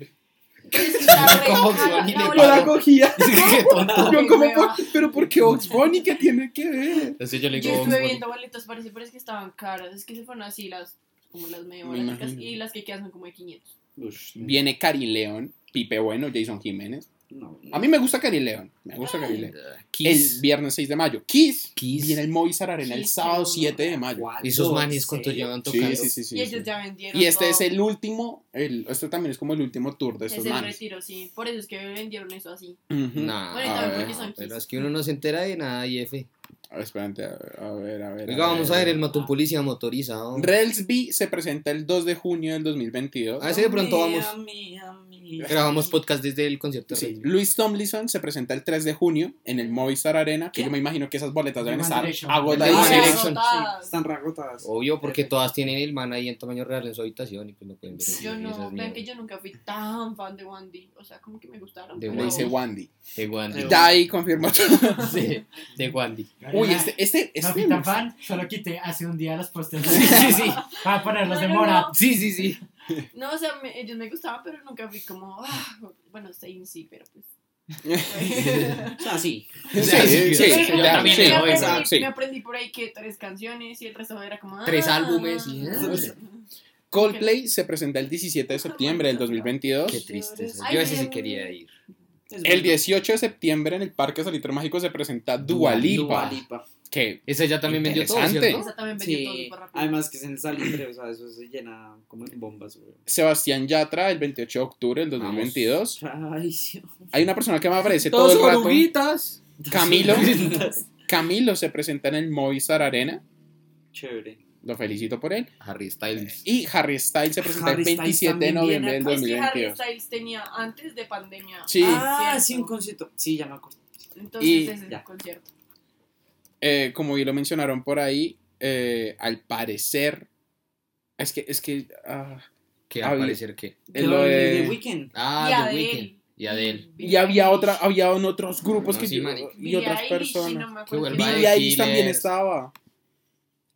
la le Yo la cogía. Yo como, por- pero ¿por qué Ox Bunny? ¿Qué tiene que ver? Entonces yo le Yo digo, estuve Bugs viendo boletas, parece, pero es que estaban caras. Es que se fueron así las, como las medio imagino. y las que quedan son como de 500. Ush, Viene Karin León, Pipe Bueno, Jason Jiménez. No, A mí me gusta Karin León. Me gusta Karin León. El viernes 6 de mayo. Kiss. Kiss. Viene el Movistar Arena el sábado qué 7 de mayo. What? ¿Y esos No, manis cuánto llevan tocando? sí, sí, sí. y ellos sí. ya vendieron. Y este es todo. el último, el, esto también es como el último tour de Es estos el manes. retiro, sí. Por eso es que vendieron eso así. Ujú. Nah, Bueno, a ver, son pero Kiss. es que uno no se entera de nada, IF. A ver, espérate, a ver, a ver. A ver Oiga, vamos a ver el matón policía motorizado. Relsby se presenta el 2 de junio del 2022. Ah, ese de pronto vamos. Ami, Grabamos podcast desde el concierto. Sí. Luis Tomlinson se presenta el 3 de junio en el Movistar Arena, que ¿Qué? yo me imagino que esas boletas deben estar agotadísimas. Agotadas. Están ragotadas. Obvio, porque todas tienen el man ahí en tamaño real en su habitación y pues no pueden ver. Yo no, vean que yo nunca fui tan fan de Wandy. O sea, como que me gustaron. De dice Wandy. De Wandy. Ya ahí confirmó todo. Sí, de Wandy. Uy, este, este, No este. fui tan fan, solo quité hace un día los pósters Sí, sí, sí. para ponerlos de No, no, mora. no. Sí, sí, sí. No, o sea, me- ellos me gustaban, pero nunca fui como. ah, bueno, Zayn sí, pero pues. O sea, sí. Sí, sí, sí, Yo ya, también sí, le me, aprendí, exacto, sí. me aprendí por ahí que tres canciones y el resto era como. Tres ah. álbumes y- Coldplay se presenta el 17 de septiembre del 2022. Qué tristeza. Ay, Yo ese sí quería ir. El bueno. 18 de septiembre en el Parque Salitre Mágico se presenta Dua Lipa. Dua Lipa. Que Esa ya también vendió todo. ¿cierto? Esa también vendió todo Sí, súper rápido. además que es en el salitre, o sea, eso se llena como en bombas, güey. Sebastián Yatra el 28 de octubre del 2022. Ay. Hay una persona que me aparece todo el rato. oruguitas. Camilo. Camilo se presenta en el Movistar Arena. Chévere. Lo felicito por él. Harry Styles. Y Harry Styles se presenta Harry el Styles 27 de noviembre del viene Es que Harry 2022. Styles tenía antes de pandemia. Sí. Ah, Cierto. sí, un concierto. Sí, ya me acuerdo. Entonces Y- ese es el ya. concierto. Eh, como bien lo mencionaron por ahí, eh, al parecer. Es que, es que. ah, Que Había- al parecer que. es lo el de- de Weekend. Ah, y The. Weeknd. Y Adele. y había otra, había otros grupos No, que sí, y Billie otras personas. no Que Billie. Eilish también estaba.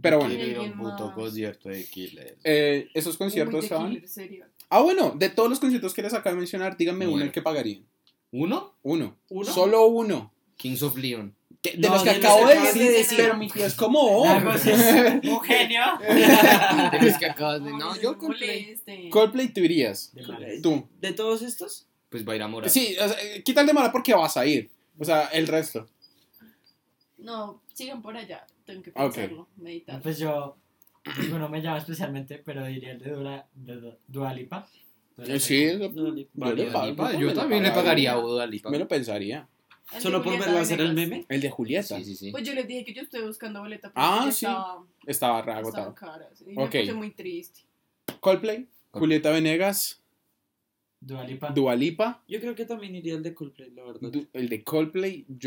Pero bueno, Quiero ir a un puto concierto de Killer. eh, esos conciertos estaban. Killer, serio. Ah, bueno, de todos los conciertos que les acabo de mencionar, díganme uno Bueno. el que pagarían. ¿Uno? Uno. ¿Uno? Solo uno. Kings of Leon. Que- de No, los que acabo de decir, pero mi tío es como. oh. Un genio. De los que acabas de. No, yo Coldplay. Coldplay. Coldplay tú irías. De. Tú. ¿De todos estos? Pues va a ir a Mora. Sí, o sea, quita el de mala porque vas a ir. O sea, el resto. No, sigan por allá. Tengo que pensarlo, meditar. Pues yo, digo, no me llama especialmente, pero diría el de Dura, de Du- Dua Lipa. Dua Lipa. Eh, Sí, ni- yo, Yo también le pagaría a Dua Lipa. Me lo pensaría. Solo por verlo hacer el meme. El de Julieta. Sí, sí, sí. Pues yo les dije que yo estoy buscando boleta. Ah, porque sí. Estaba, Estaba re agotado. Ok. me puse muy triste. Coldplay, Julieta Venegas, Dua Lipa. Dua Lipa. Yo creo que también iría el de Coldplay, la verdad. Du- el de Coldplay, Es que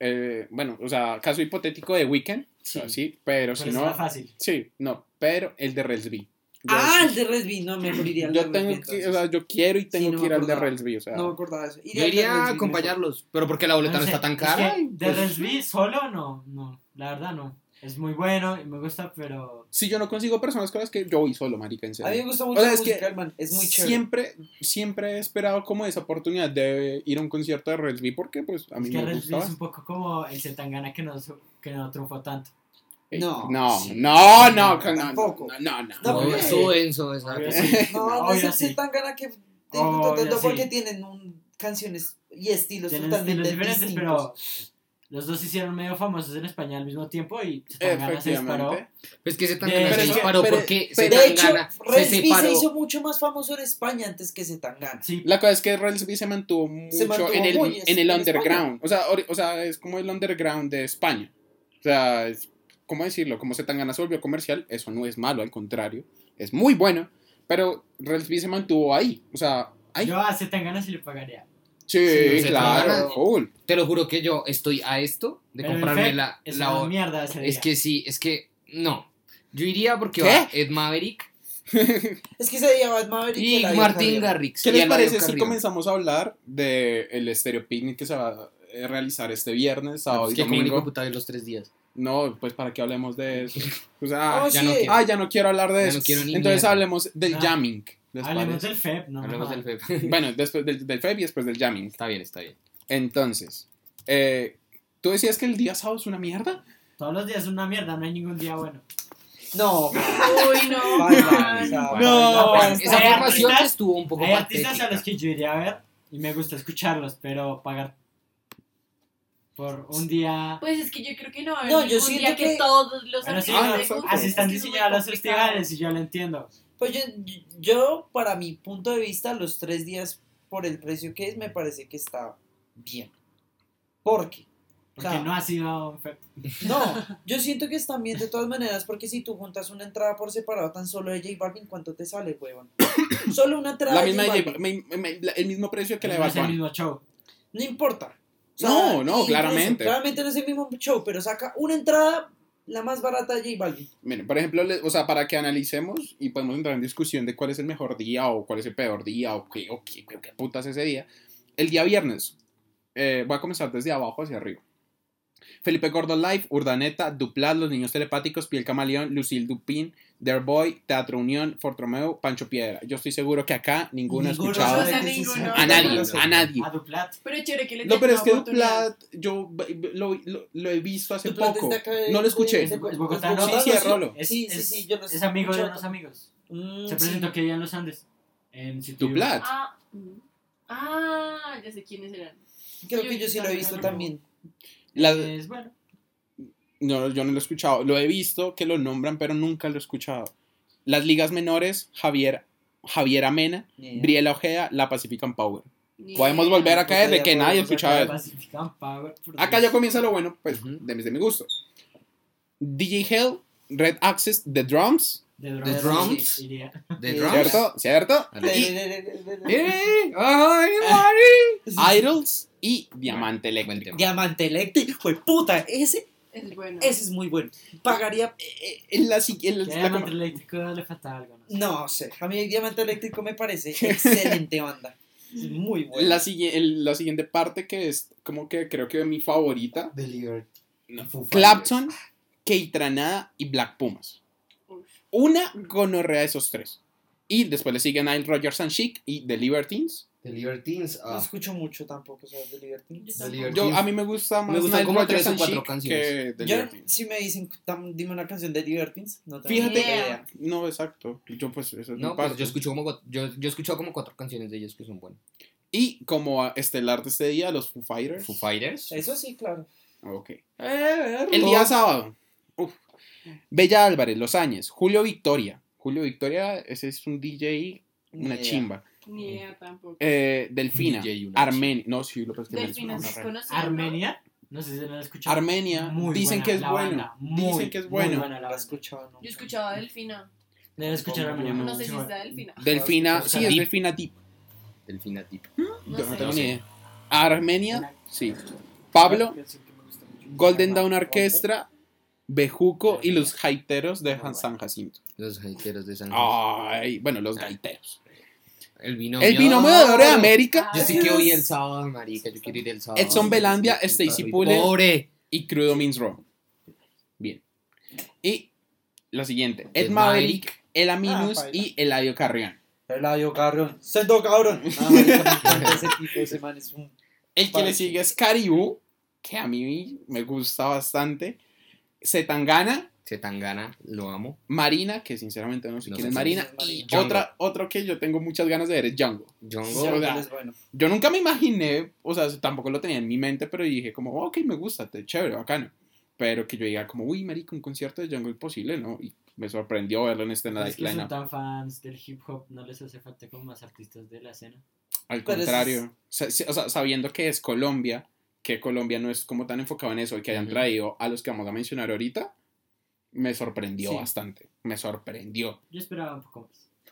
eh, bueno, o sea, caso hipotético de Weekend. Sí. Sí, pero Pero si no. fácil. Sí, no, pero el de Relsby. Yo- Ah, el de Resby, no, mejor iría al yo tengo Resby, que, o sea, yo quiero y tengo no que me ir al de. Relsby, o sea. No me acordaba de eso. Yo iría a Resby acompañarlos, pero porque la boleta no, sé, está tan es cara. que de pues- Resby solo no, no, la verdad no. Es muy bueno y me gusta, pero Si yo no consigo personas con las que yo voy solo, marica, en mejor. A mí me serio. gusta mucho O sea, es que man, es muy chévere. Siempre, siempre he esperado como esa oportunidad de ir a un concierto de Relsby porque pues a mí es que me Resby gustaba. es un poco como el Zetangana que no, que no triunfó tanto. Eh, No, no, sí. no, no, no, no, Tampoco. no, no, No, No, esa. Obvio sí. No, no es el sí. Zetangana que gusta tanto sí. porque tienen un, canciones y estilos Tienen totalmente estilos diferentes, distintos. pero los dos se hicieron medio famosos en España al mismo tiempo y Zetangana se disparó. Pues que se tan De- se pero es que- disparó pero- porque pero- se De hecho, gana, se Resby se hizo mucho más famoso en España antes que Zetangana. Sí, La cosa es que Relsby se mantuvo mucho mantuvo en el, muy en el en underground. O sea, o sea, es como el underground de España. O sea, es, ¿cómo decirlo? Como Zetangana se volvió comercial, eso no es malo, al contrario. Es muy bueno. Pero Relsby se mantuvo ahí. O sea, ahí. yo a Zetangana sí le pagaría. Sí, Sí, claro. Te lo juro que yo estoy a esto de Pero comprarme la, es la una mierda ese Es día. que sí, es que no. Yo iría porque ¿Qué? va Ed Maverick Es que ese día va Maverick y Martin Carrión. Garrix. ¿Qué y les parece si comenzamos a hablar del el Stereo Picnic que se va a realizar este viernes, sábado Es y que como domingo? puta de los tres días. No, pues para que hablemos de eso. O sea, Oh, ya sí. no quiero. ah, ya no quiero hablar de Ya eso. no quiero ni Entonces mierda. hablemos del Ah. jamming. ¿Les Hablemos del FEP, no. Hablemos del FEP. Bueno, después del, del FEB y después del jamming. Está bien, está bien. Entonces, eh, ¿tú decías que el día sábado es una mierda? Todos los días es una mierda, no hay ningún día bueno. No, Uy, no. Vaya, No, vaya, Esa Hay formación artistas- estuvo un poco Hay artistas a patética. los que yo iría a ver y me gusta escucharlos, pero pagar por un día. Pues es que yo creo que no No, yo siento día que, que- todos los Bueno, sí, artistas Ah, gusten, Así es están diseñados los festivales y yo lo entiendo. Pues yo, yo, para mi punto de vista, los tres días por el precio que es, me parece que está bien. ¿Por qué? Porque no ha sido. No, yo siento que están bien de todas maneras, porque si tú juntas una entrada por separado tan solo de J Balvin, ¿cuánto te sale, huevón? Solo una entrada La de misma J de Balvin. J- me- me- la- el mismo precio que la de es el mismo show. No importa. No, no, incluso, claramente. Claramente no es el mismo show, pero saca una entrada, la más barata de J Balvin. Miren, por ejemplo, o sea, para que analicemos y podemos entrar en discusión de cuál es el mejor día o cuál es el peor día o qué, o qué, qué- qué putas ese día. El día viernes, eh, voy a comenzar desde abajo hacia arriba. Felipe Gordon Live, Urdaneta, Duplat, Los Niños Telepáticos, Piel Camaleón, Lucille Dupin, Der Boy, Teatro Unión, Fortromeo, Pancho Piedra. Yo estoy seguro que acá ninguno, Ninguno ha escuchado qué es ninguno. a nadie, no sé. a nadie. A Duplat. Pero chévere que le No, pero es que. Duplat, yo lo, lo- lo he visto hace Duplat poco. de No lo escuché. Es bogotano. Sí, sí, es Rolo. Es, Sí, sí, es- sí, yo los es amigo de unos amigos. Mm, Se sí. presentó que en los Andes. En Duplat. Ah, mm. ah, ya sé quiénes eran. Creo que yo sí lo he visto también. La- Es bueno. No, yo no lo he escuchado. Lo he visto que lo nombran, pero nunca lo he escuchado. Las ligas menores, Javier, Javier Amena, idea. Briela Ojeda, La Pacifican Power. Podemos volver a caer de que nadie escuchaba eso. Pacifican Power. por Acá ya comienza lo bueno, pues, Ujú. de, de mi gusto. DJ Hell, Red Access, The Drums, The The Drums. Drums. Iría. ¿De Sí, drums? ¿cierto? ¿Cierto? Idols y Diamante Buen Eléctrico. Diamante Eléctrico, fue puta, ese, Es bueno. ese es muy bueno. Pagaría, Eh, En la, si- en la- Diamante Eléctrico le falta algo. No sé. no sé, a mí Diamante Eléctrico me parece excelente banda. Es muy bueno. la, el- la siguiente parte que es como que creo que mi favorita. Clapton, Keitranada y Black Pumas. Uf. Una gonorrea de esos tres. Y después le siguen Nile Rogers and Chic y The Libertines. The Libertines. No ah, escucho mucho tampoco, ¿sabes? De Liberty. Yo The. Libertines. Yo, a mí me gusta más Me gustan como tres o cuatro canciones. que The Yo, Libertines. si me dicen, tam- dime una canción de Libertines, no tengo Fíjate, idea. no, exacto. Yo pues eso es mi No, pues yo escucho como yo, yo he escuchado como cuatro canciones de ellos que son buenas. Y como estelar de este día, los Foo Fighters. Foo Fighters. Eso sí, claro. Ok. El día sábado. uf. Bella Álvarez, Los Años. Julio Victoria. Julio Victoria, ese es un DJ, una idea. chimba. Ni idea tampoco. Eh, Delfina. Armenia. No, sí, lo que Delfina es conocido. ¿no? Armenia. No sé si lo han escuchado. Armenia. Muy Dicen buena que es la bueno. banda, muy, Dicen que es bueno. buena la La escuchado, ¿no? Yo escuchaba a Delfina. Deben escuchar Armenia. No, No sé si está Delfina. Delfina, sí, es Deep. Delfina Deep. Delfina Tip. No Yo no sé. tengo ni idea. Armenia, sí. Pablo, Golden Dawn Orchestra, Bejuco y los gaiteros de San Jacinto. Los hateros de San Ah. Ay, bueno, los gaiteros. El binomio. El binomio de oro de América Yo sí que voy el sábado, marica. Yo quiero ir el sábado. Edson Belandia, Stacy Pule. Pobre. y Crudo Means Raw. Bien. Y la siguiente, Ed Maverick, El Aminus Ah, y Eladio Carrión. Eladio Carrión. Sendo cabrón. Marica, me encanta ese tipo, ese man es un... El que le sigue es Caribou, que a mí me gusta bastante. Zetangana, Zetangana, lo amo. Marina, que sinceramente no sé No quién sé es Marina. es. Y Django. otra, otro que yo tengo muchas ganas de ver es Django. Django. Sí. o sea, es bueno. Yo nunca me imaginé, o sea, tampoco lo tenía en mi mente, pero dije como, ok, me gusta, te- chévere, bacano. Pero que yo diga como, uy, marica, un concierto de Django imposible, ¿no? Y me sorprendió verlo en este Es que son tan fans del hip hop, no les hace falta como más artistas de la escena. Al Pero es- contrario, si- o sea, sabiendo que es Colombia, que Colombia no es como tan enfocado en eso y que hayan traído a los que vamos a mencionar ahorita, me sorprendió Sí. bastante. Me sorprendió. Yo esperaba un poco más.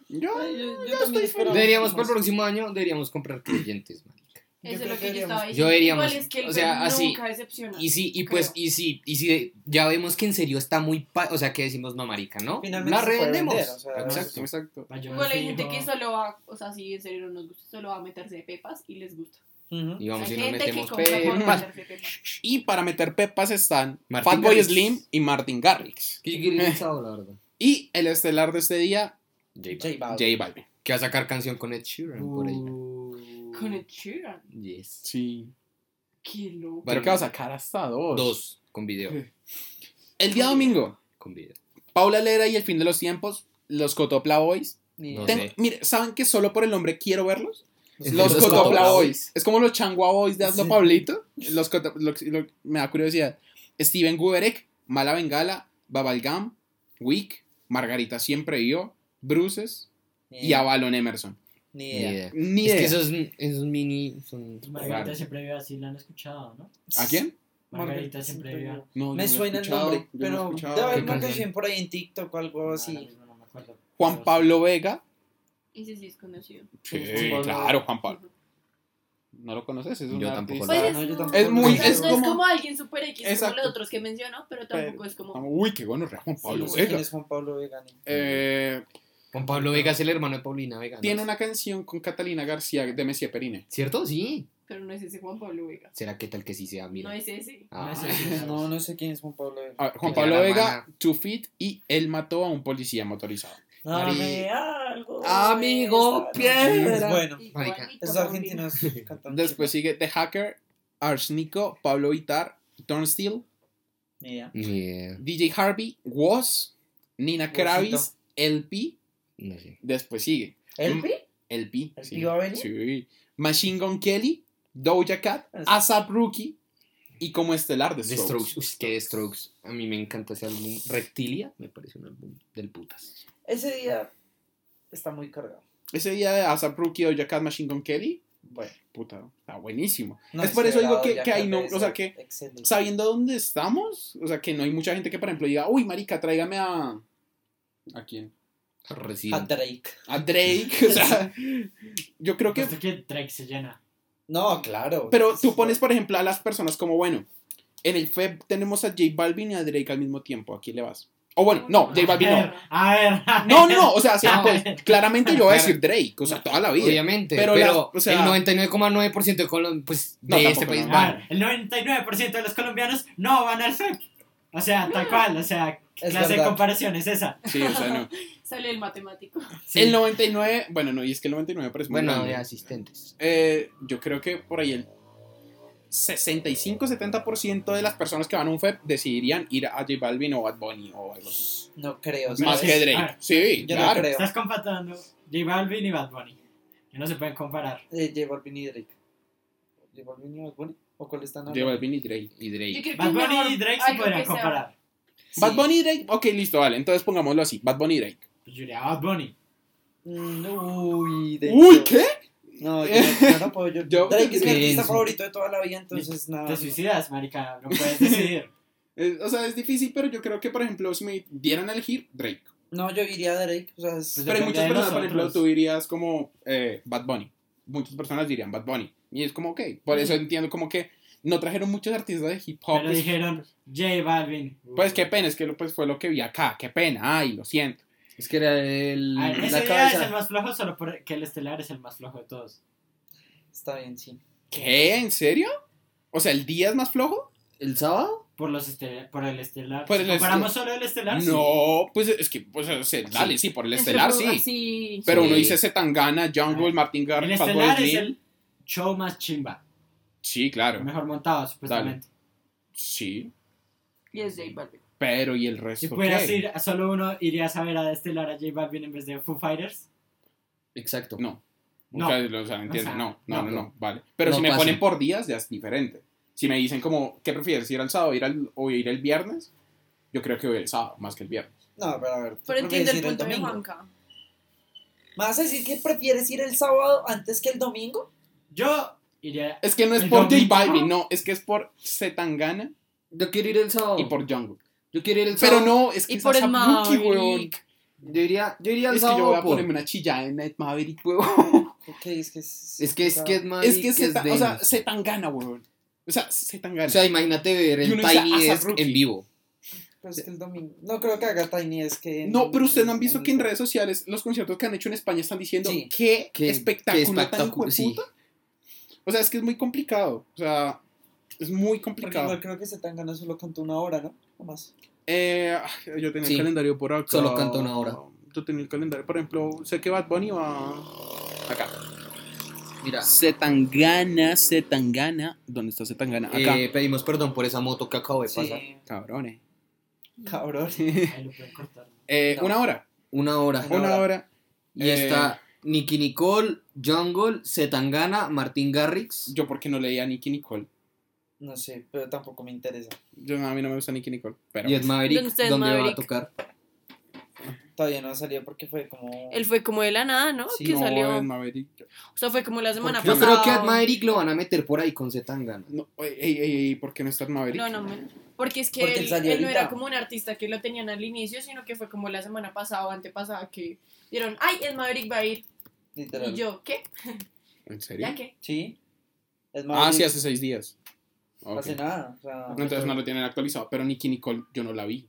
Yo, Ay, yo- yo yo estoy feliz. Deberíamos para el próximo año, deberíamos comprar creyentes, marica. Eso es lo que yo deberíamos- estaba Yo diciendo. Igual es que el o sea, así. Y sí, y pues, Creo. y sí, y sí, ya vemos que en serio está muy, pa- o sea, que decimos, no, marica, ¿no? Finalmente la revendemos. vender, o sea, Exacto, exacto. Yo Igual hay gente que solo va, o sea, si en serio no nos gusta, solo va a meterse de pepas y les gusta. Y vamos hay y nos metemos pepas. Y para meter pepas están Fatboy. Slim y Martin Garrix. ¿Qué la verdad? Y el estelar de este día, J J Balvin. Balvin. J Balvin. Que va a sacar canción con Ed Sheeran por ahí. Uh, Con el Sheeran. Yes. Sí. Qué loco. Creo que va a sacar hasta dos. Dos, con video. El día domingo, Con video. Paula Lera y el fin de los tiempos, los Cotopla Boys. No Ten- sé. Mire, ¿saben que solo por el nombre quiero verlos? Los Los Cotopla Cotopla Boys. Boys. Es como los Changua Boys de Hazlo Sí. Pablito. Los Coto- lo- lo- me da curiosidad. Steven Guberek, Mala Bengala, Babalgam, Wick, Margarita Siempre Vio, Bruces y. Avalon Emerson. Ni Ni idea. Es que esos, esos mini son Margarita raros. siempre vive así, la han escuchado, ¿no? ¿A quién? Margarita siempre vive. No, Me no suena el nombre, pero debe haber ¿Qué una canción? por ahí en TikTok o algo Ahora así. mismo no me acuerdo. Juan Pablo Vega. Ese sí es conocido. Sí, Juan Pablo claro, Juan Pablo. ¿No lo conoces? Es un Yo artista. tampoco Pues lo- es, no, yo tampoco Es muy- es no como- es como alguien super X Exacto. como los otros que mencionó, pero tampoco es como. Uy, qué bueno, Juan Pablo sé quién Vega. es Juan Pablo Vega. Eh, Juan Pablo Vega es el hermano de Paulina Vega. ¿no? tiene una canción con Catalina García de Messi Perine. ¿Cierto? Sí. Pero no es ese Juan Pablo Vega. ¿Será que tal que sí sea? Mira. No es ese. Ah. No es ese. No, no sé quién es Juan Pablo Vega. A ver, Juan Que Pablo Vega. Two Feet y él mató a un policía motorizado. Dame algo. Amigo, piedra. bueno. Marica. Esos argentinos cantan. Después sigue The Hacker, Arsnico, Pablo Vitar, Turnstile, idea. DJ Harvey, Was, Nina. Kravis, LP. No sé. Después sigue ¿El Pi? LP. ¿El sí. Pi va a venir? Sí. Machine Gun Kelly, Doja Cat, ASAP Rookie y como estelar de The Strokes. Que Strokes. A mí me encanta ese álbum. Reptilia. Me parece un álbum del putas. Ese día está muy cargado. Ese día de ASAP Rookie, Doja Cat, Machine Gun Kelly, bueno, puta, está buenísimo. No, es por eso digo que, ya que ahí creo no, o sea, que excelente. sabiendo dónde estamos, o sea, que no hay mucha gente que, por ejemplo, diga, uy, marica, tráigame a... ¿A quién? A. Drake. A Drake, o sea, yo creo que... Que Drake se llena. No, claro. Pero tú pones, por ejemplo, a las personas como, bueno, en el FEB tenemos a J Balvin y a Drake al mismo tiempo, ¿a quién le vas? O bueno, no, J Balvin no. a ver. a ver. No, no, no, o sea, sí, pues, claramente yo voy a decir Drake, o sea, toda la vida. Obviamente. Pero Pero, las- o sea- el 99,9% de, Colom- pues, No, de este tampoco, país no. A van. ver, el 99% de los colombianos no van al FEP. O sea, tal cual, o sea, ¿qué Es clase de verdad. comparación es esa? Sí, o sea, no. Sale el matemático. Sí. El 99, bueno, no, y es que el 99 parece muy Bueno, grande. de asistentes. Eh, yo creo que por ahí el 65-70% de las personas que van a un FEB decidirían ir a J Balvin o Bad Bunny o algo así. No creo. Más ¿sabes? que A Drake. ver, Sí, yo no claro. creo. Estás comparando J Balvin y Bad Bunny. Que no se pueden comparar. Eh, J Balvin y Drake. ¿J Balvin y Bad Bunny? ¿O cuál están J Balvin y Drake. Y Drake. que Bad Bunny y Drake se podrían que comparar. Bad Bunny y Drake, ok, listo, vale. Entonces pongámoslo así: Bad Bunny y Drake. Pues yo diría Bad Bunny. Mm, Uy, de Uy, ¿qué? No, yo no, yo no puedo. Yo, Yo- Drake es mi artista favorito de toda la vida, entonces nada. Te suicidas, marica. No puedes decidir. O sea, es difícil, pero yo creo que, por ejemplo, si me dieran a elegir, Drake. No, yo iría a Drake. O sea, es- Pues pero hay muchas personas, por ejemplo, tú dirías como eh, Bad Bunny. Muchas personas dirían Bad Bunny. Y es como, ok. Por eso entiendo como que no trajeron muchos artistas de hip hop. Pero pues, dijeron J Balvin. Pues qué pena, es que lo- pues, fue lo que vi acá. Qué pena, ay, lo siento. Es que era el. A ver, la ese día es cabeza. el más flojo, solo porque el estelar es el más flojo de todos. está bien, sí. ¿Qué? ¿En serio? O sea, ¿el día es más flojo? ¿El sábado? Por, los estel- por el estelar. Por si el comparamos solo el estelar, sí. No, pues es que, pues, o sea, dale, sí, por el estelar, sí. sí. Pero Sí. uno dice Zetangana, Jungle, Ah. Martin El Garrix, Fatboy estelar es el show más chimba. Sí, claro. Mejor montado, supuestamente. Sí. Y es J Balvin. Pero, ¿y el Si resto pudieras qué? ir, solo uno irías a ver a estelar a J Balvin en vez de Foo Fighters. Exacto. No. No. O sea, o sea, entiende, sea, no, no, no, no. no, vale. Pero No si me ponen por días, ya es diferente. Si me dicen como, ¿qué prefieres? ¿Ir al sábado ir al, o ir el viernes? Yo creo que voy el sábado, más que el viernes. No, pero a ver. ¿tú Pero entiendo el punto de? Juanca. ¿Me vas a decir que prefieres ir el sábado antes que el domingo? Yo iría. Es que no es ¿El por J? Balvin, no, es que es por Zetangana Yo quiero ir el sábado. y por Jungle. Yo quiero ir el Pero sábado. no, es que Y es por el Maverick. weón. Yo iría, yo iría al Es que yo voy sábado a por... ponerme una chilla en Ed Maverick, huevón. Ok, es que es. Es que es que es más... Es que se, de... o sea, se tan gana, huevón. O sea, se tan gana. O sea, imagínate ver el Tiny "Ah, Desk rookie". en vivo. Pues es que el domingo. No creo que haga Tiny es que. no, pero ustedes no han visto en- que en redes sociales los conciertos que han hecho en España están diciendo Sí. qué, Qué- espectáculo qué tan sí. O sea, es que es muy complicado. O sea, es muy Porque complicado. igual creo que se tan gana solo cantó una hora, ¿no? O más. Eh, yo tenía Sí. el calendario por acá. Solo canta una hora. Yo tenía el calendario, por ejemplo, sé que Bad Bunny va acá. Mira, Setangana, Setangana. ¿Dónde está Setangana? Acá. eh, pedimos perdón por esa moto que acabo de pasar. Sí, Cabrones. cabrón. Ahí lo cortar. Eh, No. Una hora. Una hora. Una Una hora. hora. Y Eh, está Nicky Nicole, Jungle, Zetangana, Martín Garrix. Yo porque no leía a Nicky Nicole. No sé, pero tampoco me interesa. Yo, a mí no me gusta Nicky Nicole. Pero y Ed Maverick, ¿Dónde Ed ¿dónde va a Maverick? tocar? Todavía no ha salido porque fue como. Él fue como de la nada, ¿no? Sí, que no, salió. Ed Maverick. O sea, fue como la semana qué? Yo pasada. creo que Ed Maverick lo van a meter por ahí con Zetangana. No, ey, ey, ey, ey, ¿por qué no está Ed Maverick? No, no, me- porque es que Porque él él, salió él no era como un artista que lo tenían al inicio, sino que fue como la semana pasada o antepasada que dieron, ay, el Maverick va a ir. Literal. Y yo, ¿qué? ¿En serio? ¿Ya qué? Sí. Ah, sí, Maverick. hace seis días. Ok. Hace nada. O sea, Entonces no lo tienen actualizado, pero Nicky Nicole yo no la vi.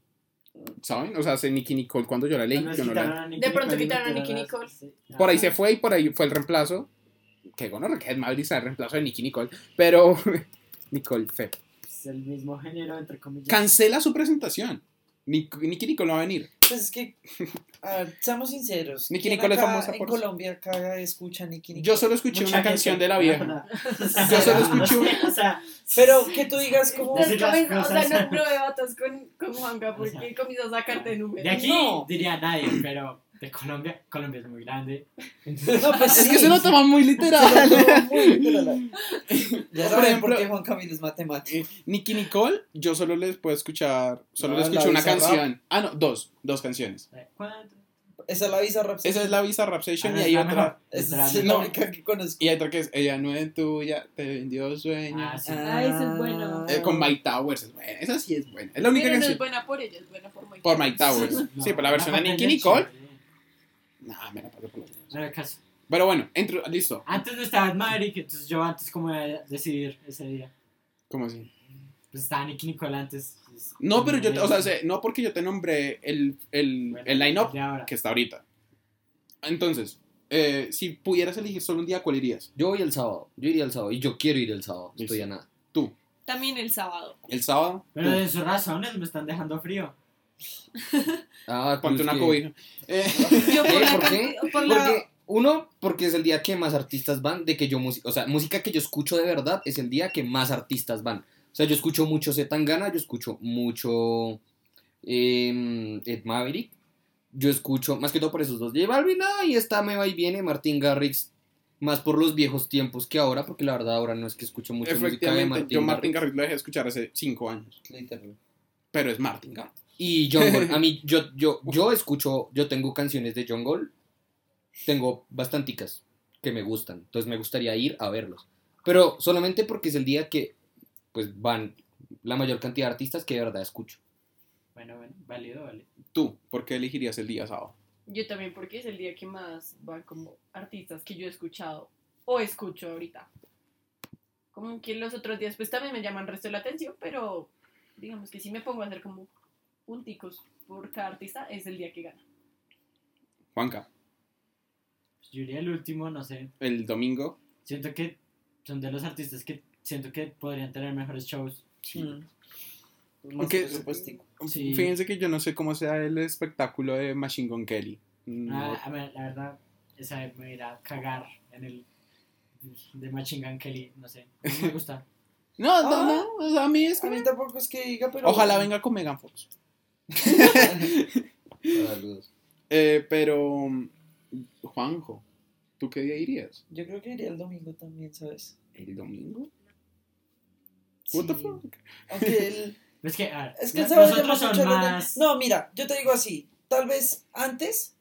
¿Saben? O sea, hace Nicky Nicole cuando yo la leí, vez yo no la De pronto quitaron a Nicki Nicole. sí. Por ahí se fue y por ahí fue el reemplazo. Que bueno, que Maverick está el reemplazo de Nicky Nicole. Pero Nicole fue. Es el mismo género, entre comillas. Cancela su presentación. Nicky Nicole no va a venir. Pues es que, a ver, seamos sinceros. ¿quién Nicole es famosa en por- Colombia caga escucha Nicki Nicole? Yo solo escuché Mucha una gente. canción de la vieja. O sea, Yo solo escuché una. O sea, Pero que tú digas como... Las o sea, no, no debatas con, con Juanca porque O sea, comienzas a sacarte números. de aquí No. diría nadie, pero de Colombia, Colombia es muy grande. No, pues Es sí. que se lo toma muy literal. muy literal. Ya Por saben ejemplo- por qué Juan Camilo es matemático. Nicky Nicole, yo solo les puedo escuchar. Solo No, le escuché la una canción. Ah, no, dos. Dos canciones. ¿Cuánto? Esa es la visa rap. Esa es la Visa Rap Session Ah, y hay otra. Es, la No. única que conozco. Y hay otra que es Ella no es tuya, te vendió sueño. Ah, sí. Ah, ese es bueno. Eh, con Mike Towers es buena. Esa sí es buena. Es la única Pero no es buena por ella, es buena por Mike. Por Mike Towers. No, sí, por la versión de es Nicole. chévere. Nah, me la paso por No era caso. Pero bueno, entro, listo. Antes no estaba Ed Maverick, entonces yo antes como de decidir ese día. ¿Cómo así? Pues estaba Nicky Nicole antes. pues, No, pero yo, te- o sea, sé, no porque yo te nombré el, el, bueno, el line-up que está ahorita. Entonces, eh, si pudieras elegir solo un día, ¿cuál irías? Yo voy el sábado. Yo iría el sábado. Y yo quiero ir el sábado. Listo. Estoy a nada. Tú, También el sábado. el sábado. Pero tú. de sus razones me están dejando frío. Ah, Ponte pues una que- cobija. Eh, Yo por ¿Eh? la ¿Por qué? cantidad- por la- Porque, uno, porque es el día que más artistas van, de que yo, música o sea, música que yo escucho de verdad es el día que más artistas van. O sea, yo escucho mucho Zetangana, yo escucho mucho eh, Ed Maverick, yo escucho, más que todo por esos dos, J Balvin, y está Me Va y Viene, Martín Garrix, más por los viejos tiempos que ahora, porque la verdad ahora no es que escucho mucho música de efectivamente, Martín yo Martin Garrix. Lo dejé de escuchar hace cinco años. Literal. Pero es Martin Garrix. Y Jungle, a mí, yo, yo, yo escucho, yo tengo canciones de Jungle, tengo bastanticas que me gustan, entonces me gustaría ir a verlos. Pero solamente porque es el día que, pues, van la mayor cantidad de artistas que de verdad escucho. Bueno, bueno, válido, vale. Tú, ¿por qué elegirías el día sábado? Yo también, porque es el día que más van como artistas que yo he escuchado o escucho ahorita. Como que los otros días, pues también me llaman resto la atención, pero digamos que si me pongo a hacer como punticos por cada artista, es el día que gana. Juanca, Pues yo iría el último, no sé. el domingo. Siento que son de los artistas que siento que podrían tener mejores shows. Mm. Más Aunque-. Sí. Fíjense que yo no sé cómo sea el espectáculo de Machine Gun Kelly. No. Ah, a ver, la verdad, esa me voy a cagar en el de Machine Gun Kelly, no sé. No me gusta. No, no, Ah. no, sea, a mí es A mí tampoco es que diga, pero... Ojalá venga con Megan Fox. Saludos. Eh, pero, Juanjo, ¿tú qué día irías? Yo creo que iría el domingo también, ¿sabes? ¿El domingo? What the Sí. fuck? Aunque el... Es que, a ver, Es que el sábado son más... No, mira, yo te digo así. Tal vez antes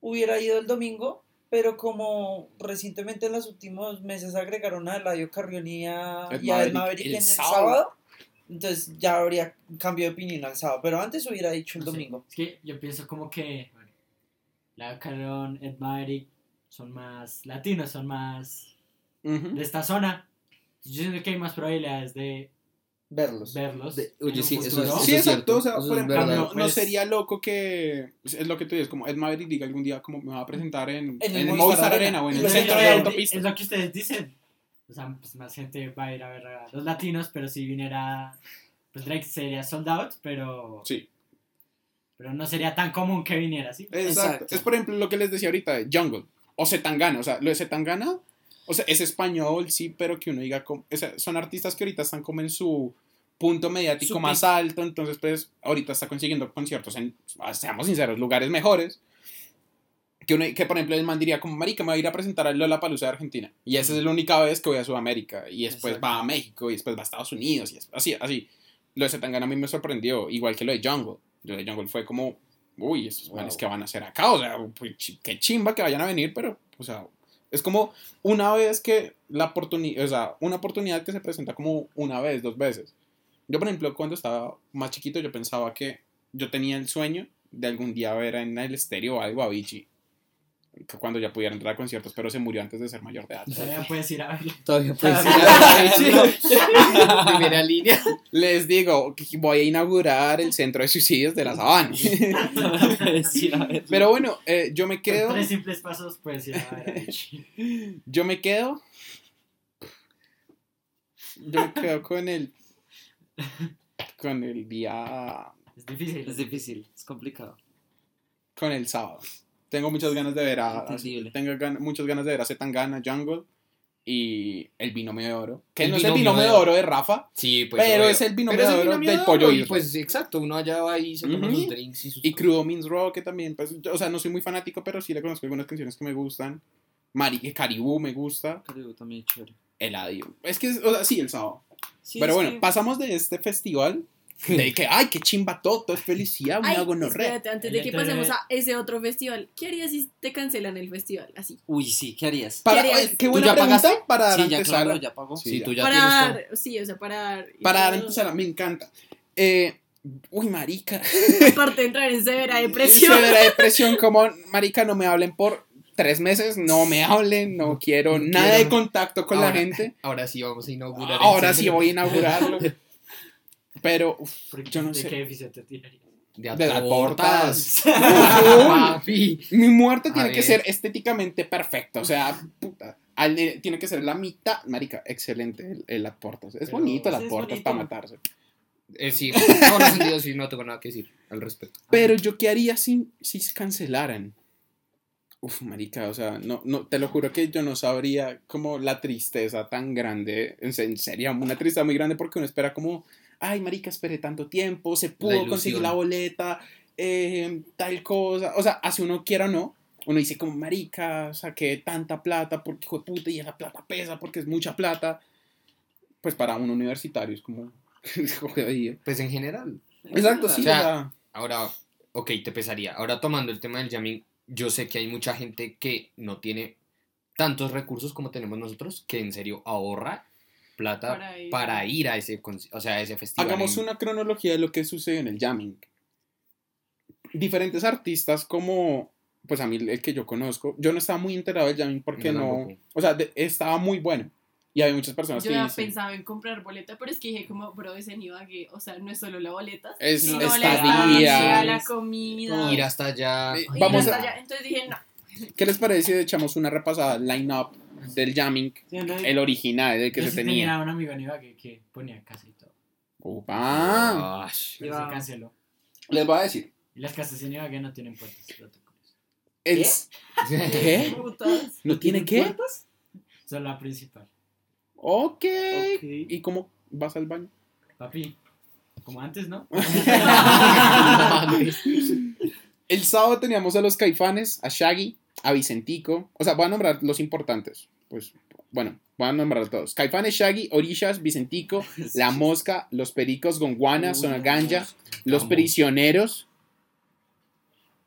hubiera ido el domingo, pero como recientemente en los últimos meses agregaron a Eladio Carrión y a, Ed y a Ed Maverick Maverick el en el sábado. sábado, entonces ya habría cambio de opinión al sábado. Pero antes hubiera dicho el no sé, domingo. Es que yo pienso como que la Caron, Ed Maverick son más latinos, son más Ujú. de esta zona. Yo siento que hay más probabilidades de Verlos. verlos. De- oye, un sí, eso futuro. es- Sí, es exacto. cierto, O sea, eso por es ejemplo, verdad. no, no Pues- sería loco que. Es lo que tú dices, como Ed Maverick diga algún día, como me va a presentar en, En el en Movistar Movistar Arena. Arena o en Y el centro de autopista. Es lo que ustedes dicen. O sea, pues más gente va a ir a ver a los latinos, pero si viniera. Pues Drake sería sold out, pero. Sí. Pero no sería tan común que viniera así. Exacto. Exacto. Es por ejemplo lo que les decía ahorita de Jungle o Zetangana. O sea, lo de Zetangana, o sea, es español, sí, pero que uno diga, como, o sea, son artistas que ahorita están como en su punto mediático Su más alto, entonces pues ahorita está consiguiendo conciertos en, seamos sinceros, lugares mejores. Que, uno, que por ejemplo el man diría como, marica, me voy a ir a presentar a Lola Palusa de Argentina. Y esa es la única vez que voy a Sudamérica. Y después Exacto. va a México y después va a Estados Unidos. Y es- así, así. Lo de Zetangana a mí me sorprendió, igual que lo de Jungle. Lo de Jungle fue como, uy, estos manes que van a hacer acá, o sea, pues, qué chimba que vayan a venir, pero, o sea, es como una vez que la oportunidad, o sea, una oportunidad que se presenta como una vez, dos veces. Yo, por ejemplo, cuando estaba más chiquito, yo pensaba que yo tenía el sueño de algún día ver en el estéreo algo a que cuando ya pudiera entrar a conciertos, pero se murió antes de ser mayor de edad. Todavía puedes ir a verlo. Todavía puede ser. Primera línea. Les digo, que voy a inaugurar el centro de suicidios de la sabana. A. Pero bueno, eh, yo me Con quedo... tres simples pasos puedes ir a ver a. Yo me quedo. Yo me quedo con el. Con el día. Es difícil. Es difícil, es complicado. Con el sábado. Tengo muchas ganas de ver a. Entendible. Tengo gan- muchas ganas de ver a Zetangana, Jungle y el binomio de oro. Que El no es el binomio de de oro de Rafa, Sí, pues. pero obvio. es el binomio es de el oro del de pollo y. Pues exacto, uno allá va y se toma sus drinks y sus. Y Crudo Means Raw, que también, pues, o sea, no soy muy fanático, pero sí le conozco algunas canciones que me gustan. Mari, Caribú me gusta. Caribú también es chévere. Eladio. Es que, o sea, sí, el sábado. Sí, Pero bueno, que- pasamos de este festival de que, ay, qué chimba todo, todo es felicidad, una gonorrea. espérate, antes de que pasemos a ese otro festival, ¿qué harías si te cancelan el festival? Así. Uy, sí, ¿qué harías? Para, ¿Qué harías? ay, qué ¿Tú buena ya pregunta pagaste? para dar Sí, ya claro, ya pagó. Sí, tú ya para dar, sí, o sea, para dar. Para dar antesala, me encanta. Eh, uy, marica. Aparte de entrar en severa depresión. Severa depresión, como, marica, no me hablen por tres meses, no me hablen, no quiero No nada de contacto con la gente. Ahora sí vamos a inaugurar. el Ahora sí voy a inaugurarlo. Pero, uf, yo no ¿De sé. qué edificio te tirarías? De, De las Papi. Mi muerte A tiene que ser estéticamente perfecta. O sea, puta. al- eh, tiene que ser la mitad. Marica, excelente el, el las portas. Es Pero- bonito las portas para matarse. Eh, sí, no tengo nada que decir al respecto. Pero yo qué haría si, si se cancelaran. Uf, marica, o sea, no, no, te lo juro que yo no sabría como la tristeza tan grande, en serio, una tristeza muy grande porque uno espera como, ay, marica, esperé tanto tiempo, se pudo conseguir la boleta, eh, tal cosa, o sea, así uno quiera o no, uno dice como, marica, saqué tanta plata porque hijo de puta y esa plata pesa porque es mucha plata, pues para un universitario es como, jodido. Pues en general. Exacto, sí, O sea, Ahora, ok, te pesaría. Ahora tomando el tema del jamming, yo sé que hay mucha gente que no tiene tantos recursos como tenemos nosotros, que en serio ahorra plata Para para ir. ir, a ese o sea, a ese festival. Hagamos en- una cronología de lo que sucedió en el jamming. Diferentes artistas como, pues a mí el que yo conozco, yo no estaba muy enterado del jamming porque Yo no, tampoco. o sea, de- estaba muy bueno. Y hay muchas personas Yo que dicen, pensaba en comprar boleta, pero es que dije como, bro, ese ni que, o sea, no es solo la boleta, Es sino la la comida. ir hasta allá. Eh, ir vamos hasta a- allá. Entonces dije, no, ¿qué les parece si echamos una repasada line-up del jamming, Sí, no, el original, el que yo se sí tenía? tenía un amigo en Ibagué que ponía casa y todo. Opa. Pero Iba- se canceló. Les voy a decir. Y las casas en Ibagué no tienen puertas. El, ¿Qué? putas. ¿No tiene qué? Solo la principal. Ok. Ok. ¿Y cómo vas al baño? Papi, como antes, ¿no? El sábado teníamos a los caifanes, a Shaggy, a Vicentico. O sea, voy a nombrar los importantes. Pues, bueno, voy a nombrar a todos. Caifanes, Shaggy, Orishas, Vicentico, La Mosca, Los Pericos, Gonguana, Sonaganja, Los. Prisioneros,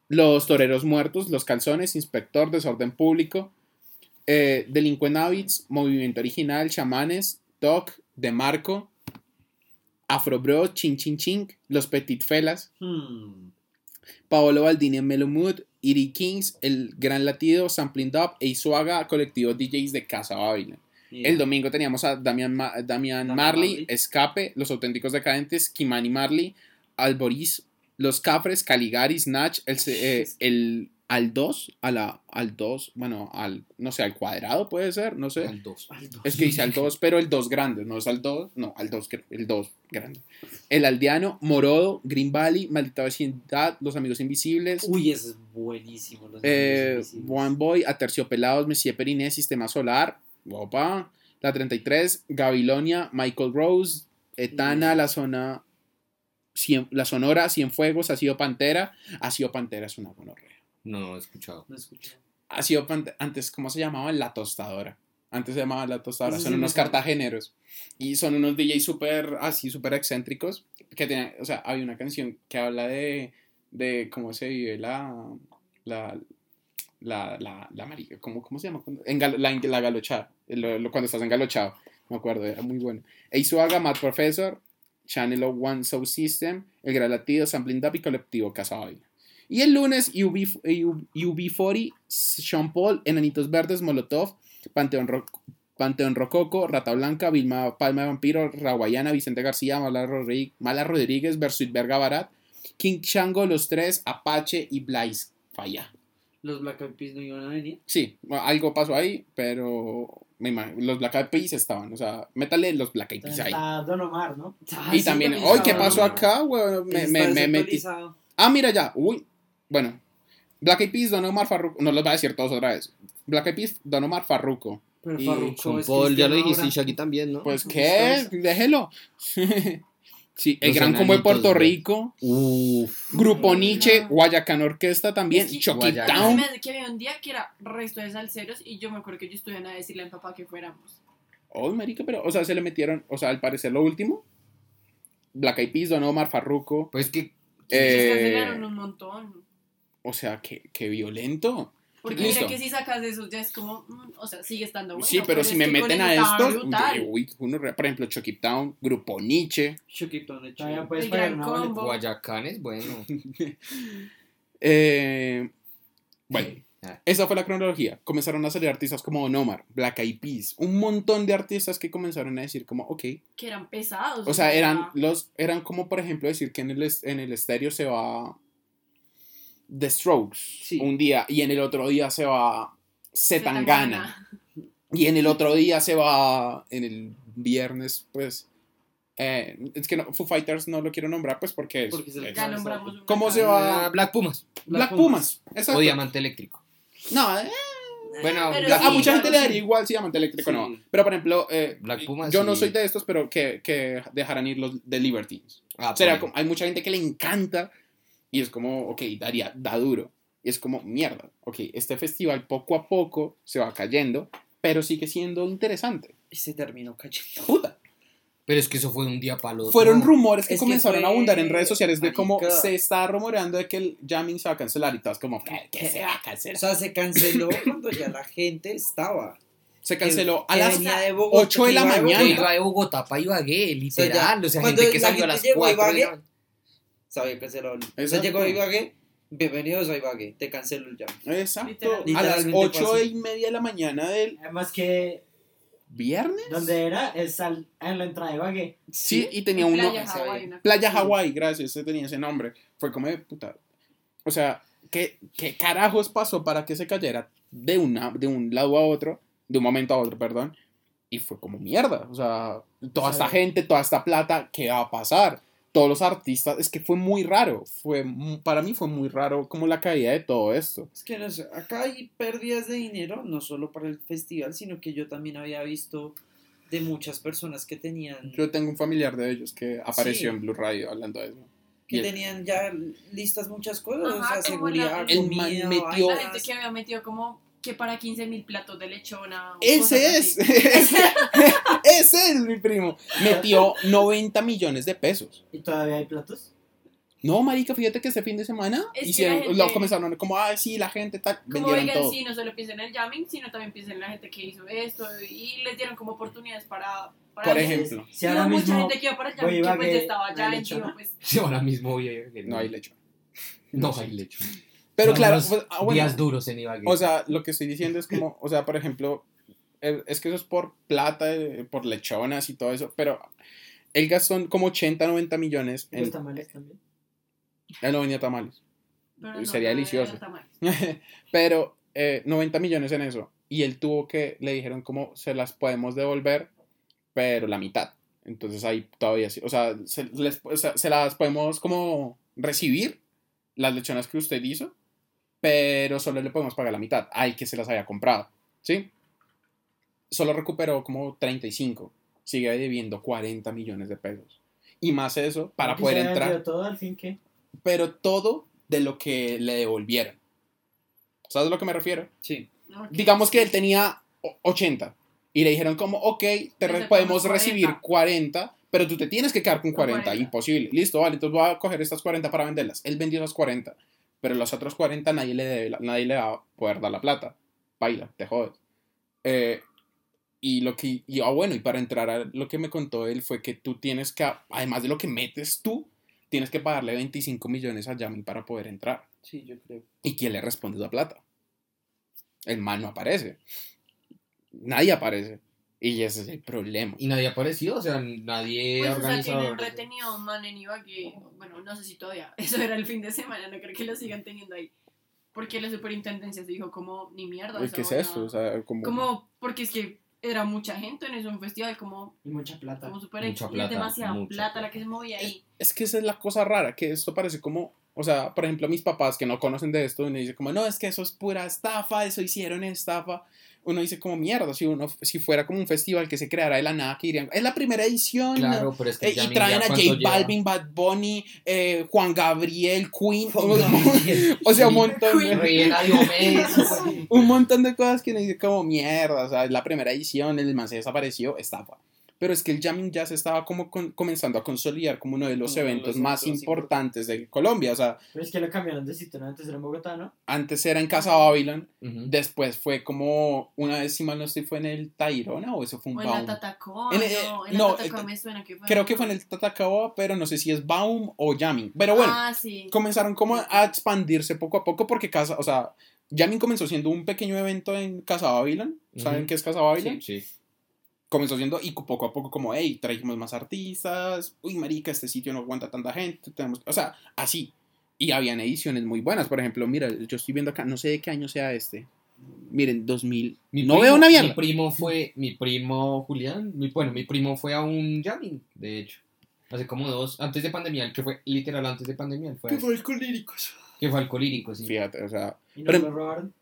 Los Toreros Muertos, Los Calzones, Inspector, Desorden Público, eh, Habits, Movimiento Original, Chamanes, Doc, De Marco, Afro Bro, Chin Chin Chin, Los Petit Felas, Hmm. Paolo Baldini en Mellow Mood, Iri Kings, El Gran Latido, Sampling Dub e Isuaga, colectivo DJs de Casa Babylon. El domingo teníamos a Damian, Ma- Damian Marley, Marley. Escape, Los Auténticos Decadentes, Kimani Marley, Alboris, Los Cafres, Caligaris, Natch, el, eh, el al 2, a la, al 2, bueno, al, no sé, al cuadrado puede ser, no sé. Al dos. Es que dice al 2, pero el 2 grande, no es al 2, no, al 2, el 2 grande. El Aldeano, Morodo, Green Valley, Maldita Vecindad, Los Amigos Invisibles, Uy, ese es buenísimo. Los eh, Amigos Invisibles. One Boy, Aterciopelados, Messier Periné, Sistema Solar, opa, la 33, Gabilonia, Michael Rose, Etana, la zona, Cien- la Sonora, Cienfuegos, Ha sido Pantera, Ha sido Pantera es una gonorrea. No, no he escuchado. No escuché. Ha sido antes, ¿cómo se llamaba? La Tostadora. Antes se llamaba La Tostadora, son sí unos cartageneros. Y son unos DJs súper, así, súper excéntricos, que tienen, o sea, hay una canción que habla de, de cómo se vive la, la, la, la, la marica, ¿cómo, cómo se llama? Cuando- Engal- la, la galochada, lo- lo- cuando estás engalochado, me acuerdo, era muy bueno. Eizuaga, Mad Professor, Channel of One Soul System, El Gran Latido, Sampling Dub y Colectivo Casa Baila. Y el lunes, UB, UB40, Sean Paul, Enanitos Verdes, Molotov, Panteón, Panteón Rococo, Rata Blanca, Vilma Palma de Vampiro, Raguayana, Vicente García, Mala, Rodri- Mala Rodríguez, Versuit Verga Barat, King Chango, Los Tres, Apache y Blaze Falla. Los Black Eyed Peas no iban a venir. Sí, algo pasó ahí, pero me imagino, los Black Eyed Peas estaban, o sea, métale los Black Eyed Peas ahí. Está Don Omar, ¿no? Ah, Y sí, también, ¡ay, qué pasó acá, weón! Me, me, me metí. desactualizado. Ah, mira ya. Uy. Bueno. Black Eyed Peas, Don Omar Farruko. No los voy a decir todos otra vez. Black Eyed Peas, Don Omar Farruko. Pero Y Farruko es Paul, ya lo dijiste, y. Shaggy también, ¿no? Pues, ¿cómo ¿qué? Déjelo. sí, el Los Gran Combo de Puerto. Rico. Uff. Grupo Nietzsche, no. Guayacán Orquesta también. Es que- Chucky Guayacán. Se Town. me que había un día que era resto de salseros y yo me acuerdo que yo estuve a decirle a mi papá que fuéramos. Oh, marica, pero, o sea, se le metieron, o sea, al parecer lo último. Black Eyed Peas, Don Omar Farruko. Pues que. Se Eh, cancelaron un montón. O sea, qué, qué violento. Porque listo. mira que si sacas de esos ya es como, mm, o sea, sigue estando bueno. sí, pero si me meten eso a uy, uno, por ejemplo, Chucky Town, Grupo Nietzsche. Chucky Town de chido. puedes El pagar gran una boleta. combo. Guayacán es bueno. Eh, bueno, Ah. esa fue la cronología. Comenzaron a salir artistas como Don Omar, Black Eyed Peas, un montón de artistas que comenzaron a decir como, ok. Que eran pesados. O sea, eran los, eran como por ejemplo decir que en el, en el estéreo se va The Strokes Sí. un día y en el otro día se va Zetangana y en el otro día se va en el viernes pues eh, es que no, Foo Fighters no lo quiero nombrar pues porque Porque es el es- Ya nombramos un ¿Cómo se va? Ah, Black Pumas. Black Pumas, exacto. O Diamante Eléctrico. No, eh, Bueno, Pero Black- a sí, mucha claro, gente le sí. daría igual si Diamante Eléctrico Sí. no. Pero por ejemplo, eh, Black Pumas yo no soy de estos, pero que, que dejarán ir los de Libertines. Ah, O sea, hay mucha gente que le encanta y es como, ok, daría, da duro. Y es como, mierda, ok, este festival poco a poco se va cayendo, pero sigue siendo interesante. Y se terminó cayendo. Puta. Pero es que eso fue de un día para el otro. Fueron rumores que Es que comenzaron a fue- abundar en redes sociales de cómo se está rumoreando de que el jamming se va a cancelar y todas como, ¿qué, qué se va a O cancelar? sea, se canceló cuando ya la gente estaba. Se canceló a que las venía de Bogotá, 8 de que la mañana. Que iba de Bogotá para Ibagué, literal. O sea, cuando gente que la salió a las llegó a 4 de la- O sea, Exacto. llegó a Ibagué. Bienvenidos a Ibagué. Te cancelo el jam. Exacto. Literal. A las Literalmente 8 fue así. y media de la mañana del Además que viernes. donde era es al- en la entrada de Bagué. Sí, y tenía uno. Playa Hawái, Playa. Hawái, gracias, ese tenía ese nombre. Fue como de puta. O sea, ¿qué, qué carajos pasó para que se cayera de, una, de un lado a otro, de un momento a otro, perdón? Y fue como mierda. O sea, toda O sea, esta gente, toda esta plata, ¿qué va a pasar? Todos los artistas, es que fue muy raro. Fue, para mí fue muy raro como la caída de todo esto. Es que no sé, acá hay pérdidas de dinero, no solo para el festival, sino que yo también había visto de muchas personas que tenían Yo tengo un familiar de ellos que apareció Sí. en Blue Radio hablando de eso. que tenían ya listas muchas cosas, Ajá, o sea, seguridad, la- El man metió- La gente que había metido como que para 15 mil platos de lechona. Ese es, ese, primo. Metió 90 millones de pesos. ¿Y todavía hay platos? No, marica, fíjate que este fin de semana Es hicieron, la gente- lo comenzaron como, ah, sí, la gente tal, Como vendieron todo. sí, no solo piensen en el jamming, sino también piensen en la gente que hizo esto y les dieron como oportunidades para... para Por ejemplo, Si Y ahora hubo mucha mismo gente que iba para el jamming que pues estaba ¿no ya hay encima, pues... Sí, ahora mismo voy a- no hay lecho. No hay lechón. Pero claro, pues, ah, bueno, días duros en Ibagué. o sea, lo que estoy diciendo es como, o sea, por ejemplo, es que eso es por plata, eh, por lechonas y todo eso, pero él gastó como 80, 90 millones Los en... tamales también. Él no venía tamales. Pero Sería no, delicioso. tamales. pero eh, 90 millones en eso. Y él tuvo que, le dijeron como se las podemos devolver, pero la mitad. Entonces ahí todavía sí, o sea, se, les- o sea, se las podemos como recibir, las lechonas que usted hizo, pero solo le podemos pagar la mitad al que se las haya comprado, ¿sí? Solo recuperó como 35, sigue debiendo 40 millones de pesos. Y más eso para poder entrar vendido todo al fin que. pero todo de lo que le devolvieron. ¿Sabes a lo que me refiero? Sí. Ok. Digamos que él tenía o- 80 y le dijeron como, ok, te re- podemos recibir 40. 40, pero tú te tienes que quedar con Con 40. 40. Imposible. Listo, vale, entonces voy a coger estas 40 para venderlas. Él vendió esas 40, pero los otros 40 nadie le, debe nadie le va a poder dar la plata. Baila, te jodes. Eh, y lo que, y, ah, bueno, y para entrar a lo que me contó él fue que tú tienes que, además de lo que metes tú, tienes que pagarle 25 millones a Yami para poder entrar. Sí, yo creo. ¿Y quién le responde esa plata? El man no aparece. Nadie aparece. Y ese es el problema. Y nadie apareció, o sea, nadie Pues, o sea, organizado. tienen retenido a un man en Ibagué. Bueno, no sé si todavía. Eso era el fin de semana, no creo que lo sigan teniendo ahí. Porque la superintendencia se dijo como, ni mierda. ¿Qué es eso? O sea, como... Como, porque es que era mucha gente en eso, un festival como, Y mucha plata. como súper Mucha ex- y plata, es demasiada mucha plata, plata. la que se movía ahí. Es que esa es la cosa rara, que esto parece como... O sea, por ejemplo, mis papás que no conocen de esto, uno dice como, no, es que eso es pura estafa, eso hicieron estafa. Uno dice como, mierda, si, uno, si fuera como un festival que se creara de la nada, que dirían, es la primera edición. Claro, pero es que Eh, y traen a J. Balvin, Bad Bunny, eh, Juan Gabriel, Queen. Juan Gabriel. o sea, un montón, de, un montón de cosas que uno dice como mierda. O sea, es la primera edición, el man se desapareció, estafa. Pero es que el Jamming Jazz estaba como con- comenzando a consolidar como uno de los Uno de eventos los más importantes de Colombia. O sea, Pero es que lo cambiaron de sitio, ¿no? Antes era en Bogotá, ¿no? antes era en Casa Babylon, después fue como, una vez si mal no estoy, fue en el Tayrona o eso fue un O en la Baum. Tatacoa, En el- no, en no, la me suena que fue. Creo que fue en el Tatacaboa, pero no sé si es Baum o Jamming. Pero bueno, Ah, sí. comenzaron como a expandirse poco a poco porque Casa, o sea, Jamming comenzó siendo un pequeño evento en Casa Babylon. ¿Saben qué es Casa Babylon? Sí. Comenzó siendo y poco a poco como, hey, trajimos más artistas, uy, marica, este sitio no aguanta tanta gente, tenemos, o sea, así. Y habían ediciones muy buenas, por ejemplo, mira, yo estoy viendo acá, no sé de qué año sea este. Miren, 2000. Mi no primo- veo una Mi mierda. primo fue, mi primo Julián, mi- bueno, mi primo fue a un jamming, de hecho. Hace como dos, antes de pandemia, el que fue literal antes de pandemia, fue, ¿Qué fue el colíricos? que fue alcohólico, sí. Fíjate, o sea, Y no Pero- lo robaron.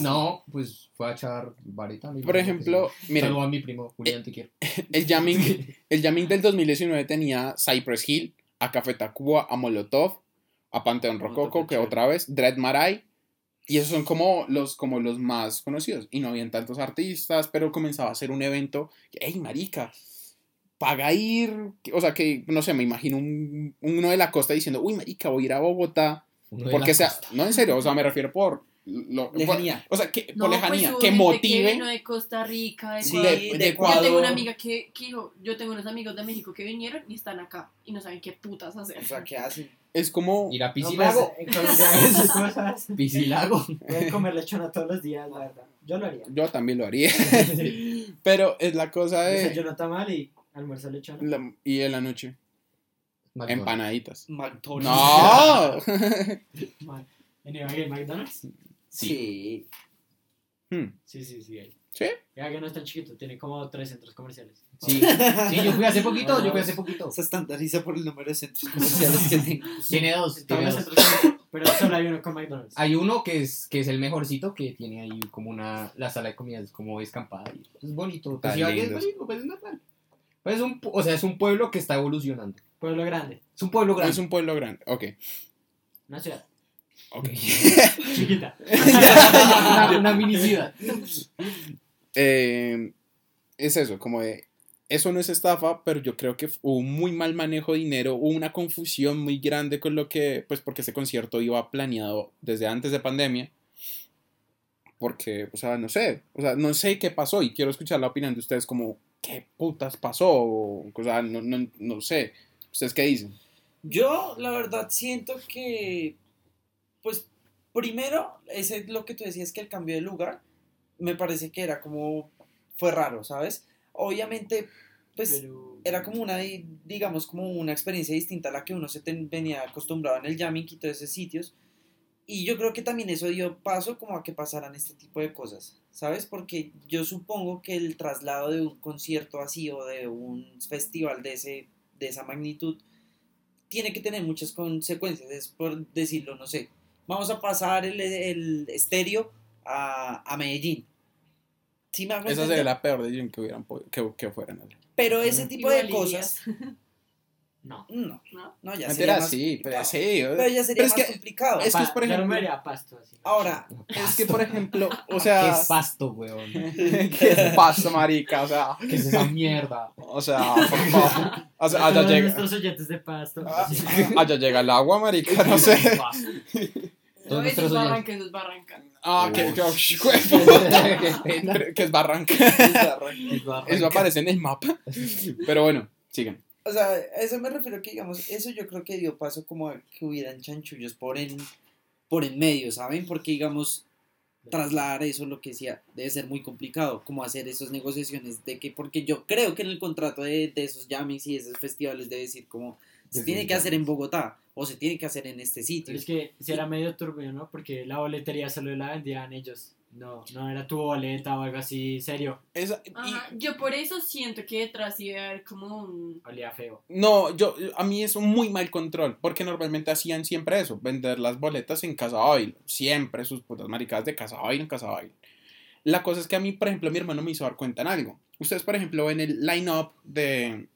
No, pues fue a echar varita. por ejemplo, Saludo a mi primo Julián, te quiero. el jamming, el jamming del 2019 tenía Cypress Hill, a Café Tacuba, a Molotov, a Panteón Rococo, que otra vez, Dread Marai, y esos son como los, como los más conocidos. Y no habían tantos artistas, pero comenzaba a ser un evento, que, hey, marica, paga ir, o sea, que, no sé, me imagino un, uno de la costa diciendo, uy, marica, voy a ir a Bogotá, Uno porque sea, costa. no, en serio, o sea, me refiero por... Lo, por- Lejanía. o sea, que, No, por pues lejanía, que motive... vino de Costa Rica, de Sí, Ecuador. de- de, de Ecuador. Yo tengo una amiga que, que dijo, yo tengo unos amigos de México que vinieron y están acá y no saben qué putas hacer. O sea, ¿qué hacen? Es como... Ir a No, pues, Piscilago. en Colombia hay esas cosas. Piscilago. Pueden comer lechona todos los días, la verdad. Yo lo haría. Yo también lo haría. Pero es la cosa de... Desayuno tamal y almuerzo lechona. la- y en la noche, McDonald's. empanaditas. McDonald's. ¡No! ¿En McDonald's? Sí. Hmm, Sí, sí, sí. Hay. ¿Sí? Ibagué no es tan chiquito, tiene como tres centros comerciales. Sí. sí, yo fui hace poquito, yo fui hace poquito. Se estandariza por el número de centros comerciales que tengo. Tiene dos, tiene dos. centros comerciales, pero solo hay uno con McDonald's. Hay uno que es, que es el mejorcito, que tiene ahí como una, la sala de comidas como escampada. Y es bonito. Pues es bonito, pues es normal. Pues es un, o sea, es un pueblo que está evolucionando. Pueblo grande, Es un pueblo grande. Es un pueblo grande. Ok. una ciudad Ok. chiquita. una, una mini ciudad. Eh, es eso, como de. Eso no es estafa, pero yo creo que hubo un muy mal manejo de dinero, hubo una confusión muy grande con lo que, pues porque ese concierto iba planeado desde antes de pandemia. Porque, o sea, no sé, o sea, no sé qué pasó y quiero escuchar la opinión de ustedes como, ¿qué putas pasó? O, o sea, no, no, no sé, ¿ustedes qué dicen? Yo, la verdad, siento que, pues, primero, ese es lo que tú decías, que el cambio de lugar, me parece que era como, fue raro, ¿sabes? Obviamente, pues, Pero- era como una, di- digamos, como una experiencia distinta a la que uno se ten- venía acostumbrado en el jamming y todos esos sitios. Y yo creo que también eso dio paso como a que pasaran este tipo de cosas, ¿sabes? Porque yo supongo que el traslado de un concierto así o de un festival de, ese, de esa magnitud tiene que tener muchas consecuencias. Es por decirlo, no sé, vamos a pasar el, el estéreo a, a Medellín. ¿Sí me Esa sería la peor decisión que, hubieran, podido- que, que fueran. Pero ese tipo de cosas... No. No, ¿no? ya sería más sí, pero sí. Pero ya sería Pero es más que- complicado. es que es, por Pa- yo no me ejemplo- pasto así. Ahora, Es que, por ejemplo, o ¿Qué sea... es pasto, weón? ¿Qué es pasto, marica? O sea, ¿Qué es esa mierda? o sea, por favor. O sea, allá llega, nuestros oyentes de pasto. Allá llega el agua, marica, no sé. No, eso Todos es nuestros barranca, eso es barranca. Ah, que, que, Qué pena. que es Barranca. Eso aparece en el mapa. Pero bueno, sigan. o sea, a eso me refiero que, digamos, eso yo creo que dio paso como a que hubieran chanchullos por en, por en medio, ¿saben? Porque, digamos, trasladar eso, lo que decía, debe ser muy complicado, como hacer esas negociaciones de que, porque yo creo que en el contrato de, de esos jammings y esos festivales debe decir como, se tiene que hacer en Bogotá o se tiene que hacer en este sitio. Pero es que si era medio turbio, ¿no? Porque la boletería solo la vendían ellos. No, no era tu boleta o algo así serio. Esa- y- Ajá, yo por eso siento que detrás iba a haber como un... Olía feo. no, yo, a mí es un muy mal control, porque normalmente hacían siempre eso, vender las boletas en Casa Baile, siempre sus putas maricadas de Casa Baile en Casa Baile. La cosa es que a mí, por ejemplo, mi hermano me hizo dar cuenta en algo. Ustedes, por ejemplo, ven el line-up de,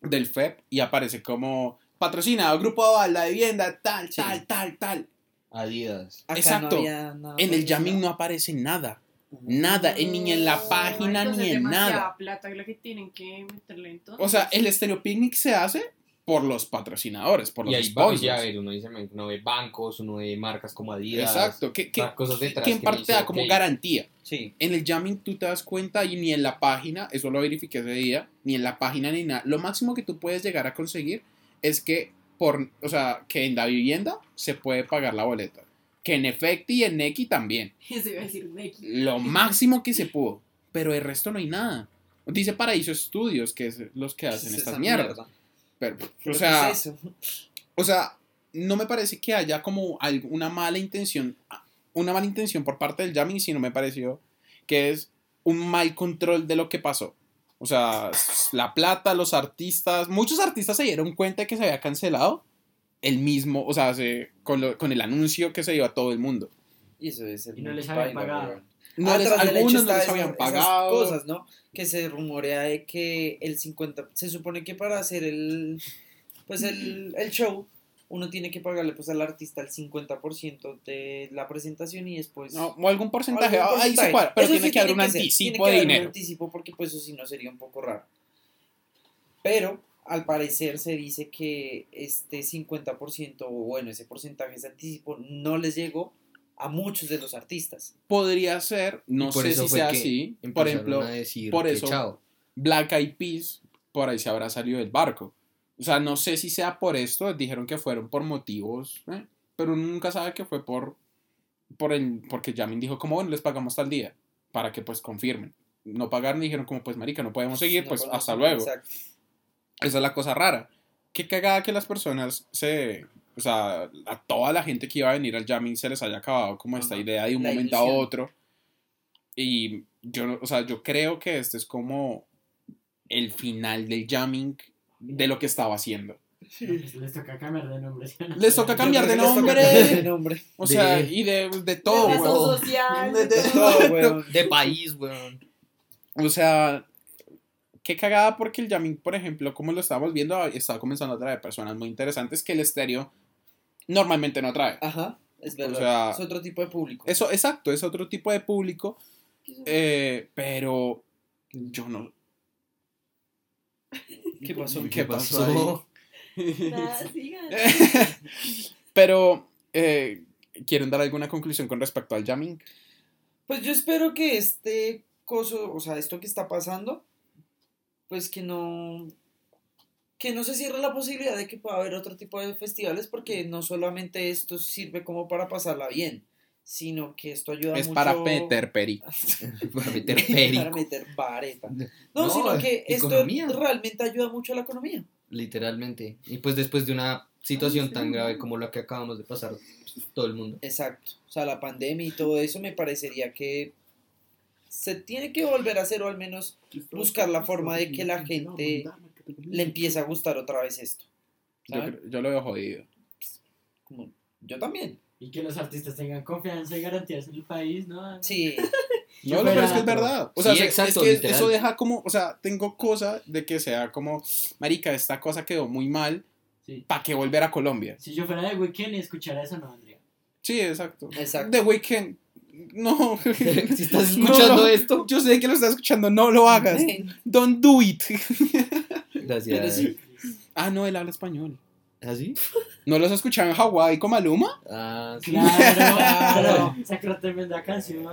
del FEP y aparece como patrocinado, grupo Aval, la vivienda, tal, Sí. tal, tal, tal. Adidas. Acá exacto. No había nada En el jamming no aparece nada. Nada, en- ni en la página entonces ni en nada. plata la que tienen que meterle entonces. O sea, el Stereo Picnic se hace por los patrocinadores, por los Y sponsors. ya, ver, uno dice, uno ve bancos, uno ve marcas como Adidas. Exacto, que, que, sea, cosas detrás que en parte dice, da como ok. garantía. Sí. En el jamming tú te das cuenta y ni en la página, eso lo verifiqué ese día, ni en la página ni nada. Lo máximo que tú puedes llegar a conseguir es que por, o sea, que en la vivienda se puede pagar la boleta. Que en Efecti y en Neki también. Eso iba a decir Becky. Lo máximo que se pudo. Pero el resto no hay nada. Dice Paraíso Estudios, que es los que hacen Es estas mierdas. mierda. Pero, ¿Pero o qué sea, es o sea, no me parece que haya como algo- una mala intención, una mala intención por parte del jamming, sino me pareció que es un mal control de lo que pasó. O sea, la plata, los artistas, muchos artistas se dieron cuenta de que se había cancelado el mismo, o sea, se- con, lo- con el anuncio que se dio a todo el mundo. Y eso ser Y no les habían pagado. weón. No Ah, les- algunos no les habían esas pagado. cosas, ¿no? Que se rumorea de que el 50, se supone que para hacer el, pues el, el show, uno tiene que pagarle pues al artista el 50% de la presentación y después... No, o algún porcentaje, algún ahí se cuadra, pero Eso tiene sí que haber un ser, tiene anticipo que de haber un dinero. anticipo porque pues eso sí no sería un poco raro. Pero al parecer se dice que este 50% o bueno, ese porcentaje, ese anticipo no les llegó a muchos de los artistas. Podría ser, no sé si sea así, por ejemplo, por eso- chao. Black Eyed Peas por ahí se habrá salido del barco. O sea, no sé si sea por esto, dijeron que fueron por motivos, ¿eh? pero uno nunca sabe que fue por, por el, porque Jamin dijo como, bueno, les pagamos tal día, para que pues confirmen. No pagaron y dijeron como, pues marica, no podemos seguir, No pues hasta luego. exacto. Esa es la cosa rara. Qué cagada que las personas se... O sea, a toda la gente que iba a venir al jamming se les haya acabado como esta idea de un La momento a otro. Y yo, o sea, yo creo que este es como el final del jamming de lo que estaba haciendo. Pues les toca cambiar de nombre. ¿sí o? Les toca cambiar de nombre. cambiar de nombre. O sea, De- y de, de todo, De weón. social. De- todo, weón. De país, weón. O sea, qué cagada porque el jamming, por ejemplo, como lo estábamos viendo, estaba comenzando a traer personas muy interesantes que el estéreo normalmente no trae. Ajá, es verdad. sea, es otro tipo de público. Eso, exacto, es otro tipo de público, eh, pero yo no... ¿Qué pasó? ¿Qué pasó Nada, sigan. pero, eh, ¿quieren dar alguna conclusión con respecto al jamming? Pues yo espero que este coso, o sea, esto que está pasando, pues que no, que no se cierra la posibilidad de que pueda haber otro tipo de festivales porque no solamente esto sirve como para pasarla bien, sino que esto ayuda Es mucho para meter peri. Para meter para perico. meter vareta. No, No, sino que esto realmente ayuda mucho a la economía. Literalmente. Y pues después de una situación tan grave como la que acabamos de pasar todo el mundo. Exacto. O sea, la pandemia y todo eso me parecería que se tiene que volver a hacer o al menos buscar la forma de que la gente le empiece a gustar otra vez esto. Yo, yo lo veo jodido. Como, yo también. Y que los artistas tengan confianza y garantías en el país, ¿no? Sí. No, pero es que es verdad. O sea, Sí, se- exacto, es que literal. eso deja como, o sea, tengo cosa de que sea como, marica, esta cosa quedó muy mal, Sí. ¿para qué volver a Colombia? Si yo fuera de Weekend y escuchara eso, no vendría. Sí, exacto. Exacto. The Weeknd, no. si estás escuchando no. esto. Yo sé que lo estás escuchando, no lo hagas. Don't do it. Gracias. Ah, no, él habla español. ¿Así? ¿No los has escuchado en Hawái con Maluma? Ah, sí. Claro, Claro. sacó tremenda canción.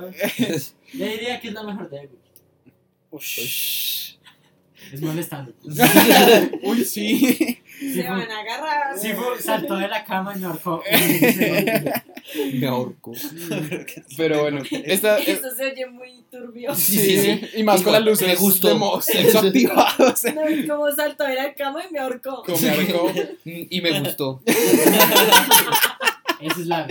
Yo diría que es la mejor de Weekend. Ush. Es molestando. Uy, sí. Sí, Se fue- van a agarrar. Sí, fue- saltó de la cama y me ahorcó. Me ahorco. Pero bueno, esta... es- Eso se oye muy turbio. Sí, sí, sí. Y más con las luces me gustó. de sexo activados. No, es como saltó de la cama y me ahorcó. Como me arcó. Y me gustó. Esa es la.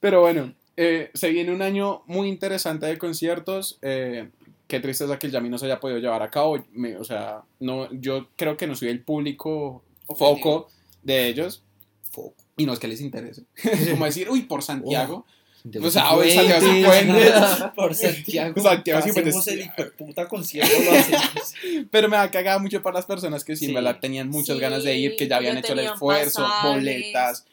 Pero bueno, eh, se viene un año muy interesante de conciertos. eh, qué tristeza que el Yami no se haya podido llevar a cabo. Me- o sea, no, yo creo que no soy el público foco de ellos. Y no es que les interese. Es como decir, uy, por Santiago. O sea, hoy Santiago Cifuentes. Por Santiago. Santiago Hacemos Cifuentes. el concierto, lo hacemos. Pero me ha cagado mucho para las personas que sí, Sí. verdad tenían muchas Sí, ganas de ir, que ya habían hecho el esfuerzo, pasajes. boletas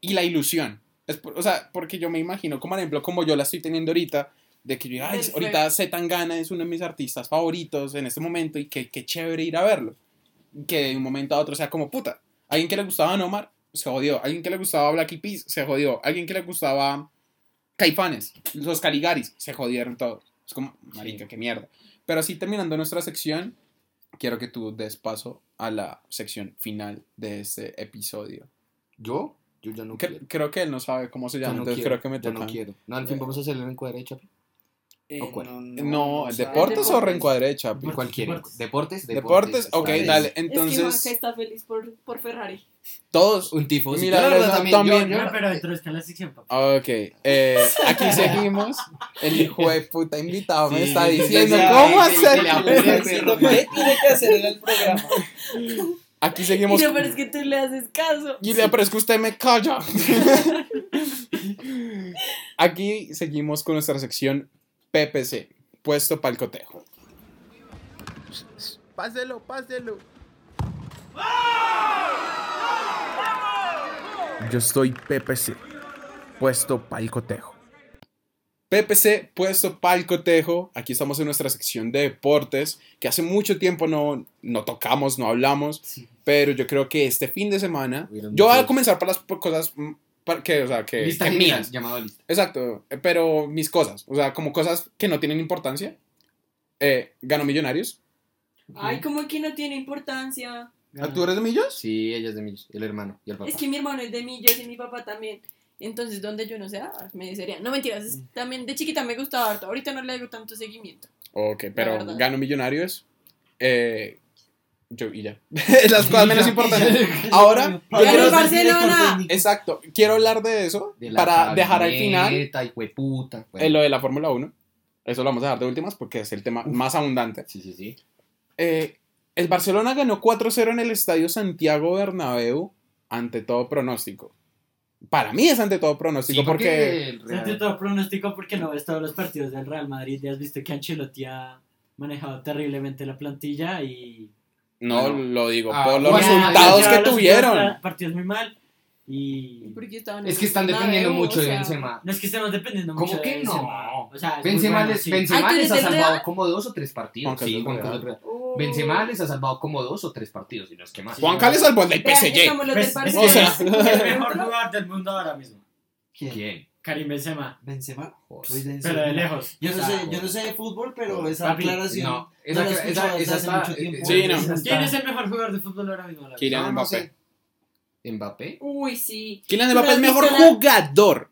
y la ilusión. Es por- o sea, porque yo me imagino, como por ejemplo, como yo la estoy teniendo ahorita, de que yo, ay, Perfecto. ahorita Zetangana es uno de mis artistas favoritos en este momento y que, que chévere ir a verlo. Que de un momento a otro sea como puta. Alguien que le gustaba Nomar se jodió. Alguien que le gustaba Black Eyed Peas se jodió. Alguien que le gustaba Caifanes, los Caligaris, se jodieron todos. Es como, marica, qué mierda. Pero así terminando nuestra sección, quiero que tú des paso a la sección final de este episodio. ¿Yo? Yo ya no Cre- quiero. creo que él no sabe cómo se llama, no entonces quiero, creo que me toca. no quiero. No, al fin vamos a hacerlo en encuadre, Chapi. Eh, ¿O cuál? No, sabe. ¿deportes o Deportes. reencuadre, Chapi? Deportes. Cualquiera. Deportes. Deportes, ¿Deportes? Ok, dale. es que Entonces, Juanca está feliz por, por Ferrari. todos. Un tifo. Mira, esa también, también. yo- yo- No, pero dentro está la sección, papá. Ok, eh, aquí seguimos. El hijo de puta invitado me Sí, está diciendo sí, cómo hacer. qué tiene que hacer en el programa. Aquí Y seguimos. no, pero es que tú le haces caso. Guilia, pero es que usted me calla. Aquí seguimos con nuestra sección PPC, puesto para el cotejo. Páselo, páselo. Yo estoy PPC, puesto para el cotejo. PPC, puesto para el cotejo. Aquí estamos en nuestra sección de deportes, que hace mucho tiempo no, no tocamos, no hablamos, pero yo creo que este fin de semana, yo voy a comenzar por las cosas que, o sea, que, Lista que general, mías. llamado lista. Exacto, eh, pero mis cosas, o sea, como cosas que no tienen importancia. Eh, ganó Millonarios. Ay, como que no tiene importancia. ¿Ah, ¿Tú eres de Millos? Sí, ella es de Millos, el hermano y el papá. Es que mi hermano es de Millos y mi papá también. Entonces, donde yo no sea, me sería. No mentiras, es- también de chiquita me gustaba harto. Ahorita no le hago tanto seguimiento. Ok, pero ganó Millonarios. Eh, yo y ya. Las cosas menos importantes. Ahora, yo ¡Ganó quiero- el Barcelona! exacto, quiero hablar de eso De la para dejar al final camioneta, hijueputa. Bueno, eh, lo de la Fórmula 1. Eso lo vamos a dejar de últimas porque es el tema más abundante. Sí, sí, sí. Eh, el Barcelona ganó 4-0 en el estadio Santiago Bernabéu ante todo pronóstico. Para mí es ante todo pronóstico Sí, porque... Real- ante todo pronóstico porque no ves todos los partidos del Real Madrid y has visto que Ancelotti ha manejado terriblemente la plantilla y... No, No. lo digo Ah, por los bueno, resultados ya que los tuvieron. partidos- muy mal y... Es que están en dependiendo Bernabéu, mucho o de sea, Benzema. No es que estemos dependiendo ¿Cómo mucho que de Benzema. no? O sea, Benzema, bueno, les, sí. Benzema Ay, ¿tú les ha salvado Real? como dos o tres partidos. Juan Carlos Sí, del Juan Real. Carlos del Real. Oh. Benzema les ha salvado como dos o tres partidos, y no es que más. Juan Carlos salvó el del Vean, PSG. Pues, del es o que sea, es el mejor jugador del mundo ahora mismo. ¿Quién? Karim Benzema. Benzema. Joder. Soy de- Pero de lejos. Yo no sé, yo no sé de fútbol, pero esa Papi, aclaración no, no, esa- hace está- mucho tiempo. Sí, no. ¿Quién es el mejor jugador de fútbol ahora mismo? Kylian No, no Mbappé. sé. ¿Mbappé? Uy, sí. Kylian ¿Pero Mbappé es has mejor la- jugador.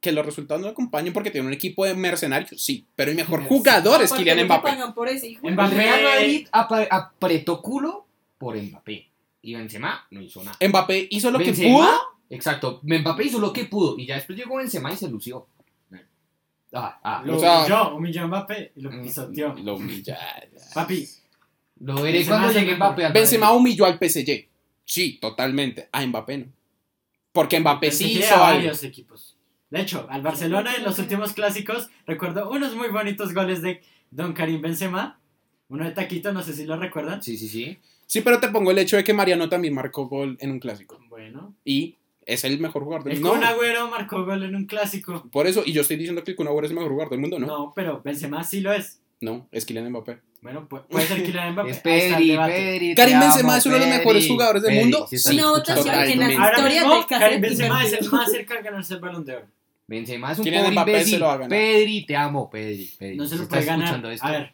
Que los resultados no le acompañen porque tiene un equipo de mercenarios, sí. Pero el mejor jugador es Kylian lo Mbappé. pagan por ese hijo El Mbappé- Real Madrid apretó culo por Mbappé. Y Benzema no hizo nada. Mbappé hizo lo que Benzema, pudo. Exacto. Mbappé hizo lo que pudo. Y ya después llegó Benzema y se lució. Ah, ah. Lo O sea- humilló, humilló a Mbappé y lo Mm, pisoteó. Lo humilla. Papi, Lo veré Benzema cuando llegue. Mbappé al Benzema Madrid. humilló al PSG. Sí, totalmente. A Mbappé no. Porque Mbappé sí hizo a algo. varios equipos. De hecho, al Barcelona en los últimos clásicos recuerdo unos muy bonitos goles de Don Karim Benzema. Uno de taquito, no sé si lo recuerdan. Sí, sí, sí. Sí, pero te pongo el hecho de que Mariano también marcó gol en un clásico. Bueno. Y es el mejor jugador del El mundo. Kun Agüero marcó gol en un clásico. Por eso, y yo estoy diciendo que el Kun Agüero es el mejor jugador del mundo, ¿no? No, pero Benzema sí lo es. No, es Kylian Mbappé. Bueno, pu- puede ser Kylian Mbappé. Es el Pedri. Pedri. Karim Benzema amo, es uno de los mejores jugadores del Pedri, mundo. sí Una escuchando. votación en la historia del Karim Benzema es el más cerca de ganarse el balón de oro. Benzema es un Kylian pobre Mbappé se imbécil. Pedri, te amo, Pedri. Pedri. No se lo puede ganar. esto, A ver,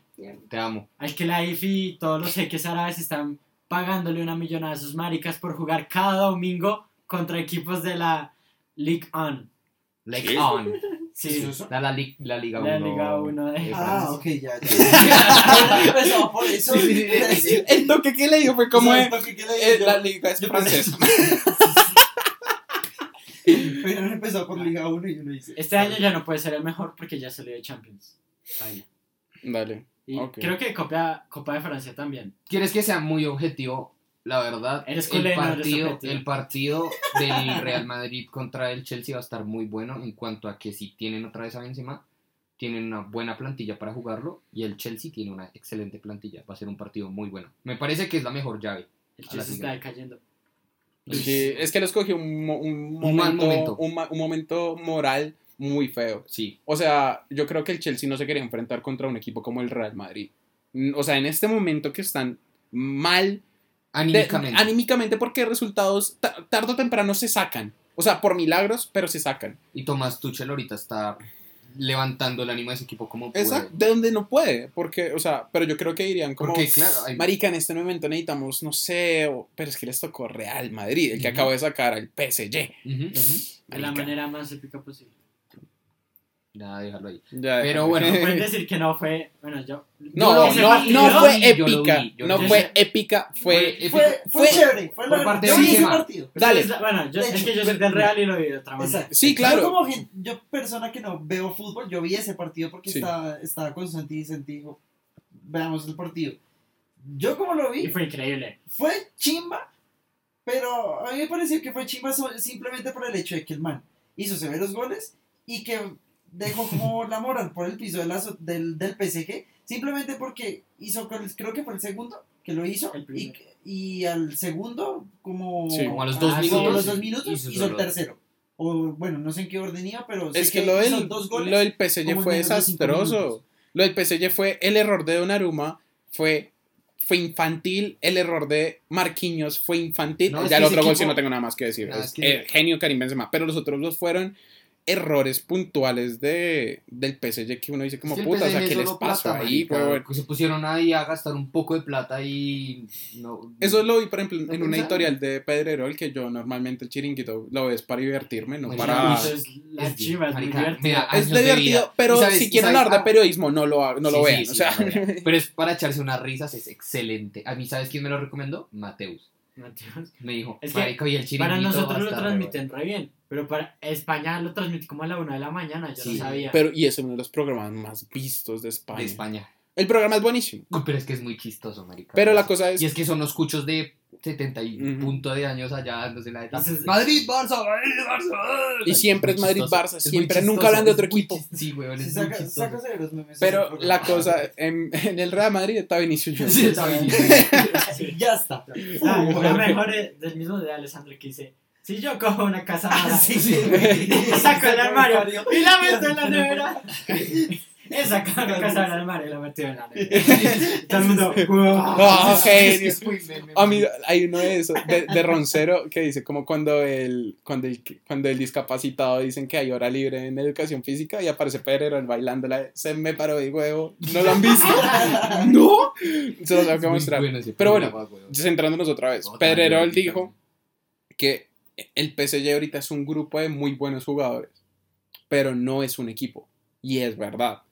te amo. es que la IFI y todos los jeques árabes están pagándole una millonada a sus maricas por jugar cada domingo contra equipos de la League On. Like on. Sí, La, la, li- la Liga 1. La Liga uno de- Ah, ok, ya, ya. Empezó por eso. Sí, sí, sí, sí, sí. El toque que le dio fue como Exacto, es, ¿qué- qué le eh, digo? la liga es Yo francesa. Pero no empezó por Liga 1 y uno dice. Este año ya no puede ser el mejor porque ya salió de Champions. Baila. Dale. Y Ok. creo que Copa, Copa de Francia también. ¿Quieres que sea muy objetivo? La verdad, Eres el, partido, el partido del Real Madrid contra el Chelsea va a estar muy bueno en cuanto a que si tienen otra vez a Benzema, tienen una buena plantilla para jugarlo y el Chelsea tiene una excelente plantilla. Va a ser un partido muy bueno. Me parece que es la mejor llave. El Chelsea está cayendo. Sí, es que lo escogió un, un Un mal momento. Un, un momento moral muy feo. Sí, O sea, yo creo que el Chelsea no se quería enfrentar contra un equipo como el Real Madrid. O sea, en este momento que están mal de- anímicamente. anímicamente porque resultados ta- tarde o temprano se sacan. O sea, por milagros, pero se sacan. y Tomás Tuchel ahorita está levantando el ánimo de ese equipo como puede. Exacto, de donde no puede, porque, o sea, pero yo creo que dirían como, Porque, claro, hay- marica, en este momento necesitamos, no sé, o- pero es que les tocó Real Madrid, el que Ujú. acabo de sacar al PSG. Ujú, ujú. De la manera más épica posible. Ya, déjalo ahí. Ya, Pero bueno, Pueden decir que no fue. Bueno, yo. No, vi, no, partido- no fue épica, vi, yo no fue épica, fue... Fue- Fue, fue, fue- chévere. Fue por la, parte yo de vi ese partido. Pues Dale. Bueno, yo, es que yo soy del Real y lo vi de otra manera. Exacto. Sí, claro. Yo como yo persona que no veo fútbol, yo vi ese partido porque Sí. estaba, estaba con Santi y Santi dijo, veamos el partido. Yo como lo Y vi, fue increíble. fue chimba, pero a mí me pareció que fue chimba simplemente por el hecho de que el man hizo severos goles y que dejó como la moral por el piso de la del, del PSG, simplemente porque hizo, creo que fue el segundo que lo hizo y, y al segundo como, Sí. Como a los dos Ah, como a minutos. los dos minutos hizo hizo el tercero. O bueno, no sé en qué orden iba, pero sé Es que, lo, del, dos goles. lo del PSG como fue desastroso. Lo del PSG fue el error de Donnarumma, fue, fue infantil. El error de Marquinhos fue infantil. No, ya el otro gol sí equipo- no tengo nada más que decir. No, es es que- el genio Karim Benzema. Pero los otros dos fueron errores puntuales de, del PSG que uno dice como el puta, o sea, ¿qué les pasó plata, ahí? que se pusieron ahí a gastar un poco de plata y no Eso lo vi, por ejemplo, No en una editorial de Pedrerol, que yo normalmente el chiringuito lo ves para divertirme, no para... Eso es la es chiva, es muy marica, divertido. mira, Es de pero ¿Y sabes- si quieren hablar de ah, periodismo, no lo, no lo Sí, vean. sí, o sí, sea, no. Pero es para echarse unas risas, es excelente. A mí, ¿sabes quién me lo recomendó? Mateus. Mateos. Me dijo, Es que marica, y el chiringuito Para nosotros lo transmiten re bien, pero para España lo transmite como a la una de la mañana, yo Sí, no sabía. pero y es uno de los programas más vistos de España. de España. El programa es buenísimo. Pero es que es muy chistoso, marica. Pero la cosa es... Y es que son los cuchos de 70 y punto de años allá dándose la etapa. Entonces- Madrid, Barça, Madrid, Barça. Y siempre es Es muy siempre, nunca hablan de es otro equipo. Sí, Sí, es muy saca, los memes. Pero la cosa, en, en el Real Madrid está Vinicius Junior. Sí, está bien. Ya está. Ah, la mejor es del mismo de Alessandro que dice, si yo cojo una casa mala, Ah, sí, sí. y saco el armario y la meto en la nevera. Esa casa del mar y la metió en la neta. Todo el mundo. Ah, genio. Meme, Amigo, hay uno de esos, de, de Roncero, que dice como cuando el, cuando, el, cuando el discapacitado dicen que hay hora libre en educación física y aparece Pedrero bailando la de, se me paró de huevo. ¿No lo han visto? ¿No? Se los tengo que mostrar. Pero bueno, centrándonos otra vez. Pedrerol dijo que el PSG ahorita es un grupo de muy buenos jugadores, pero no es un equipo. Y es verdad.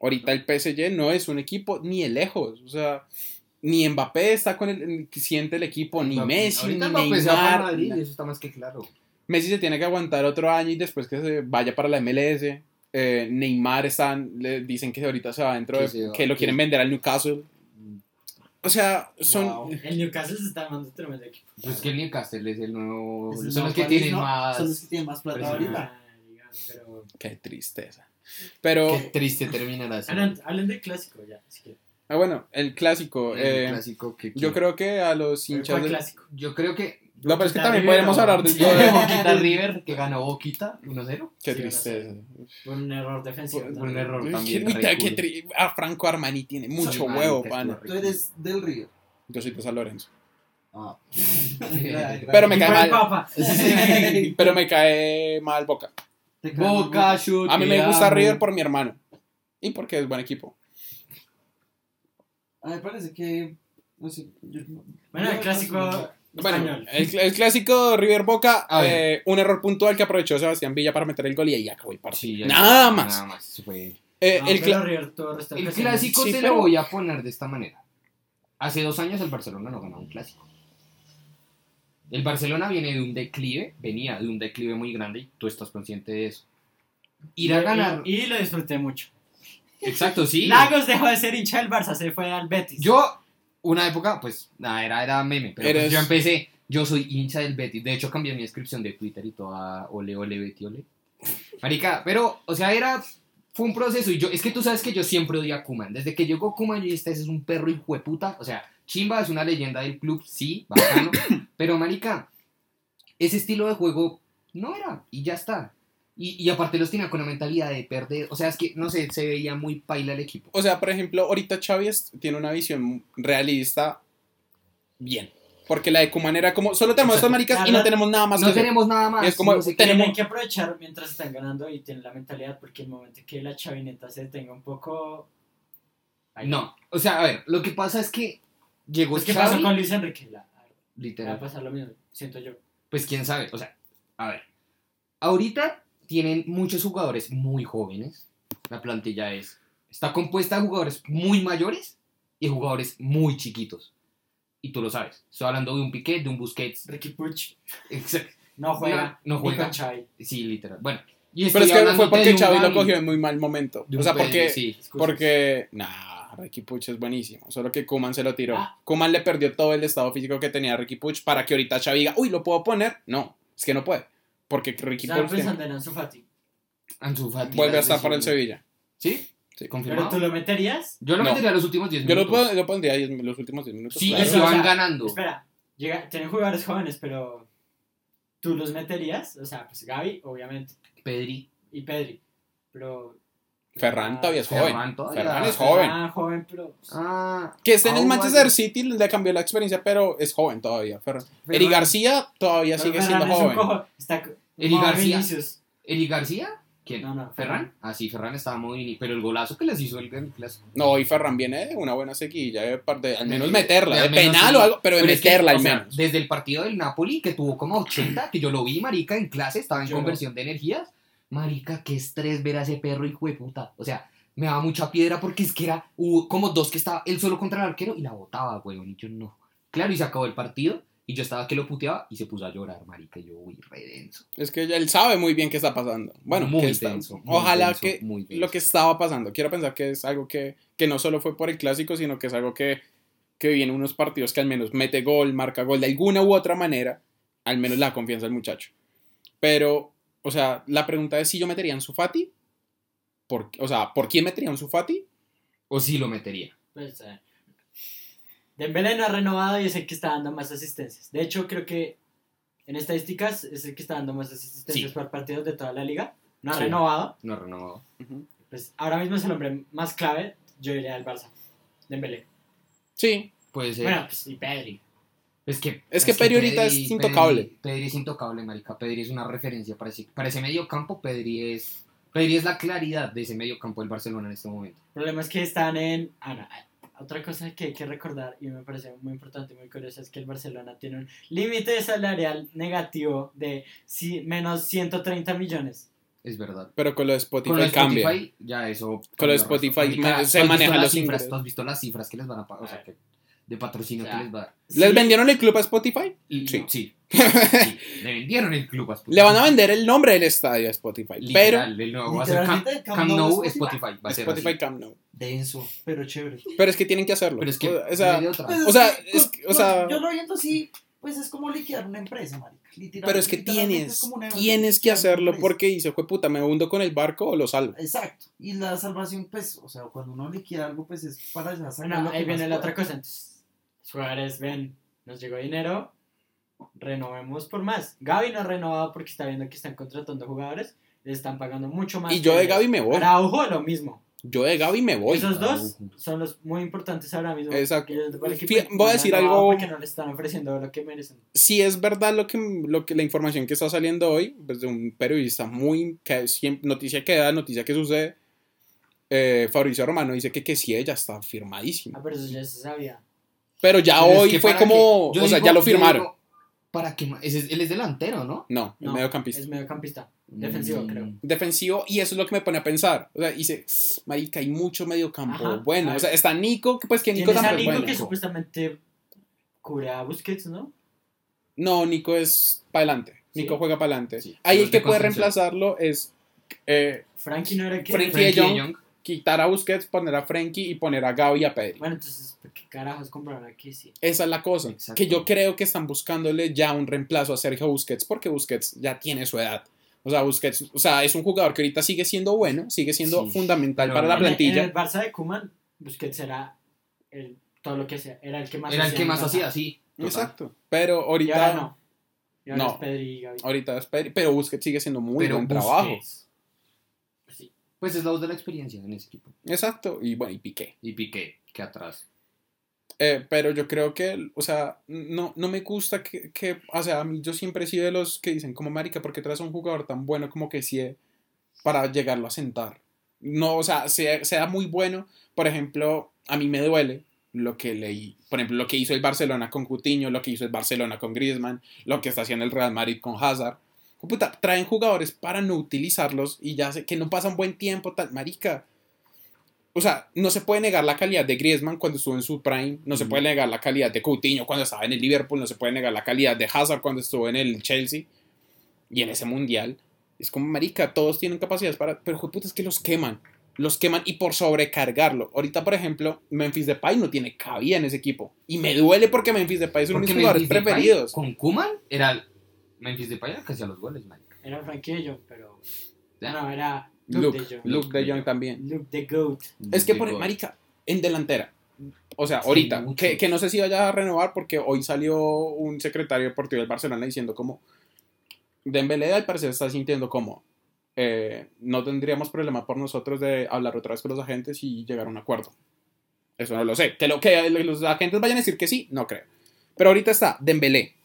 Ahorita el PSG no es un equipo ni de lejos. O sea, ni Mbappé está con el, siente el equipo, ni Mbappé- Messi, ahorita ni Mbappé se va para Neymar. Madrid, eso está más que claro. Messi se tiene que aguantar otro año y después que se vaya para la MLS. Eh, Neymar están, le dicen que ahorita se va dentro Que de, que lo quieren vender al Newcastle. O sea, son Wow. El Newcastle se está armando tremendo equipo. Pues que el Newcastle es el nuevo. Es el son los que país, tienen ¿no? más. Son los que tienen más plata ahorita. Ah, Pero. qué tristeza. Pero Qué triste terminar así. Hablen, hablen del clásico ya, si quieren. ah, bueno, el clásico. El eh, clásico que yo creo que a los hinchas ¿Cuál del- clásico? Yo creo que. No, pero es que también River, podemos ¿o? hablar de Boquita River, que ganó Boquita 1-0. Qué Sí, tristeza. Por un error defensivo. Por- un error. También uy, tri- a Franco Armani tiene mucho huevo, pana. Tú eres del Río. Yo soy de San Lorenzo. Ah. Pero me cae mal. Pero me cae mal Boca. Boca, shoot. A mí me gusta amo. River por mi hermano. Y porque es buen equipo. A mí me parece que. No sé. yo- Bueno, el clásico. Bueno, el, cl- el clásico River Boca, eh, un error puntual que aprovechó Sebastián Villa para meter el gol y ahí acabó el partido. Sí, ya- nada más. Nada más. fue- Eh, No, el River clásico Sí, te pero- lo voy a poner de esta manera. Hace dos años el Barcelona no ganaba un clásico. El Barcelona viene de un declive, venía de un declive muy grande y tú estás consciente de eso. Ir a Y- ganar. Y, y lo disfruté mucho. Exacto, sí. Lagos dejó de ser hincha del Barça, se fue al Betis. Yo, una época, pues, nada, era, era meme, pero pues, Eres- yo empecé, yo soy hincha del Betis. De hecho, cambié mi descripción de Twitter y todo a ole, ole, Betty, ole. Marica, pero, o sea, era, fue un proceso y yo, es que tú sabes que yo siempre odié a Kuman. Desde que llegó Kuman, yo dije, este es un perro de puta. O sea, Chimba es una leyenda del club, sí, bacano, pero, marica, ese estilo de juego no era y ya está. Y, y aparte los tenía con una mentalidad de perder, o sea, es que, no sé, se veía muy paila el equipo. O sea, por ejemplo, ahorita Xavi tiene una visión realista bien. Porque la de Kuman era como, solo tenemos Exacto. estas maricas y no Nada. tenemos nada más No que hacer. tenemos nada más. Es como- no sé tenemos- Tienen que aprovechar mientras están ganando y tienen la mentalidad porque el momento que la chavineta se detenga un poco... ahí- No, o sea, a ver, lo que pasa es que llegó Pues, ¿qué Xavi, pasó con Luis Enrique? La- va a literal. pasar lo mismo, siento yo. Pues quién sabe, o sea, a ver. Ahorita tienen muchos jugadores muy jóvenes. La plantilla es está compuesta de jugadores muy mayores y jugadores muy chiquitos. Y tú lo sabes. Estoy hablando de un Piqué, de un Busquets. Ricky Puch Exacto. no juega, No, no juega. Sí, literal. Bueno, y Pero es que hablando fue de porque Xavi lo cogió en muy mal momento. O sea, porque, sí. Porque, nah, Ricky Puch es buenísimo. Solo que Kuman se lo tiró. Ah. Kuman le perdió todo el estado físico que tenía Ricky Puch para que ahorita Xavi diga, uy, ¿lo puedo poner? No, es que no puede. Porque Ricky Estaba tiene- pensando en Ansu Fati. Ansu Fati, vuelve a estar para el. Sevilla. ¿Sí? Sí. ¿Confirmado? ¿Pero tú lo meterías? Yo lo No. metería los últimos 10 Yo lo, minutos. puedo- lo pondría ahí en los últimos 10 minutos. Sí, claro. si Pero, o van sea, ganando. Espera, llega, tienen jugadores jóvenes, pero ¿tú los meterías? O sea, pues Gaby, obviamente, Pedri. y Pedri. Pero... Ferran todavía es Ferran joven. todavía. Ferran es Ferran, joven. joven, pero... Ah, Que esté en el Manchester. City le cambió la experiencia, pero es joven todavía. Ferran. Ferran- Eri García todavía pero sigue Ferran siendo joven. cojo, Está Eri García. ¿Eli García? ¿Quién? No, no, ¿Ferran? Ah, sí, Ferran estaba muy. Pero el golazo que les hizo el, el clásico. No, y Ferran viene de una buena sequilla, de, par- de al menos De- meterla, de penal o algo, pero de Pero es que, meterla o al sea, menos. desde el partido del Napoli, que tuvo como 80, que yo lo vi, marica, en clase, estaba en Yo no. conversión de energías. Marica, qué estrés ver a ese perro, de puta. O sea, me daba mucha piedra porque es que era, hubo como dos que estaba él solo contra el arquero y la botaba, weón, y yo no. Claro, y se acabó el partido, y yo estaba que lo puteaba, y se puso a llorar, marica, y yo, uy, re denso. Es que él sabe muy bien qué está pasando. Bueno, Muy que está- denso, muy ojalá denso, que muy denso. lo que estaba pasando, quiero pensar que es algo que, que no solo fue por el clásico, sino que es algo que, que viene unos partidos que al menos mete gol, marca gol de alguna u otra manera, al menos la confianza del muchacho. Pero, o sea, la pregunta es si yo metería en Sufati. ¿Por, o sea, ¿por quién metería en Sufati? O sí lo metería. Pues, eh, Dembélé no ha renovado y es el que está dando más asistencias. De hecho, creo que en estadísticas es el que está dando más asistencias Sí. por partidos de toda la liga. No ha Sí. renovado, No renovado. pues ahora mismo es el hombre más clave, yo diría del Barça, Dembélé. Sí, Puede ser. Bueno, pues y Pedri. Es que, es que Pedri ahorita es intocable. Pedri, Pedri es intocable, marica. Pedri es una referencia para ese, para ese medio campo. Pedri es, Pedri es la claridad de ese medio campo del Barcelona en este momento. El problema es que están en... Ah, no, ah, otra cosa que hay que recordar y me parece muy importante y muy curiosa es que el Barcelona tiene un límite salarial negativo de si- menos 130 millones. Es verdad. pero con lo de Spotify, Con lo de cambia. Spotify, ya eso. Con lo de Spotify resto. Marica, ma- ¿tú se manejan las los cifras, ingresos. ¿Tú has visto las cifras que les van a pagar? O sea, que de patrocinio O sea, que les va a dar. ¿Les Sí, vendieron el club a Spotify? Sí. Sí. Sí. Le vendieron el club a Spotify. Le van a vender el nombre del estadio a Spotify. Pero Literal, el nuevo va a ser Camp, Camp Nou Spotify. Va a ser Spotify así. Camp Nou. Denso, pero chévere. Pero es que tienen que hacerlo. Pero es que o sea, no. Pues O sea, es que- o sea- yo lo viendo así, pues es como liquidar una empresa, marica. Pero es que tienes, es como una- tienes que hacerlo porque dice, fue puta, me hundo con el barco o lo salvo. Exacto. Y la salvación, pues, o sea, cuando uno liquida algo, pues es para ya sacar que ahí viene la otra cosa. Entonces, jugadores ven, nos llegó dinero, renovemos por más. Gaby no ha renovado porque está viendo que están contratando jugadores, le están pagando mucho más. Y yo que de. Gaby me voy. Araujo lo mismo. Yo de Gaby me voy. Esos dos son los muy importantes ahora mismo. Exacto. que ellos para el equipo Fí- y voy a decir algo- Porque no le están ofreciendo lo que merecen. Si es verdad lo que, lo que la información que está saliendo hoy, pues de un periodista muy, que siempre, noticia que da, noticia que sucede, eh, Fabricio Romano dice que, que sí, ella está firmadísima. Ah, pero eso ya se sabía. Pero ya Pero es hoy que fue como, que- o sea, digo- ya lo firmaron. digo, ¿Para Ese es- él es delantero, ¿no? no, mediocampista. Es mediocampista. Defensivo, Mm. creo. defensivo y eso es lo que me pone a pensar. O sea, dice, marica, hay mucho mediocampo Ajá. bueno. O sea, está Nico, que pues que Nico es Nico bueno. que supuestamente cubre a Busquets, ¿no? No, Nico es para adelante. Sí. Nico juega para adelante. Sí. Ahí el que de puede reemplazarlo es eh, Frankie no era que... Frankie Frankie de de Jong. Quitar a Busquets, poner a Frenkie y poner a Gaby y a Pedri. Bueno, entonces, ¿por ¿qué carajos compraron aquí? Sí. Esa es la cosa. Que yo creo que están buscándole ya un reemplazo a Sergio Busquets porque Busquets ya tiene su edad. O sea, Busquets, o sea, es un jugador que ahorita sigue siendo bueno, sigue siendo Sí. fundamental Pero para la En el- plantilla. En el Barça de Kuman, Busquets era el, todo lo que hacía. Era el que más Era el hacía que en más Barça. hacía, sí. total. Exacto. Pero Y ahorita ahora no. Y ahora No. es Pedri y Gavi. ahorita es Pedri, pero Busquets sigue siendo muy Pero buen Busquets, trabajo. Pues es la voz de la experiencia en ese equipo. Exacto. Y bueno, y Piqué. Y Piqué, que atrás. Eh, pero yo creo que, o sea, no, no me gusta que, que, o sea, a mí yo siempre he sido de los que dicen como marica, porque traes a un jugador tan bueno como que sí para llegarlo a sentar. No, o sea, sea, sea muy bueno. Por ejemplo, a mí me duele lo que leí, por ejemplo, lo que hizo el Barcelona con Coutinho, lo que hizo el Barcelona con Griezmann, lo que está haciendo el Real Madrid con Hazard. Puta, traen jugadores para no utilizarlos y ya sé que no pasan buen tiempo, tal, marica. O sea, no se puede negar la calidad de Griezmann cuando estuvo en su prime, no se puede negar la calidad de Coutinho cuando estaba en el Liverpool, no se puede negar la calidad de Hazard cuando estuvo en el Chelsea y en ese mundial. Es como, marica, todos tienen capacidades para... Pero, puta, es que los queman. Los queman y por sobrecargarlo. Ahorita, por ejemplo, Memphis Depay no tiene cabida en ese equipo. Y me duele porque Memphis Depay es uno de mis jugadores preferidos. Con Kuman era Memphis Depay era que hacía los goles, man. Era Frankie de Jong, pero. Ya. No, era Luke, Luke, de Jong. Luke de Jong también. Luke the Goat. Es que, por, marica, en delantera. O sea, Sí, ahorita, que, que no sé si vaya a renovar porque hoy salió un secretario deportivo del Barcelona diciendo como Dembélé al parecer está sintiendo como eh, no tendríamos problema por nosotros de hablar otra vez con los agentes y llegar a un acuerdo. Eso no lo sé. Que, lo, que los agentes vayan a decir que sí, no creo. Pero ahorita está Dembélé,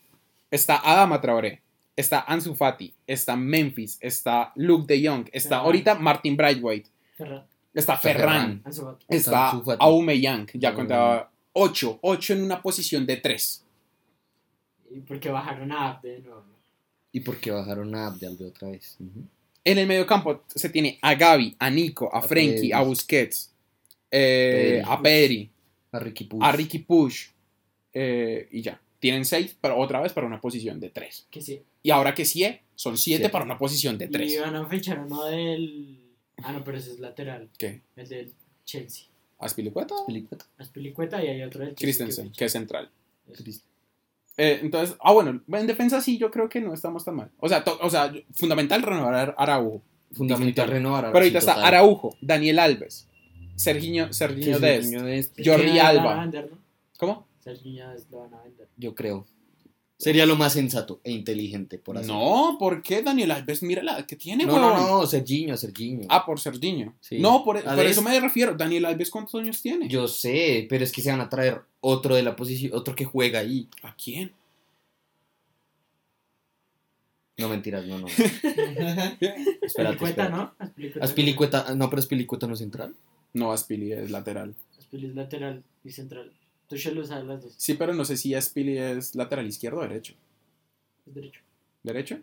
está Adama Traoré, está Ansu Fati, está Memphis, está Luke de Jong, está Ferran. ahorita Martin Brightwhite, Ferran. está Ferran. Ferran. Está. Aubameyang, ya contaba 8, 8 en una posición de 3. ¿Y por qué bajaron a Abde de nuevo? ¿Y por qué bajaron a Abde Albe otra vez? En el mediocampo se tiene a Gaby, a Nico, a, A Frenkie, a Busquets, eh, Pedri. a Pedri, A Ricky Push. a Ricky Push eh, y ya. Tienen 6, pero otra vez para una posición de 3. Que sí. Y ahora que sí, son 7 Siete. para una posición de Y 3. van a fichar uno del. Ah, no, pero ese es lateral. ¿Qué? El del Chelsea. ¿Aspilicueta? Pelicueta. Aspilicueta y hay otro del Chelsea. Christensen, que que es central. Eh, entonces, ah, bueno, en defensa sí, yo creo que no estamos tan mal. O sea, to- o sea fundamental renovar a Araujo. Fundamental renovar. Pero ahorita sí, está total. Araujo, Daniel Alves, Dest. Serginho Dest. Jordi Alba. ¿Cómo? Dest lo van a vender. Yo creo. Sería lo más sensato e inteligente, por así No, ¿por qué Daniel Alves? Mira la que tiene, No, no, huevón. no, Serginho, Serginho. Ah, por Serginho. Sí. No, por, eso me refiero. Daniel Alves, ¿cuántos años tiene? Yo sé, pero es que se van a traer otro de la posición, otro que juega ahí. ¿A quién? No mentiras, no, no. Espérate. ¿no? Aspilicueta. Aspilicueta, no, pero Aspilicueta no es central. No, Aspili es lateral. Aspili es lateral y central. Tuchel usa las dos. Sí, pero no sé si Aspili es lateral izquierdo o derecho. Es derecho. ¿Derecho?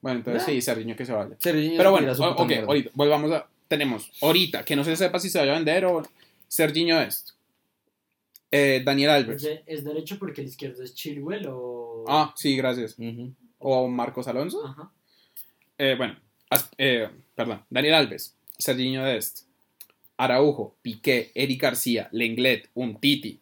Bueno, entonces Ya. sí, Serginho que se vaya. Serginho Pero bueno, o- ok, mierda. ahorita, volvamos a... Tenemos, ahorita, que no se sepa si se vaya a vender o... Serginho esto. Eh, Daniel Es, Alves. de- es derecho porque el izquierdo es Chilwell o. Ah, sí, gracias. O Marcos Alonso. Ajá. Eh, bueno, As- eh, perdón, Daniel Alves, Serginho Dest, Araujo, Piqué, Eric García, Lenglet, Untiti,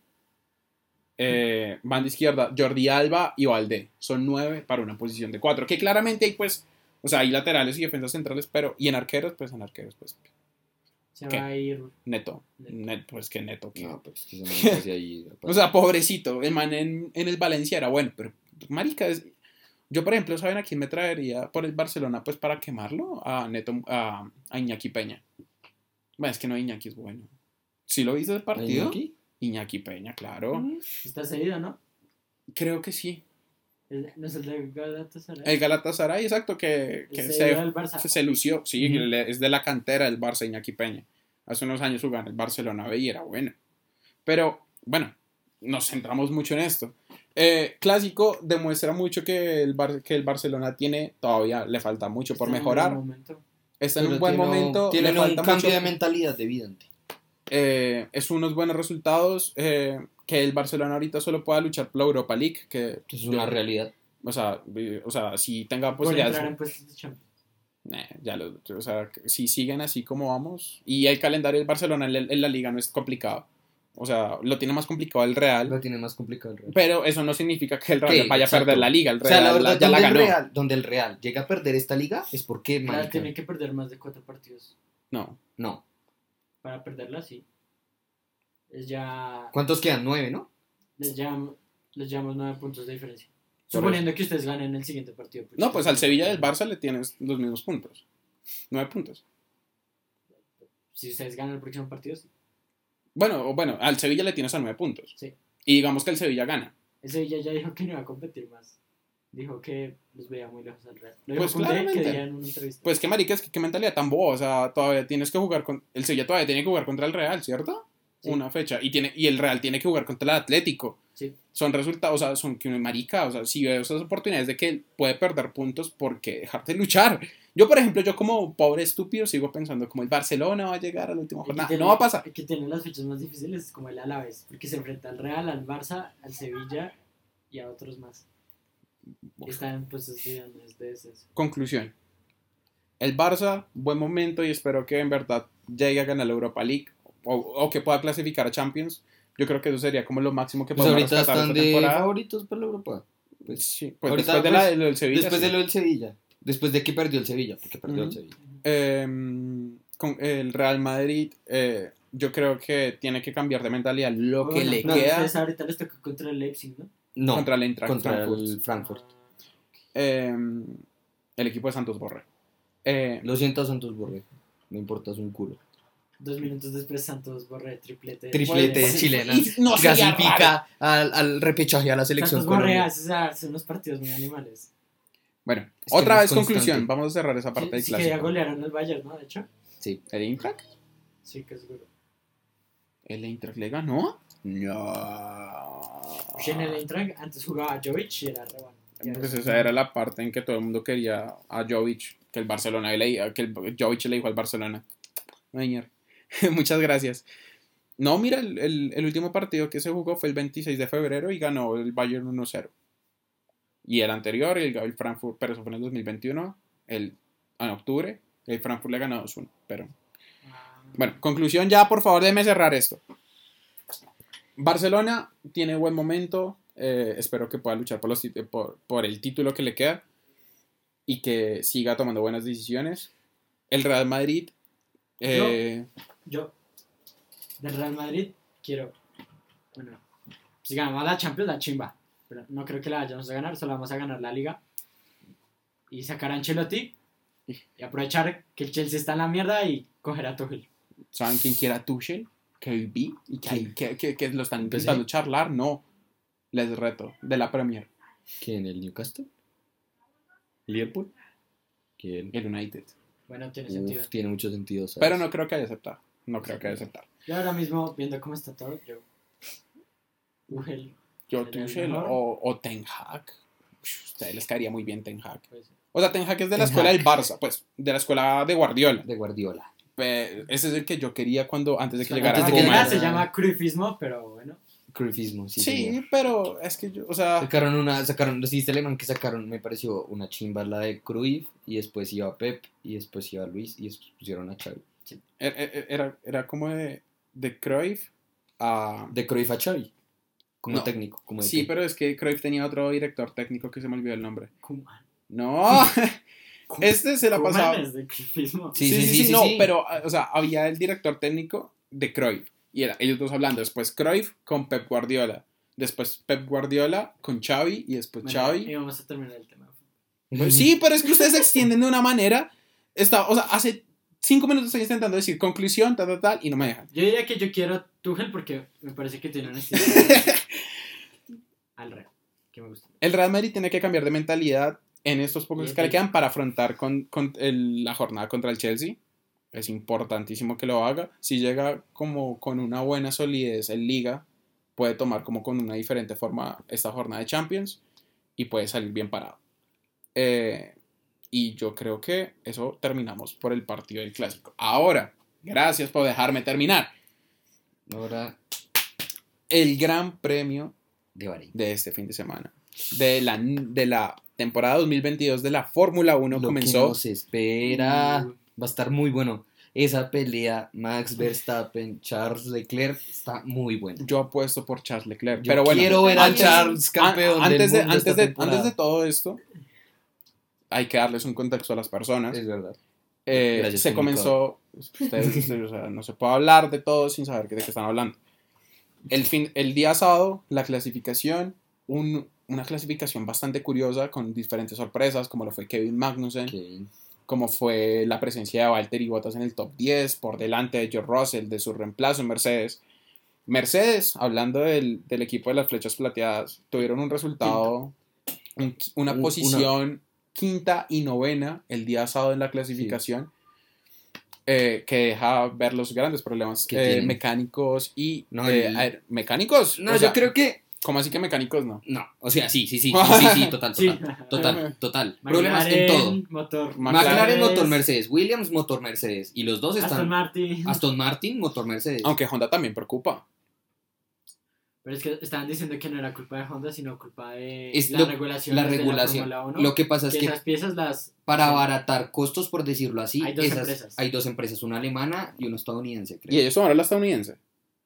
eh, banda izquierda, Jordi Alba y Valdé. Son nueve para una posición de cuatro. Que claramente hay, pues, o sea, hay laterales y defensas centrales, pero, y en arqueros, pues, en arqueros, pues, Se ¿Qué? va a ir. neto. Neto. Net, pues, que neto. que- No, pues que se me hace ahí. O sea, pobrecito, el man en, en el Valencia era bueno, pero marica, es- yo por ejemplo, ¿saben a quién me traería por el Barcelona pues para quemarlo? A Neto, a, a Iñaki Peña. Bueno, es que no Iñaki es bueno. ¿Sí lo viste el partido? aquí? Iñaki Peña, claro. Está cedido, ¿no? Creo que sí. El- No es el de Galatasaray. El Galatasaray, exacto, que, se, lució. Sí, es de la cantera del Barça, Iñaki Peña. Hace unos años jugaba en el Barcelona B y era bueno. Pero, bueno, nos centramos mucho en esto. Eh, clásico demuestra mucho que el, Bar- que el Barcelona tiene, todavía le falta mucho por Está en un mejorar. buen momento. Está en Pero un buen tiene- momento. Tienen le un falta cambio mucho. de mentalidad evidente. Eh, es unos buenos resultados. eh, que el Barcelona ahorita solo pueda luchar por la Europa League. Que Es una yo- realidad. O sea, o sea, si tenga Por posibilidades. entrar en puestos de Champions. Nah, ya lo, o sea, si siguen así como vamos. Y el calendario del Barcelona en la, en la liga no es complicado. O sea, lo tiene más complicado el Real. Lo tiene más complicado el Real. Pero eso no significa que el Real ¿Qué? vaya a perder la liga. El O Real sea, la verdad, ya la donde, el ganó. Real, donde el Real llega a perder esta liga es porque, Claro, tiene que perder más de cuatro partidos. No. no. Para perderla, sí. Es ya. ¿Cuántos quedan? Nueve, ¿no? Les, llam- les llevamos nueve puntos de diferencia. Suponiendo que ustedes ganen el siguiente partido. porque No, pues al Sevilla del Barça le tienes los mismos puntos. Nueve puntos. Si ustedes ganan el próximo partido, sí. Bueno, o bueno, al Sevilla le tienes a nueve puntos. Sí. Y digamos que el Sevilla gana. El Sevilla ya dijo que no iba a competir más. Dijo que los veía muy lejos al Real. Lo Pues claramente. que en una entrevista. Pues qué marica, es que qué mentalidad tan boba. O sea, todavía tienes que jugar con. El Sevilla todavía tiene que jugar contra el Real, ¿cierto? Sí. Una fecha. Y, tiene, y el Real tiene que jugar contra el Atlético. Sí. Son resultados, o sea, son que marica. O sea, si veo esas oportunidades de que puede perder puntos, ¿por qué dejarte luchar? Yo, por ejemplo, yo como pobre estúpido sigo pensando como el Barcelona va a llegar a la última jornada. tiene- No va a pasar. Que tiene las fechas más difíciles como el Alavés, porque se enfrenta al Real, al Barça, al Sevilla y a otros más. Están puestos de. Conclusión. El Barça, buen momento y espero que en verdad llegue a ganar la Europa League o, o que pueda clasificar a Champions. Yo creo que eso sería como lo máximo que Pues podemos ahorita rescatar están de temporada. favoritos para la Europa. Pues, Sí, pues Ahorita, después de, la, pues, de lo del Sevilla. después sí. de lo del Sevilla. Después de que perdió el Sevilla, porque perdió el Ujú. Sevilla. Em, con el Real Madrid, eh, yo creo que tiene que cambiar de mentalidad lo que Bueno, le no, queda ahorita les toca contra el Leipzig, ¿no? No, contra el Eintracht contra Frankfurt. el Frankfurt. Em, el equipo de Santos Borre. Eh, Lo siento, Santos Borré. No importa, es un culo. Dos minutos después Santos Borré triplete. Triplete chilena. y no. Clasifica al, al repechaje a la selección Santos Colombia. hace hace unos partidos muy animales. bueno, Es otra vez conclusión. Vamos a cerrar esa parte Sí, del sí que ya golearon el Bayern, ¿no? De hecho. Sí. ¿El Eintracht? Sí, que seguro. ¿El Eintracht le ganó? No. En el Eintracht antes jugaba Jovic y era re bueno. Pues ves. esa era la parte en que todo el mundo quería a Jovic, que el Barcelona le, que el Jovic le dijo al Barcelona. Ñer. Muchas gracias. No, mira, el, el- el último partido que se jugó fue el 26 de febrero y ganó el Bayern 1-0. Y el anterior, el, el Frankfurt, pero eso fue en el 2021, el, en octubre, el Frankfurt le ganó 2-1. Pero Ah, bueno, conclusión ya, por favor, déjeme cerrar esto. Barcelona tiene buen momento. eh, espero que pueda luchar por, los por, por el título que le queda y que siga tomando buenas decisiones. El Real Madrid. eh, Yo, del Real Madrid, quiero. Bueno, si ganamos la Champions, la chimba. pero no creo que la vayamos a ganar, solo vamos a ganar la liga. Y sacar a Ancelotti y aprovechar que el Chelsea está en la mierda y coger a Tuchel. ¿Saben quién quiera Tuchel? KB. ¿Y ¿Quién? que, que, que lo están intentando charlar? No. Les reto. De la Premier. ¿Quién? ¿El Newcastle? ¿Liverpool? ¿Quién? El United. Bueno, tiene sentido. Tiene mucho sentido. ¿sabes? Pero no creo que haya aceptado. No creo que haya aceptado. Yo ahora mismo, viendo cómo está todo, yo. Tuchel, Yo ¿Sería el Tuchel o, o Ten Hag. Ustedes les caería muy bien Ten Hag. pues. O sea, Ten Hag es de la escuela Hag. del Barça, pues, de la escuela de Guardiola. De Guardiola. Ese es el que yo quería cuando antes de que Antes llegara de que llegara se llama Cruyffismo, pero bueno. Cruyffismo, sí. Sí, señor. pero es que yo, o sea, Sacaron una, sacaron, alemán que sacaron, me pareció una chimba la de Cruyff, y después iba Pep, y después iba Luis, y después pusieron a Xavi. er- er- era, era como de, de Cruyff a... De Cruyff a Xavi, como No. técnico. Como de Sí, pero es que Cruyff tenía otro director técnico que se me olvidó el nombre. No, este se la pasaba... de. Sí, Sí, sí, sí, sí, no, sí. pero, o sea, había el director técnico de Cruyff, y era ellos dos hablando, después Cruyff con Pep Guardiola, después Pep Guardiola con Xavi, y después Bueno, Xavi... Y vamos a terminar el tema. Pues sí, pero es que ustedes se extienden de una manera, está, o sea, hace cinco minutos estoy intentando decir conclusión, tal, tal, tal, y no me dejan. Yo diría que yo quiero a Tuchel porque me parece que tiene un estilo al rey, que me gusta. El Real Madrid tiene que cambiar de mentalidad en estos pocos que le quedan para afrontar con, con el- la jornada contra el Chelsea. Es importantísimo que lo haga. Si llega como con una buena solidez en liga, puede tomar como con una diferente forma esta jornada de Champions y puede salir bien parado. Eh, y yo creo que eso terminamos por el partido del clásico. Ahora, gracias por dejarme terminar. Ahora, El gran premio de de este fin de semana. De la, de la temporada 2022 de la Fórmula 1 Lo comenzó. que nos espera va a estar muy bueno. Esa pelea, Max Verstappen, Charles Leclerc, está muy buena. Yo apuesto por Charles Leclerc. Yo pero bueno, quiero ver a antes- Charles campeón an- del antes, de, mundo antes, de, antes de todo esto, hay que darles un contexto a las personas. Es verdad. Eh, Gracias, se comenzó. ustedes, ustedes, o sea, no se puede hablar de todo sin saber de qué están hablando. El, fin, el día sábado, la clasificación, un- una clasificación bastante curiosa con diferentes sorpresas, como lo fue Kevin Magnussen. Como fue la presencia de Valtteri Bottas en el top 10, por delante de George Russell, de su reemplazo en Mercedes. Mercedes, hablando del, del equipo de las flechas plateadas, tuvieron un resultado, un- una Un- una- posición quinta y novena el día sábado en la clasificación, eh, que deja ver los grandes problemas Que eh, mecánicos y... No, eh, ver, ¿Mecánicos? No, O yo sea, creo que. ¿Cómo así que mecánicos no? No, o sea, sí, sí, sí, sí, sí, sí, total, total, total, total. Problemas en todo. Motor. McLaren, McLaren, motor Mercedes, Williams, motor Mercedes. Y los dos Aston están. Martin. Aston Martin, motor Mercedes. Aunque Honda también preocupa. Pero es que estaban diciendo que no era culpa de Honda, sino culpa de Es la lo- regulación. la de regulación. 1, Lo que pasa es que que esas piezas las. para abaratar costos, por decirlo así, Hay dos esas- empresas. hay dos empresas, una alemana y una estadounidense, creo. Y ellos tomaron la estadounidense.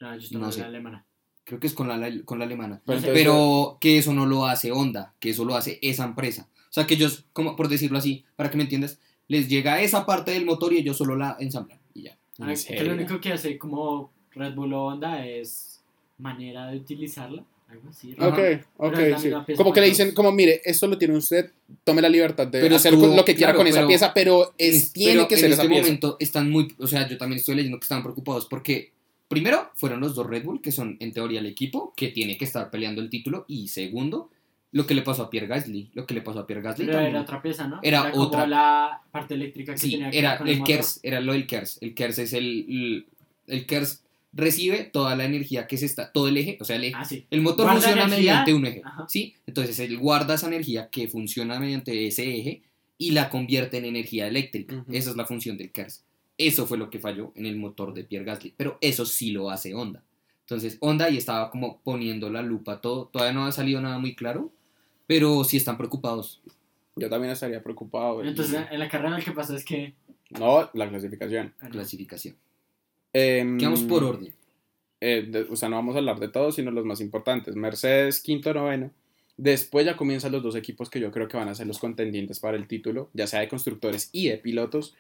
No, yo estoy No no sé. la alemana. Creo que es con la, con la alemana. Pero entonces- Pero que eso no lo hace Honda, que eso lo hace esa empresa. O sea, que ellos, como por decirlo así, para que me entiendas, les llega esa parte del motor y ellos solo la ensamblan y ya. Ah, que lo único que hace como Red Bull o Honda es manera de utilizarla. Algo así. Ok, ok, sí. Como que le dicen, como mire, esto lo tiene usted, tome la libertad de Pero hacer con lo que quiera claro, con esa pero- pieza, pero es, En- tiene pero que en ser este esa pieza. momento están muy, o sea, yo también estoy leyendo que están preocupados porque primero fueron los dos Red Bull, que son en teoría el equipo que tiene que estar peleando el título, y segundo, lo que le pasó a Pierre Gasly, lo que le pasó a Pierre Gasly Pero también. era otra pieza, ¿no? Era como otra. la parte eléctrica que Sí, tenía que era con el motor. KERS, era lo del KERS. El KERS es el, el, el KERS recibe toda la energía que se está, todo el eje, o sea, el eje. Ah, sí. El motor Guarda funciona energía. mediante un eje, Ajá. ¿sí? Entonces él guarda esa energía que funciona mediante ese eje y la convierte en energía eléctrica. Esa es la función del KERS. Eso fue lo que falló en el motor de Pierre Gasly, pero eso sí lo hace Honda. Entonces Honda ahí estaba como poniendo la lupa todo. Todavía no ha salido nada muy claro, pero sí están preocupados. Yo también estaría preocupado. y- Entonces en la carrera lo que pasó es que. no, la clasificación. ah, no. Clasificación. ¿Qué vamos por orden? eh, de- o sea, no vamos a hablar de todos, sino los más importantes. Mercedes, quinto, noveno. Después ya comienzan los dos equipos que yo creo que van a ser los contendientes para el título, ya sea de constructores y de pilotos.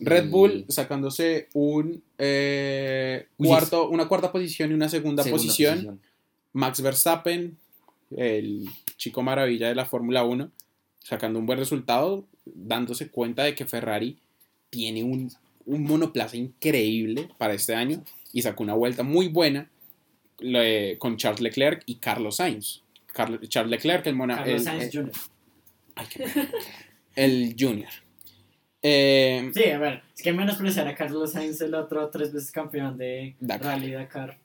Red Bull sacándose un eh, cuarto, una cuarta posición y una segunda, Segunda posición. Max Verstappen, el chico maravilla de la Fórmula 1, sacando un buen resultado, dándose cuenta de que Ferrari tiene un, un monoplaza increíble para este año y sacó una vuelta muy buena le- con Charles Leclerc y Carlos Sainz. Carl- Charles Leclerc, el, mona- Carlos el- Sainz el- Jr. ay, qué pena. el Junior. Eh, Sí, a ver, es que menospreciar a Carlos Sainz, el otro tres veces campeón de Dakar. Rally Dakar.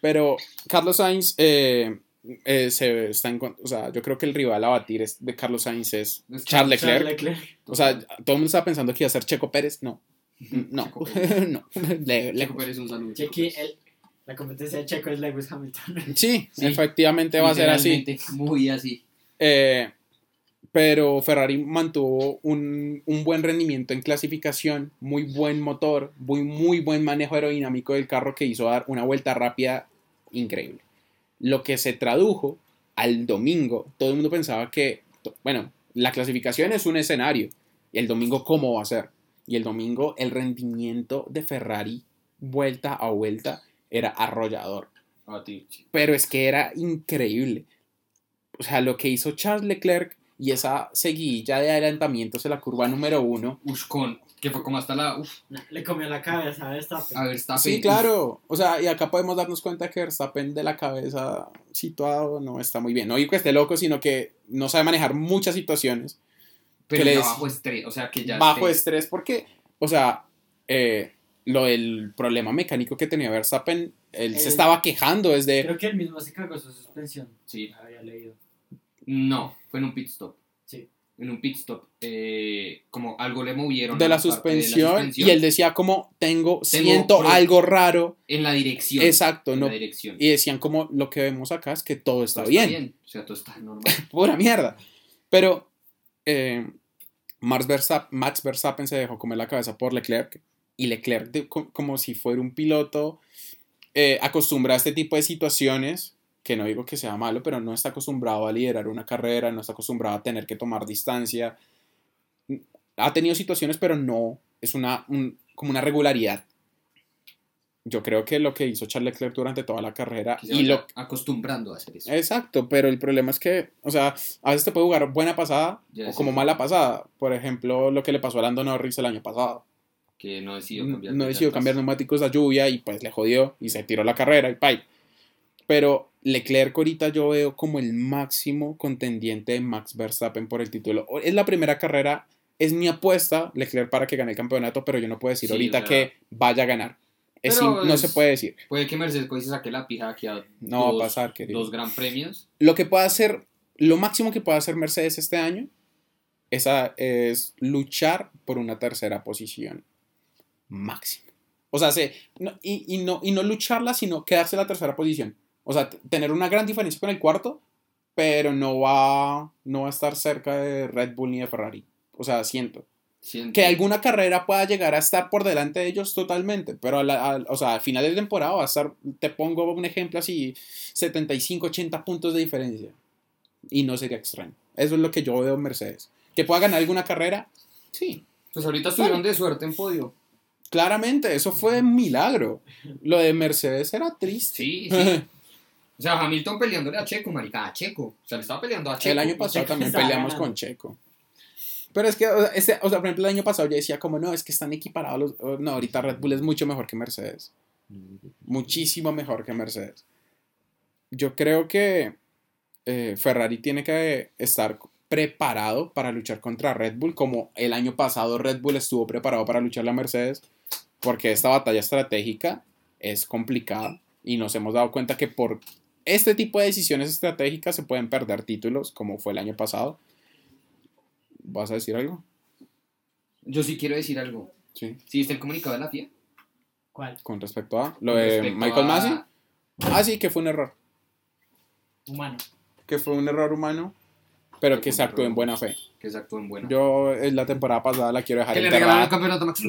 Pero Carlos Sainz eh, eh, se está en, o sea, yo creo que el rival a batir es, de Carlos Sainz es Es Charles Leclerc. Charles Leclerc. O sea, todo el mundo estaba pensando que iba a ser Checo Pérez. No, no, Checo Pérez. no. Le- le- Checo Pérez, un saludo. Chequi, el- la competencia de Checo es Lewis Hamilton. Sí, Sí, efectivamente va a ser así. Muy así. Eh, pero Ferrari mantuvo un, un buen rendimiento en clasificación, muy buen motor, muy, muy buen manejo aerodinámico del carro que hizo dar una vuelta rápida increíble. Lo que se tradujo al domingo, todo el mundo pensaba que, bueno, la clasificación es un escenario, y el domingo cómo va a ser. Y el domingo el rendimiento de Ferrari vuelta a vuelta era arrollador pero es que era increíble. O sea, lo que hizo Charles Leclerc y esa seguidilla de adelantamientos en la curva número uno. Uf, con. Que fue como hasta la. Uf, Le comió la cabeza a Verstappen. a ver, está Sí, claro. O sea, y acá podemos darnos cuenta que Verstappen de la cabeza situado no está muy bien. No digo que esté loco, sino que no sabe manejar muchas situaciones Pero ya bajo estrés. O sea, que ya. bajo esté- estrés porque, o sea, eh, lo del problema mecánico que tenía Verstappen, él se estaba quejando desde... Creo que él mismo se cagó su suspensión. Sí. Había leído. No, fue en un pit stop. Sí. En un pit stop. eh, como algo le movieron. De la, de suspensión, y él decía como tengo, siento algo raro En la dirección. exacto En no la dirección. y decían como lo que vemos acá es que todo está Todo bien, O sea, todo está normal. pura mierda pero eh, Max, Verstappen, Max Verstappen se dejó comer la cabeza por Leclerc y Leclerc de- como si fuera un piloto eh, acostumbrado a este tipo de situaciones que no digo que sea malo pero no está acostumbrado a liderar una carrera no está acostumbrado a tener que tomar distancia ha tenido situaciones pero no es una un- como una regularidad yo creo que lo que hizo Charles Leclerc durante toda la carrera Que y lo acostumbrando a hacer eso. Exacto, pero el problema es que, o sea, a veces te puede jugar buena pasada Ya o como mala pasada. Por ejemplo, lo que le pasó a Lando Norris el año pasado. Que no decidió No cambiar. no de decidió cambiar neumáticos a lluvia y pues le jodió y se tiró la carrera y pay. Pero Leclerc ahorita yo veo como el máximo contendiente de Max Verstappen por el título. Es la primera carrera, es mi apuesta, Leclerc para que gane el campeonato, pero yo no puedo decir Sí, ahorita que vaya a ganar. Es no es- se puede decir. Puede que Mercedes se saque la pija aquí a No va a dos, pasar, querido. dos gran premios. Lo que puede hacer, lo máximo que puede hacer Mercedes este año es, luchar por una tercera posición. Máximo. O sea, se, no- y, y no, y no lucharla, sino quedarse en la tercera posición. O sea, tener una gran diferencia con el cuarto, pero no va, no va a estar cerca de Red Bull ni de Ferrari. O sea, siento. Siento- Que alguna carrera pueda llegar a estar por delante de ellos totalmente, pero a la- a- o sea, al final de temporada va a estar, te pongo un ejemplo así, 75, 80 puntos de diferencia. Y no sería extraño. Eso es lo que yo veo en Mercedes. Que pueda ganar alguna carrera, sí, Pues ahorita estuvieron de suerte en podio. claramente, eso fue un milagro. Lo de Mercedes era triste. Sí, sí. O sea, Hamilton peleándole a Checo, marica, a Checo. O sea, le estaba peleando a Checo. el año pasado también peleamos ganando. con Checo. Pero es que, o sea, ese- o sea, por ejemplo, el año pasado yo decía como, no, es que están equiparados los... oh, No, ahorita Red Bull es mucho mejor que Mercedes. muchísimo mejor que Mercedes. Yo creo que eh, Ferrari tiene que estar preparado para luchar contra Red Bull, como el año pasado Red Bull estuvo preparado para luchar la Mercedes, porque esta batalla estratégica es complicada y nos hemos dado cuenta que por este tipo de decisiones estratégicas se pueden perder títulos, como fue el año pasado. ¿Vas a decir algo? Yo sí quiero decir algo. Sí. ¿Sí viste el comunicado de la FIA? ¿Cuál? Con respecto a lo de Michael a- Massey. Ah, sí, que fue un error. Humano. Que fue un error humano, pero que se actuó en buena fe. Que se actuó en buena. Yo en la temporada pasada la quiero dejar que le regalaron el campeonato a Max.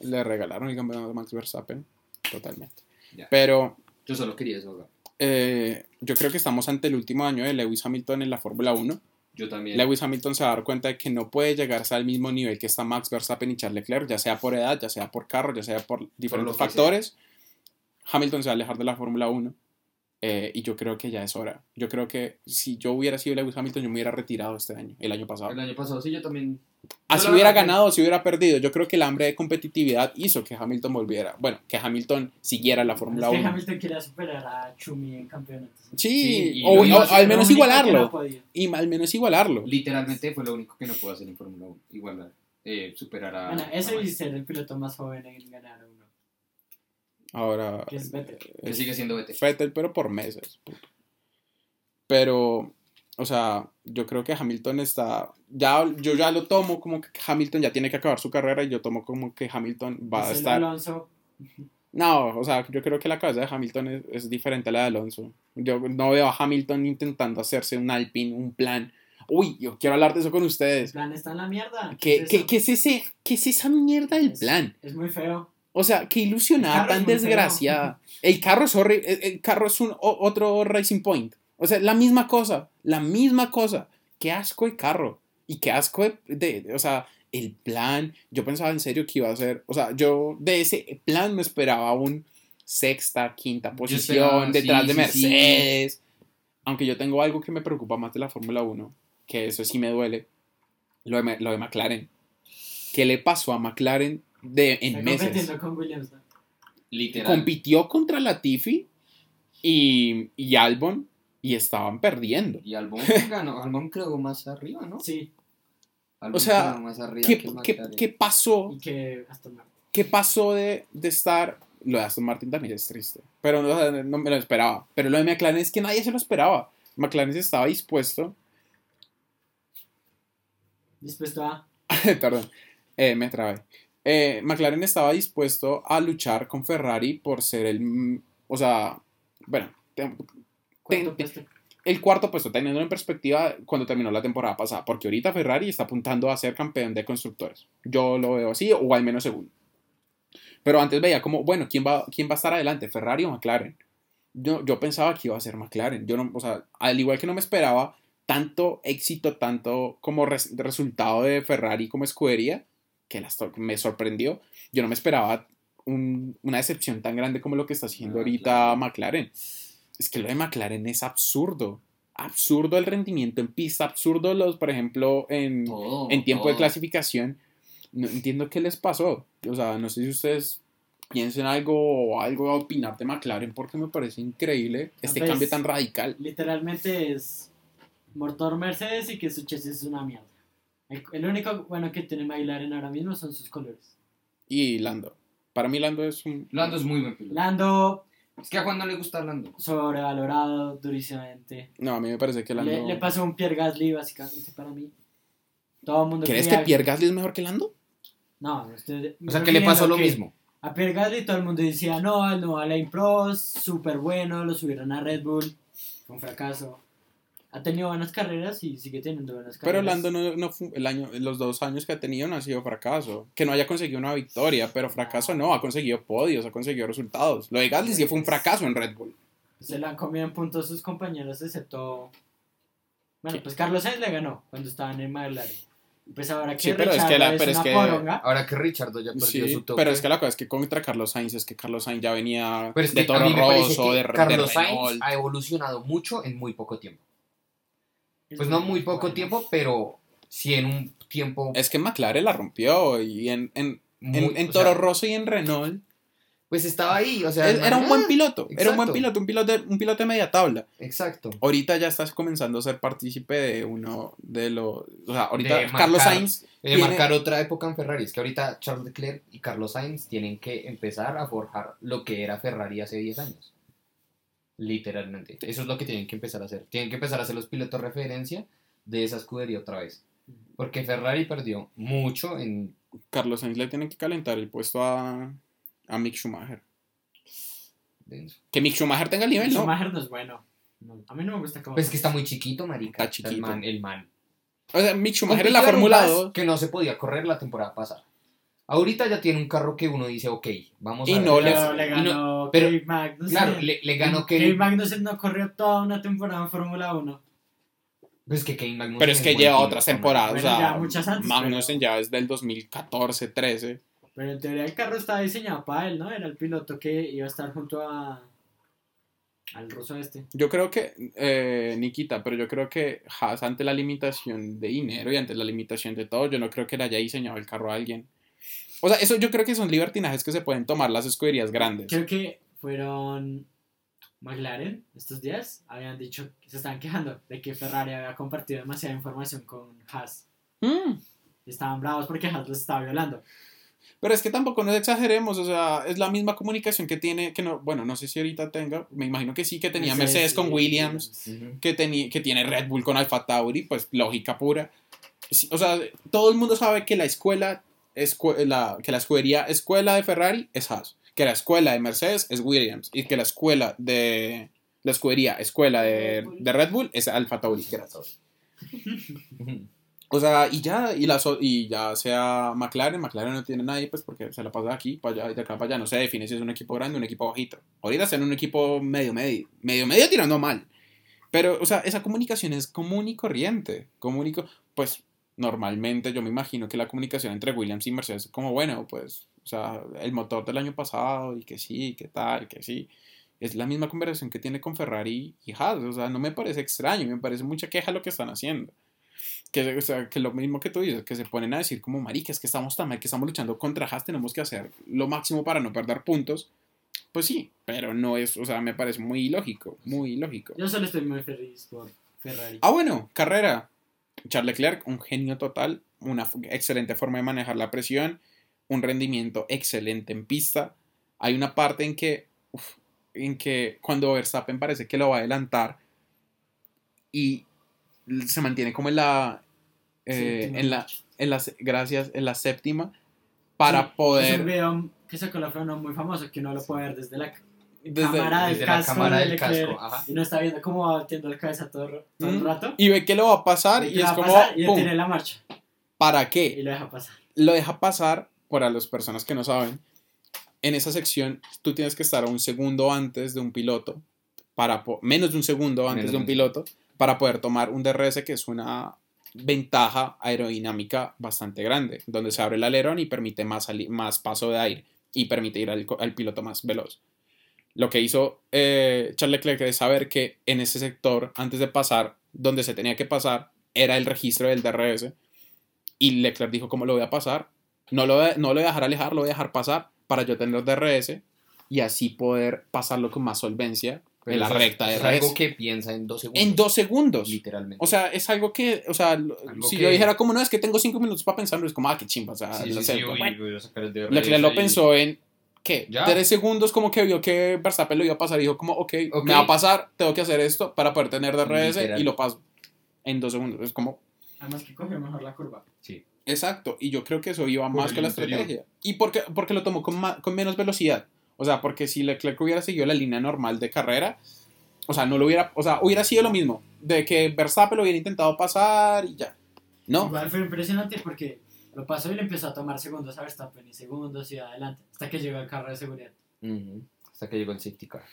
Le regalaron el campeonato a Max Verstappen. Totalmente. Ya. Pero Yo solo quería eso. Eh, yo creo que estamos ante el último año de Lewis Hamilton en la Fórmula 1. Yo también. Lewis Hamilton se va a dar cuenta de que no puede llegarse al mismo nivel que está Max Verstappen y Charles Leclerc, ya sea por edad, ya sea por carro, ya sea por diferentes factores. Hamilton se va a alejar de la Fórmula 1. Eh, y yo creo que ya es hora. Yo creo que si yo hubiera sido Lewis Hamilton, yo me hubiera retirado este año, el año pasado. El año pasado sí, yo también. Así la hubiera ganado, si hubiera perdido. Yo creo que el hambre de competitividad hizo que Hamilton volviera. Bueno, que Hamilton siguiera la Es Fórmula que 1. Hamilton quería superar a Chumi en campeonatos. Sí, o, al menos que no igualarlo. Y al menos igualarlo. Literalmente fue lo único que no pudo hacer en Fórmula 1. Igual eh, superar a. Bueno, eso a y ser el piloto más joven en ganar. Ahora. Que es Vettel. Que sigue siendo Vettel. Vettel, pero por meses. puto. Pero, o sea, yo creo que Hamilton está. Ya, yo ya lo tomo como que Hamilton ya tiene que acabar su carrera y yo tomo como que Hamilton va a Es el estar. Alonso. No, o sea, yo creo que la cabeza de Hamilton es, es diferente a la de Alonso. Yo no veo a Hamilton intentando hacerse un Alpine, un plan. Uy, yo quiero hablar de eso con El ustedes. plan está en la mierda. ¿Qué, es qué, qué es ese, ¿Qué es esa mierda del plan? Es muy feo. O sea, qué ilusionada tan desgraciada. El carro es horrible. El, el carro es un otro Racing Point. O sea, la misma cosa. La misma cosa. Qué asco el carro. Y qué asco de, de- de- O sea, el plan. Yo pensaba en serio que iba a ser. O sea, yo de ese plan me esperaba un sexta, quinta posición esperaba, detrás sí, de sí, sí. Mercedes. Aunque yo tengo algo que me preocupa más de la Fórmula 1. Que eso sí me duele. Lo de, lo de McLaren. ¿Qué le pasó a McLaren de, en Está meses? compitiendo con Williams. ¿no? Literal. compitió contra Latifi y, y Albon y estaban perdiendo. Y Albon ganó. Albon quedó más arriba, ¿no? Sí, Albon O sea, más arriba ¿Qué, que qué- McLaren. qué pasó? y que Aston Martin. ¿Qué pasó de, de estar? Lo de Aston Martin también es triste, pero no, no me lo esperaba. Pero lo de McLaren es que nadie se lo esperaba. McLaren estaba dispuesto, Dispuesto a. perdón, eh, me trabé. Eh, McLaren estaba dispuesto a luchar con Ferrari por ser el, mm, o sea, bueno, Ten- el cuarto puesto, teniendo en perspectiva cuando terminó la temporada pasada, porque ahorita Ferrari está apuntando a ser campeón de constructores. Yo lo veo así, o al menos segundo. Pero antes veía como, bueno, ¿quién va, quién va a estar adelante? ¿Ferrari o McLaren? Yo, yo pensaba que iba a ser McLaren. Yo no, o sea, al igual que no me esperaba tanto éxito, tanto como res- resultado de Ferrari como escudería, que las me sorprendió. Yo no me esperaba un- una decepción tan grande como lo que está haciendo Ah, ahorita claro. McLaren. Es que lo de McLaren es absurdo. Absurdo el rendimiento en pista, absurdo los, por ejemplo, en, Todo, en tiempo de clasificación. No entiendo qué les pasó. O sea, no sé si ustedes piensen algo o algo a opinar de McLaren porque me parece increíble este cambio tan radical. Literalmente es motor Mercedes y que su chasis es una mierda. El, el único bueno que tiene McLaren ahora mismo son sus colores. Y Lando. Para mí Lando es un... Lando es muy buen piloto. Lando Es que a Juan no le gusta Lando. sobrevalorado durísimamente. No, a mí me parece que Lando... Le, le pasó un Pierre Gasly básicamente para mí. Todo el mundo ¿Crees que Pierre Gasly es mejor que Lando? No, estoy- O sea, que le pasó lo que mismo. A Pierre Gasly todo el mundo decía, no, el nuevo Alain Prost, súper bueno, lo subieron a Red Bull, fue un fracaso. Ha tenido buenas carreras y sigue teniendo buenas carreras. Pero Lando no, no el año, los dos años que ha tenido no ha sido fracaso. Que no haya conseguido una victoria, pero fracaso no, ha conseguido podios, ha conseguido resultados. Lo de Gasly sí fue un fracaso en Red Bull. Se la han comido en puntos sus compañeros, excepto... Bueno, pues Carlos Sainz le ganó cuando estaban en McLaren. Pues ahora que Sí, pero es que la- pero es que- poronga, Ahora que Richardo ya perdió Sí, su toque. pero es que la cosa es que contra Carlos Sainz es que Carlos Sainz ya venía Pero es de que a Toro Rosso, de, de Carlos Sainz ha evolucionado mucho en muy poco tiempo. Es Pues no muy poco tiempo, pero sí en un tiempo Es que McLaren la rompió y en, en, muy... en, Toro sea, Rosso y en Renault Pues estaba ahí, o sea... era un buen ah, piloto, era un buen piloto, un piloto, de, un piloto de media tabla. Exacto. Ahorita ya estás comenzando a ser partícipe de uno de los... O sea, ahorita De Carlos marcar- Sainz... De tiene- marcar otra época en Ferrari. Es que ahorita Charles Leclerc y Carlos Sainz tienen que empezar a forjar lo que era Ferrari hace 10 años. Literalmente. Eso es lo que tienen que empezar a hacer. Tienen que empezar a ser los pilotos referencia de esa escudería otra vez. Porque Ferrari perdió mucho en... Carlos Sainz le tiene que calentar el puesto a, a Mick Schumacher. denso. Que Mick Schumacher tenga el nivel, ¿no? Schumacher no es bueno. No, a mí no me gusta cómo... Pues es que está muy chiquito, marica. Está chiquito. El man. El man. O sea, Mick Schumacher en la Fórmula gas 2 Que no se podía correr la temporada pasada. Ahorita ya tiene un carro que uno dice, ok, vamos Y a no ver. le- Pero le y no- ganó pero- Kevin Magnussen. Claro, le, le ganó Kevin Kevin. Magnussen no corrió toda una temporada en Fórmula 1. Pues que Kevin Magnussen Pero es que lleva otras temporadas. Bueno, o sea, ya muchas antes, Magnussen pero- ya es del 2014, 13. Pero en teoría el carro estaba diseñado para él, ¿no? Era el piloto que iba a estar junto a... al ruso este. Yo creo que, eh, Nikita, pero yo creo que Haas, ante la limitación de dinero y ante la limitación de todo, yo no creo que le haya diseñado el carro a alguien. O sea, eso yo creo que son libertinajes que se pueden tomar las escuderías grandes. Creo que fueron McLaren estos días, habían dicho, se estaban quejando de que Ferrari había compartido demasiada información con Haas. Mm. Y estaban bravos porque Haas los estaba violando. Pero es que tampoco nos exageremos, o sea, es la misma comunicación que tiene, que no, bueno, no sé si ahorita tenga, me imagino que sí, que tenía Mercedes, con y Williams, Williams. que, tenía, que tiene Red Bull con Alfa Tauri, pues lógica pura. O sea, todo el mundo sabe que la escuela, escue- la, que la escudería escuela de Ferrari es Haas, que la escuela de Mercedes es Williams y que la escuela de la escudería escuela de, Red Bull. de Red Bull es Alfa Tauri, que era todo. O sea, y ya, y, la, y ya sea McLaren, McLaren no tiene nadie, pues porque se la pasa de aquí para allá y de acá para allá. No se define si es un equipo grande o un equipo bajito. Ahorita están en un equipo medio, medio, medio, medio tirando mal. Pero, o sea, esa comunicación es común y corriente. Común y co- pues normalmente yo me imagino que la comunicación entre Williams y Mercedes es como, bueno, pues, o sea, el motor del año pasado y que sí, que tal, que sí. Es la misma conversación que tiene con Ferrari y Haas. O sea, no me parece extraño, me parece mucha queja lo que están haciendo que, o sea, que lo mismo que tú dices, que se ponen a decir como marica, es que estamos tan mal, que estamos luchando contra Haas, tenemos que hacer lo máximo para no perder puntos. Pues sí, pero no es, o sea, me parece muy ilógico, muy ilógico. Yo solo estoy muy feliz por Ferrari. Ah, bueno, carrera. Charles Leclerc, un genio total, una excelente forma de manejar la presión, un rendimiento excelente en pista. Hay una parte en que, uf, en que cuando Verstappen parece que lo va a adelantar y se mantiene como en la, eh, en la, en la, se- gracias, en la séptima, para Sí, Es un poder, video que sacó la muy famoso que uno lo puede ver desde la desde- cámara del desde la casco. cámara de del Leclerc, casco, ajá. Y no está viendo cómo va batiendo la cabeza todo, todo el Mm. rato. y ve que lo va a pasar y, que es como, pasar y pum, detiene la marcha. ¿para Y qué? lo deja pasar. Lo deja pasar, para las personas que no saben, en esa sección tú tienes que estar un segundo antes de un piloto, para menos de un segundo antes Menos de un piloto, para poder tomar un DRS que es una ventaja aerodinámica bastante grande, donde se abre el alerón y permite más, sali- más paso de aire y permite ir al, al piloto más veloz. Lo que hizo eh, Charles Leclerc es saber que en ese sector, antes de pasar donde se tenía que pasar, era el registro del DRS. Y Leclerc dijo, ¿cómo lo voy a pasar? No lo, no lo voy a dejar alejar, lo voy a dejar pasar para yo tener DRS y así poder pasarlo con más solvencia Pero en la recta de es algo que piensa en dos segundos. En dos segundos. Literalmente. O sea, es algo que, o sea, Algo si que- yo dijera como no, es que tengo cinco minutos para pensarlo, es como, ah, qué chimba, o sea, Sí, sí, sí, Bueno, Leclerc lo pensó en, ¿qué? Ya. Tres segundos como que vio que Verstappen lo iba a pasar y dijo como, ok, Ok. me va a pasar, tengo que hacer esto para poder tener DRS Literal. y lo paso en dos segundos. Es como, Además que cogió mejor la curva. Sí. Exacto, y yo creo que eso iba Por más con la interior. estrategia. ¿Y por qué? Porque lo tomó con, con menos velocidad. O sea, porque si Leclerc hubiera seguido la línea normal de carrera, o sea, no lo hubiera, o sea, hubiera sido lo mismo, de que Verstappen lo hubiera intentado pasar y ya. No, Igual fue impresionante porque lo pasó y le empezó a tomar segundos a Verstappen y segundos y adelante. Hasta que llegó el carro de seguridad. Hasta que llegó el safety car.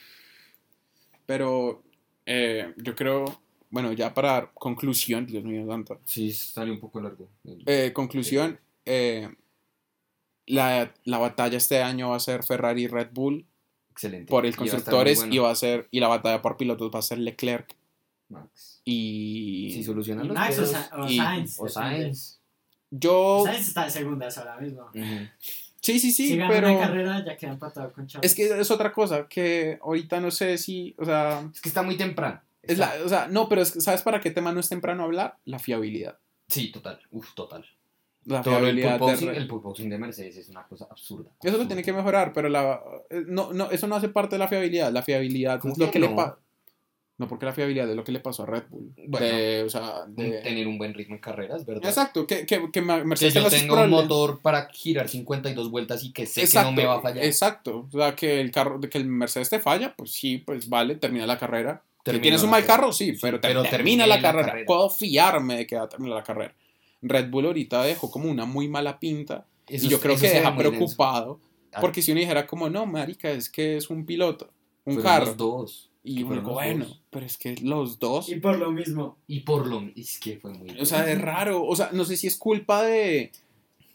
pero eh, yo creo, bueno, ya para dar conclusión, Dios mío santo, Sí, salió un poco largo. Eh, conclusión, eh, la, la batalla este año va a ser Ferrari y Red Bull Excelente. por el Y constructores bueno. y va a ser y la batalla por pilotos va a ser Leclerc Max. y Si solucionan los Max o, pedos- Sa- o y- Sainz. o depende. Sainz. yo Sainz está de segundas ahora mismo. Sí sí sí si gana pero una carrera ya queda empatado con Charles. es que es otra cosa que ahorita no sé si o sea Es que está muy temprano. es la, o sea no pero es que, sabes para qué tema no es temprano hablar la fiabilidad Sí, total. Uf, total. la Todo el fiabilidad pole de el pole posing de Mercedes es una cosa absurda. eso lo tiene que mejorar pero la eh, no no eso no hace parte de la fiabilidad la fiabilidad ¿Cómo es lo que que le no? No porque la fiabilidad es lo que le pasó a Red Bull Bueno. De- o sea de- Tener un buen ritmo en carreras, ¿verdad? Exacto, que, que, que Ma- Que Mercedes yo tenga un motor para girar 52 vueltas y que sé exacto, que no me va a fallar. Exacto, o sea, que el carro, que el Mercedes te falla, pues sí, pues vale, termina la carrera. ¿Que Termina tienes un mal carro? Sí, pero, te- pero termina la la carrera. carrera. Puedo fiarme de que va a terminar la carrera. Red Bull ahorita dejó como una muy mala pinta Eso y yo creo que deja denso. preocupado Ah. porque si uno dijera como, no, marica, es que es un piloto, un Fueron carro. los dos. Y uno bueno, dos. pero es que los dos... Y por lo mismo. Y por lo es que fue muy O sea, es raro. O sea, no sé si es culpa de.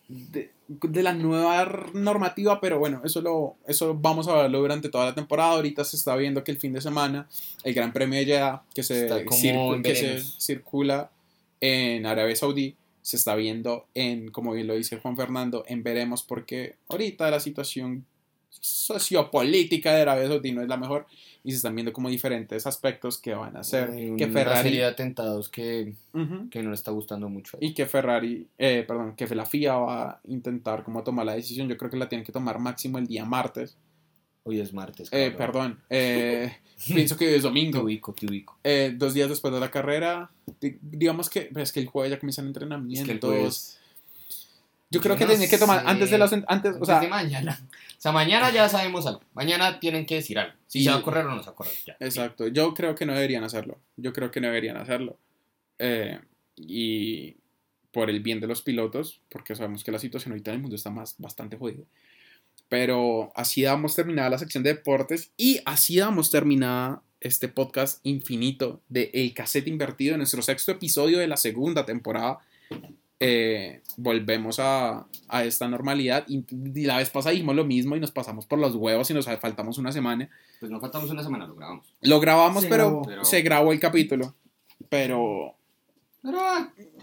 de- de la nueva normativa, pero bueno, eso lo eso vamos a verlo durante toda la temporada. Ahorita se está viendo que el fin de semana el Gran Premio de Jeddah que se, circu- que se circula en Arabia Saudí se está viendo en, como bien lo dice Juan Fernando, en veremos porque ahorita la situación sociopolítica de Arabia Saudí no es la mejor y se están viendo como diferentes aspectos que van a hacer que una serie Ferrari de atentados que, que no le está gustando mucho. ahí. y que Ferrari, eh, perdón, que la FIA va a intentar como tomar la decisión. Yo creo que la tienen que tomar máximo el día martes. Hoy es martes. Eh, perdón, eh, pienso que hoy es Te domingo. ubico, te ubico. Eh, dos días después de la carrera, di- digamos que es que el jueves ya comienzan Es entrenamientos. que el jueves... Yo creo que no tienen que tomar sé. antes de los en- antes, o Antes sea, de mañana. O sea, mañana ya sabemos algo. Mañana tienen que decir algo. Si Y- se va a correr o no se va a correr. Ya. Exacto, yo creo que no deberían hacerlo. Yo creo que no deberían hacerlo. Eh, y por el bien de los pilotos, porque sabemos que la situación ahorita en el mundo está más, bastante jodida. Pero así damos terminada la sección de deportes y así damos terminada este podcast infinito de El Cassette Invertido, nuestro sexto episodio de la segunda temporada. Eh, volvemos a, a esta normalidad y, y la vez pasada dijimos lo mismo y nos pasamos por los huevos y nos faltamos una semana. Pues no faltamos una semana, lo grabamos. Lo grabamos, Se pero. Pero- se grabó el capítulo. Pero. Pero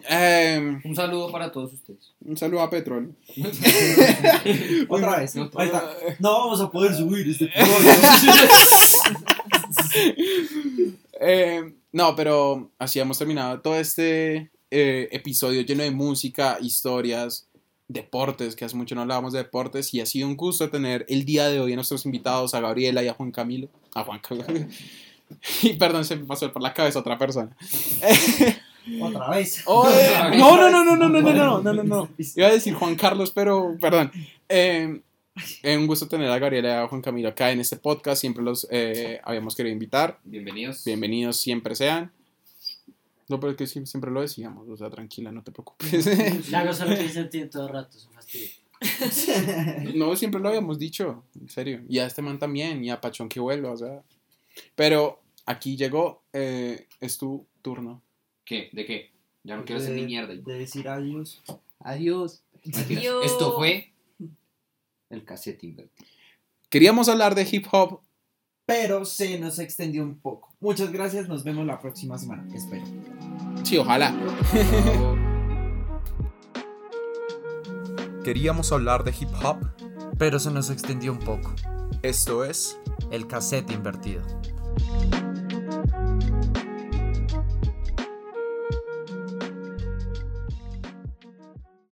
eh, un saludo para todos ustedes. un saludo a Petrol. Otra vez. No, Ahí está. No vamos a poder subir este Eh, no, pero así hemos terminado todo este eh, episodio lleno de música, historias, deportes, que hace mucho no hablábamos de deportes, y ha sido un gusto tener el día de hoy a nuestros invitados, a Gabriela y a Juan Camilo. A Juan Camilo. Y perdón, se me pasó por la cabeza otra persona. Otra vez. Oh, eh, no, no, no, no, no, no, no, no, no, no, no. Iba a decir Juan Carlos, pero perdón. Eh, eh, un gusto tener a Gabriela y a Juan Camilo acá en este podcast. Siempre los eh, habíamos querido invitar. Bienvenidos. Bienvenidos siempre sean. No, pero es que siempre lo decíamos. O sea, tranquila, no te preocupes. Lago solo piensa en ti todo el rato, es un fastidio. no, siempre lo habíamos dicho. En serio. Y a este man también. Y a Pachón que vuelva. O sea. Pero aquí llegó. eh, es tu turno. ¿Qué? ¿De qué? Ya no quiero hacer ni mierda. De decir adiós. Adiós. Adiós. Esto fue el cassette invertido. Queríamos hablar de hip hop. Pero se nos extendió un poco. Muchas gracias. Nos vemos la próxima semana. Espero. Sí, ojalá. Queríamos hablar de hip hop. Pero se nos extendió un poco. Esto es El cassette invertido.